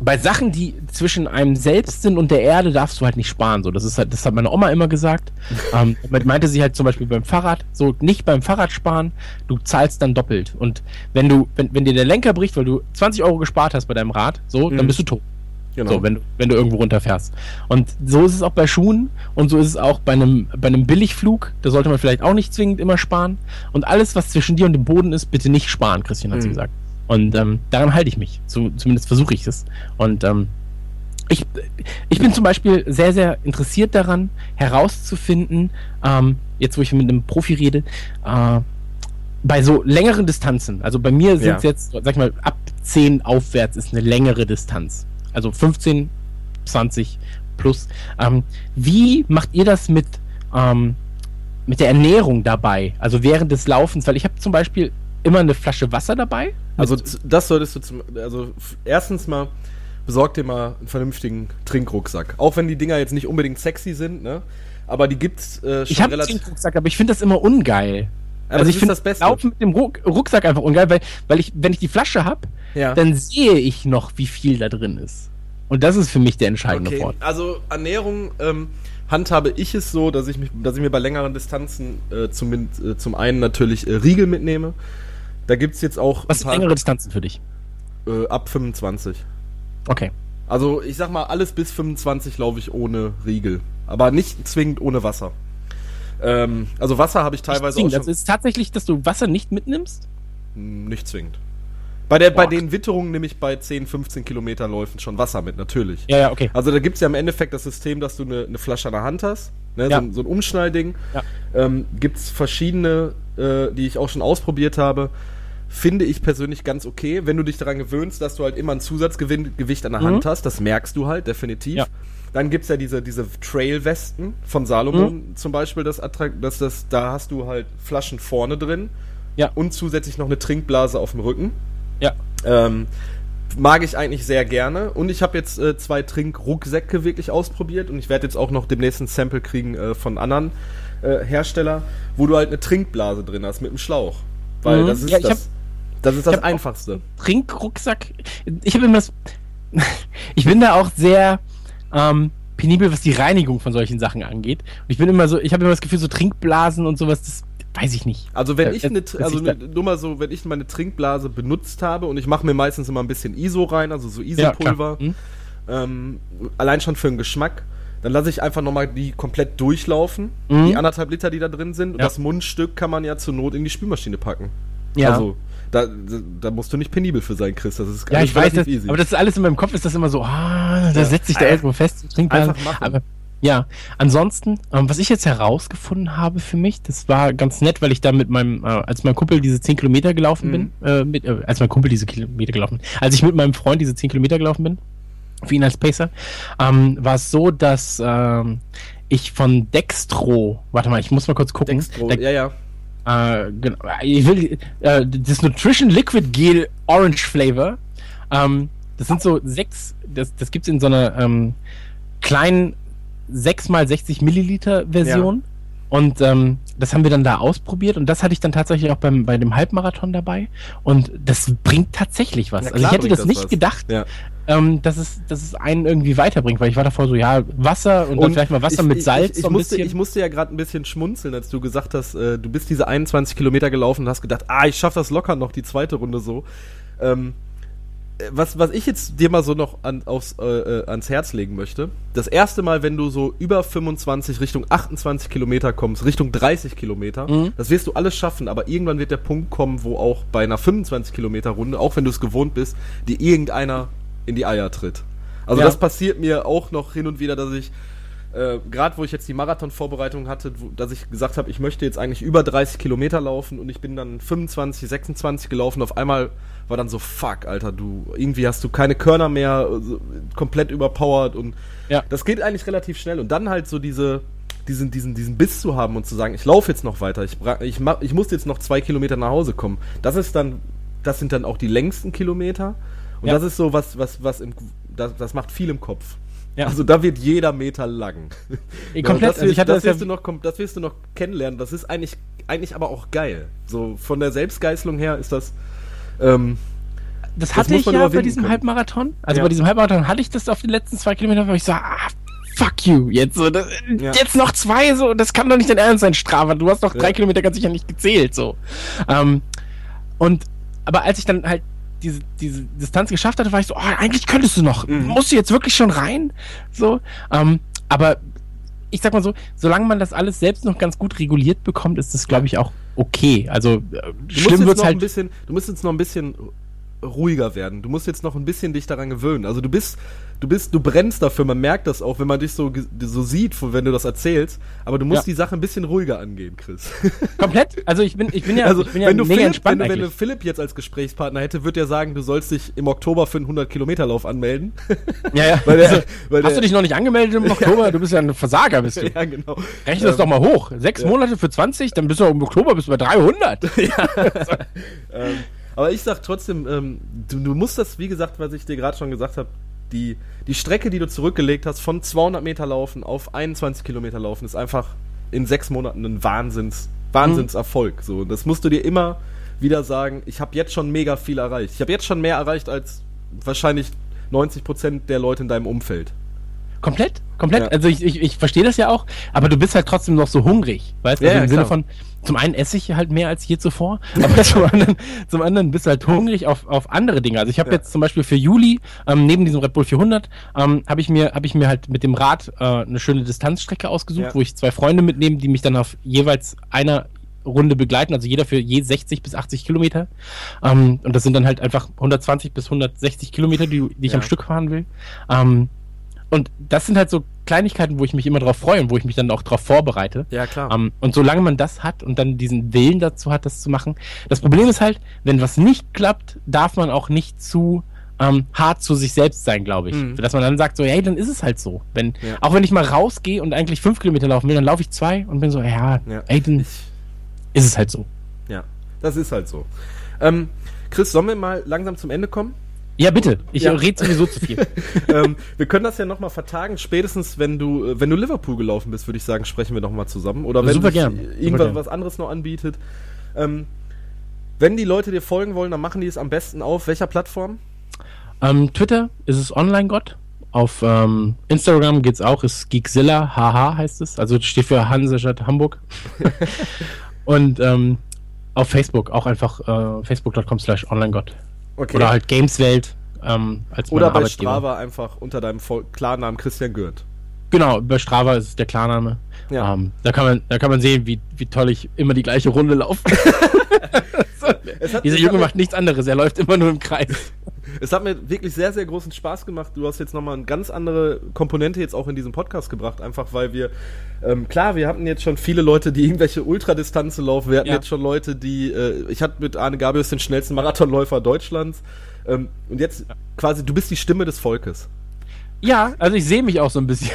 bei Sachen, die zwischen einem selbst sind und der Erde, darfst du halt nicht sparen. So, das ist halt, das hat meine Oma immer gesagt. ähm, damit meinte sie halt zum Beispiel beim Fahrrad, so nicht beim Fahrrad sparen, du zahlst dann doppelt. Und wenn du, wenn, wenn dir der Lenker bricht, weil du 20 Euro gespart hast bei deinem Rad, so, Mhm. dann bist du tot. Genau. So, wenn du, wenn du irgendwo runterfährst. Und so ist es auch bei Schuhen und so ist es auch bei einem, bei einem Billigflug. Da sollte man vielleicht auch nicht zwingend immer sparen. Und alles, was zwischen dir und dem Boden ist, bitte nicht sparen, Christian hat sie Mhm. gesagt. Und ähm, daran halte ich mich. So, zumindest versuche ich es. Und ähm, ich, ich bin zum Beispiel sehr, sehr interessiert daran, herauszufinden, ähm, jetzt wo ich mit einem Profi rede, äh, bei so längeren Distanzen, also bei mir sind es Ja. jetzt, sag ich mal, ab 10 aufwärts ist eine längere Distanz. Also 15, 20 plus. Ähm, wie macht ihr das mit, ähm, mit der Ernährung dabei? Also während des Laufens, weil ich habe zum Beispiel immer eine Flasche Wasser dabei. Also das solltest du zum, also erstens mal besorg dir mal einen vernünftigen Trinkrucksack. Auch wenn die Dinger jetzt nicht unbedingt sexy sind, ne? Aber die gibt's äh, schon ich habe einen relativ. Rucksack, aber ich finde das immer ungeil. Aber also ich finde das Beste. Laufen mit dem Ruck Rucksack einfach ungeil, weil, weil ich, wenn ich die Flasche habe, Ja. dann sehe ich noch, wie viel da drin ist. Und das ist für mich der entscheidende Okay, also Ernährung ähm, handhabe ich es so, dass ich mich, dass ich mir bei längeren Distanzen äh, zum, äh, zum einen natürlich äh, Riegel mitnehme. Da gibt's jetzt auch Was sind längere Distanzen für dich? äh, ab 25. Okay. Also ich sag mal, alles bis 25 laufe ich ohne Riegel. Aber nicht zwingend ohne Wasser. Ähm, also Wasser habe ich teilweise Zwingend. auch schon. Also ist es tatsächlich, dass du Wasser nicht mitnimmst? Hm, Nicht zwingend. Bei, der, bei den Witterungen nehme ich bei 10, 15 Kilometer Läufen schon Wasser mit, natürlich. Ja, ja, okay. Also da gibt es ja im Endeffekt das System, dass du eine, eine Flasche an der Hand hast, ne, Ja. so, ein- so ein Umschnallding. Ja. Ähm, gibt es verschiedene, äh, die ich auch schon ausprobiert habe. Finde ich persönlich ganz okay, wenn du dich daran gewöhnst, dass du halt immer ein Zusatzgewicht an der Mhm. Hand hast. Das merkst du halt, definitiv. Ja. Dann gibt es ja diese, diese Trail-Westen von Salomon Mhm. zum Beispiel, das, das, das, da hast du halt Flaschen vorne drin Ja. und zusätzlich noch eine Trinkblase auf dem Rücken. Ja. Ähm, mag ich eigentlich sehr gerne. Und ich habe jetzt äh, zwei Trinkrucksäcke wirklich ausprobiert und ich werde jetzt auch noch demnächst ein Sample kriegen äh, von anderen äh, Hersteller, wo du halt eine Trinkblase drin hast mit einem Schlauch. Weil Mhm. das ist Ja, das, hab- das, ist das Einfachste. Trinkrucksack. Ich habe immer das. ich bin da auch sehr ähm, penibel, was die Reinigung von solchen Sachen angeht. Und ich bin immer so, ich habe immer das Gefühl, so Trinkblasen und sowas, das weiß ich nicht. Also wenn Äh, ich eine, also ne- nur mal so, wenn ich meine Trinkblase benutzt habe und ich mache mir meistens immer ein bisschen ISO rein, also so ISO-Pulver, Hm? ähm, allein schon für den Geschmack, dann lasse ich einfach nochmal die komplett durchlaufen, Mhm. die anderthalb Liter, die da drin sind. Und Ja. das Mundstück kann man ja zur Not in die Spülmaschine packen. Ja. Also da, da musst du nicht penibel für sein, Chris. Das ist Ja, ich weiß, das, easy. aber das ist alles in meinem Kopf, ist das immer so, ah, da Ja. setzt sich da Einfach- irgendwo fest, so Trinkblasen. einfach machen. Aber ja, ansonsten, ähm, was ich jetzt herausgefunden habe für mich, das war ganz nett, weil ich da mit meinem, äh, als mein Kumpel diese 10 Kilometer gelaufen Mhm. bin, äh, mit, äh, als mein Kumpel diese Kilometer gelaufen als ich mit meinem Freund diese 10 Kilometer gelaufen bin, für ihn als Pacer, ähm, war es so, dass ähm, ich von Dextro, warte mal, ich muss mal kurz gucken. Dextro, Da- ja, ja. genau. Ich will äh, das Nutrition Liquid Gel Orange Flavor. Ähm, das sind so sechs, das, das gibt's in so einer ähm, kleinen 6x60 Milliliter Version. Und ähm, das haben wir dann da ausprobiert und das hatte ich dann tatsächlich auch beim, bei dem Halbmarathon dabei. Und das bringt tatsächlich was. Also ich hätte das das nicht was. gedacht, Ja. ähm, dass, es, dass es einen irgendwie weiterbringt, weil ich war davor so, ja, Wasser und, dann vielleicht mal Wasser ich, mit ich- Salz. Ich, ich, so ein musste, bisschen. ich musste ja gerade ein bisschen schmunzeln, als du gesagt hast, äh, du bist diese 21 Kilometer gelaufen und hast gedacht, ah, ich schaff das locker noch, die zweite Runde so. Ähm, äh, was, was ich jetzt dir mal so noch an, aufs, äh, äh, ans Herz legen möchte, das erste Mal, wenn du so über 25 Richtung 28 Kilometer kommst, Richtung 30 Kilometer, Mhm. das wirst du alles schaffen, aber irgendwann wird der Punkt kommen, wo auch bei einer 25 Kilometer Runde, auch wenn du es gewohnt bist, dir irgendeiner in die Eier tritt. Also Ja. das passiert mir auch noch hin und wieder, dass ich äh, gerade wo ich jetzt die Marathon-Vorbereitung hatte, wo, dass ich gesagt habe, ich möchte jetzt eigentlich über 30 Kilometer laufen und ich bin dann 25, 26 gelaufen. Auf einmal war dann so, fuck, Alter, du, irgendwie hast du keine Körner mehr, so, komplett überpowered und Ja. das geht eigentlich relativ schnell. Und dann halt so diese, diesen, diesen, diesen Biss zu haben und zu sagen, ich laufe jetzt noch weiter, ich, ich, ich muss jetzt noch zwei Kilometer nach Hause kommen. Das ist dann, das sind dann auch die längsten Kilometer. Und Ja. das ist so was, was, was im, das, das macht viel im Kopf. Ja. Also da wird jeder Meter lang. Ey, komplett, das, also wirst, ich hatte das, das ja- wirst du noch, das wirst du noch kennenlernen. Das ist eigentlich, eigentlich aber auch geil. So von der Selbstgeißelung her ist das. Ähm, das Das hatte muss ich ja bei diesem können. Halbmarathon. Also Ja. bei diesem Halbmarathon hatte ich das auf den letzten zwei Kilometern, wo ich so, ah, fuck you, jetzt so, das, Ja. jetzt noch zwei, so, das kann doch nicht dein Ernst sein, Strava. Du hast doch drei Ja. Kilometer ganz sicher nicht gezählt, so. Ähm, und, aber als ich dann halt diese, diese Distanz geschafft hatte, war ich so, oh, eigentlich könntest du noch. Mhm. Musst du jetzt wirklich schon rein? So, ähm, aber ich sag mal so, solange man das alles selbst noch ganz gut reguliert bekommt, ist das, glaube ich, auch okay. Also, äh, du schlimm wird's halt. bisschen, du musst jetzt noch ein bisschen ruhiger werden. Du musst jetzt noch ein bisschen dich daran gewöhnen. Also du bist, du bist, du brennst dafür. Man merkt das auch, wenn man dich so, so sieht, wenn du das erzählst. Aber du musst Ja. die Sache ein bisschen ruhiger angehen, Chris. Komplett. Also ich bin, ich bin ja, also ich bin ja wenn du mega Philipp, entspannt wenn, wenn du. Philipp jetzt als Gesprächspartner hätte, würde er sagen, du sollst dich im Oktober für einen 100 Kilometer Lauf anmelden. Ja, ja. weil der, Also, weil hast der, du dich noch nicht angemeldet im Oktober? Du bist ja ein Versager, bist du. ja genau. Rechne das doch mal hoch. Sechs ja. Monate für 20, dann bist du im Oktober bist du bei 300. Ähm, aber ich sag trotzdem, ähm, du, du musst das, wie gesagt, was ich dir gerade schon gesagt habe, die, die Strecke, die du zurückgelegt hast, von 200 Meter laufen auf 21 Kilometer laufen, ist einfach in sechs Monaten ein Wahnsinns, Wahnsinnserfolg. So, das musst du dir immer wieder sagen. Ich habe jetzt schon mega viel erreicht. Ich habe jetzt schon mehr erreicht als wahrscheinlich 90 Prozent der Leute in deinem Umfeld. Komplett, komplett. Ja. Also ich, ich, ich verstehe das ja auch, aber du bist halt trotzdem noch so hungrig, weißt du? Also ja, im Sinne klar. von, zum einen esse ich halt mehr als je zuvor, aber zum anderen, zum anderen bist du halt hungrig auf, auf andere Dinge. Also ich habe Ja. jetzt zum Beispiel für Juli, ähm, neben diesem Red Bull 400, ähm, habe ich mir, habe ich mir halt mit dem Rad äh, eine schöne Distanzstrecke ausgesucht, wo ich zwei Freunde mitnehme, die mich dann auf jeweils einer Runde begleiten, also jeder für je 60 bis 80 Kilometer. Ähm, und das sind dann halt einfach 120 bis 160 Kilometer, die, die ich am Stück fahren will. Ähm, und das sind halt so Kleinigkeiten, wo ich mich immer drauf freue und wo ich mich dann auch drauf vorbereite. Ja, klar. Ähm, und solange man das hat und dann diesen Willen dazu hat, das zu machen. Das Problem ist halt, wenn was nicht klappt, darf man auch nicht zu ähm, hart zu sich selbst sein, glaube ich. Mhm. Dass man dann sagt so, hey, dann ist es halt so. Wenn, Ja. Auch wenn ich mal rausgehe und eigentlich fünf Kilometer laufen will, dann laufe ich zwei und bin so, ja, ja. ey, dann ist es halt so. Ja, das ist halt so. Ähm, Chris, sollen wir mal langsam zum Ende kommen? Ja, bitte. Ich Ja. rede sowieso zu viel. ähm, wir können das ja nochmal vertagen. Spätestens, wenn du, äh, wenn du Liverpool gelaufen bist, würde ich sagen, sprechen wir nochmal zusammen. Oder wenn Super gern. Super irgendwas gern. was anderes noch anbietet. Ähm, wenn die Leute dir folgen wollen, dann machen die es am besten auf welcher Plattform? Ähm, Twitter ist es Online-Gott. Auf ähm, Instagram geht's auch, ist Geekzilla, haha heißt es. Also steht für Hansestadt Hamburg. Und ähm, auf Facebook auch einfach äh, facebook.com slash onlinegott. Okay. Oder halt Gameswelt ähm, als Oder bei Arbeitgeber. Strava einfach unter deinem Voll Klarnamen Christian Gürt. Genau, bei Strava ist es der Klarname. Ja. Ähm, da, kann man, da kann man sehen, wie, wie toll ich immer die gleiche Runde laufe. Hat, Dieser es Junge macht nichts anderes, er läuft immer nur im Kreis. Es hat mir wirklich sehr, sehr großen Spaß gemacht. Du hast jetzt nochmal eine ganz andere Komponente jetzt auch in diesem Podcast gebracht, einfach weil wir, ähm, klar, wir hatten jetzt schon viele Leute, die irgendwelche Ultradistanzen laufen. Wir hatten Ja. jetzt schon Leute, die, äh, ich hatte mit Arne Gabius den schnellsten Marathonläufer Deutschlands. Ähm, und jetzt quasi, du bist die Stimme des Volkes. Ja, also ich sehe mich auch so ein bisschen.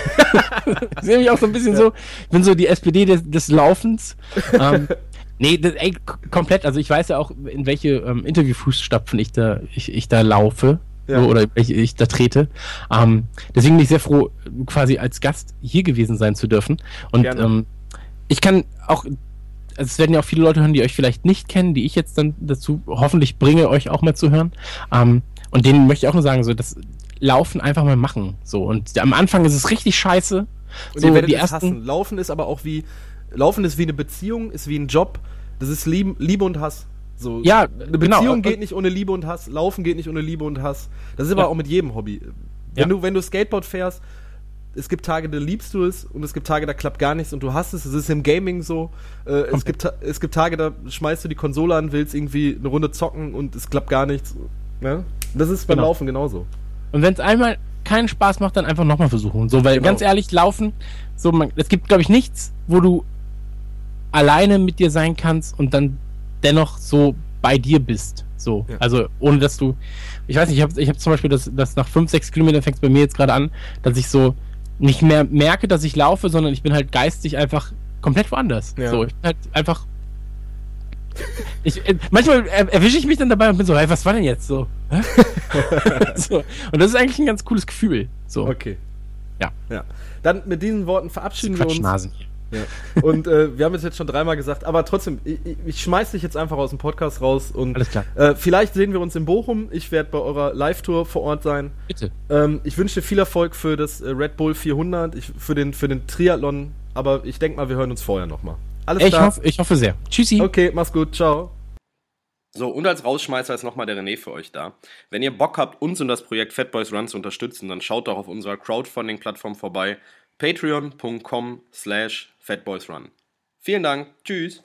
ich sehe mich auch so ein bisschen so. Ich bin so die SPD des, des Laufens. Ähm, nee, das, ey, komplett. Also ich weiß ja auch, in welche ähm, Interviewfußstapfen ich da, ich, ich da laufe. Ja. So, oder welche ich da trete. Ähm, deswegen bin ich sehr froh, quasi als Gast hier gewesen sein zu dürfen. Und ähm, ich kann auch, also es werden ja auch viele Leute hören, die euch vielleicht nicht kennen, die ich jetzt dann dazu hoffentlich bringe, euch auch mal zu hören. Ähm, und denen möchte ich auch nur sagen, so das Laufen einfach mal machen. So und am Anfang ist es richtig scheiße. Und so ihr werdet die ersten, hassen. Laufen ist aber auch wie, Laufen ist wie eine Beziehung, ist wie ein Job. Das ist Liebe, Liebe und Hass. So, Ja, eine genau. Beziehung geht nicht ohne Liebe und Hass, Laufen geht nicht ohne Liebe und Hass. Das ist aber Ja. auch mit jedem Hobby. Wenn Ja. du, wenn du Skateboard fährst, es gibt Tage, da liebst du es und es gibt Tage, da klappt gar nichts und du hast es. Es ist im Gaming so. Äh, es, gibt, es gibt Tage, da schmeißt du die Konsole an, willst irgendwie eine Runde zocken und es klappt gar nichts. Ne? Das ist beim Genau. Laufen genauso. Und wenn es einmal keinen Spaß macht, dann einfach nochmal versuchen. So, weil Genau. ganz ehrlich, laufen, so man, es gibt, glaube ich, nichts, wo du alleine mit dir sein kannst und dann dennoch so bei dir bist. So, Ja. also ohne dass du, ich weiß nicht, ich habe ich hab zum Beispiel das, das nach fünf, sechs Kilometern fängt es bei mir jetzt gerade an, dass ich so nicht mehr merke, dass ich laufe, sondern ich bin halt geistig einfach komplett woanders. Ja. So, ich bin halt einfach. Ich, äh, manchmal er, erwische ich mich dann dabei und bin so, hey, was war denn jetzt so? So? Und das ist eigentlich ein ganz cooles Gefühl. So, Okay. Ja. Ja. Dann mit diesen Worten verabschieden wir uns. Hier. Ja. Und äh, wir haben es jetzt schon dreimal gesagt, aber trotzdem, ich, ich- schmeiß dich jetzt einfach aus dem Podcast raus und Alles klar. Äh, vielleicht sehen wir uns in Bochum. Ich werde bei eurer Live-Tour vor Ort sein. Bitte. Ähm, ich wünsche dir viel Erfolg für das äh, Red Bull 400, ich, für, den, für den Triathlon, aber ich denke mal, wir hören uns vorher nochmal. Alles Ich klar. hoffe, ich hoffe sehr. Tschüssi. Okay, mach's gut, ciao. So, und als Rausschmeißer ist nochmal der René für euch da. Wenn ihr Bock habt, uns und das Projekt Fat Boys Run zu unterstützen, dann schaut doch auf unserer Crowdfunding-Plattform vorbei. patreon.com slash fatboysrun. Vielen Dank. Tschüss.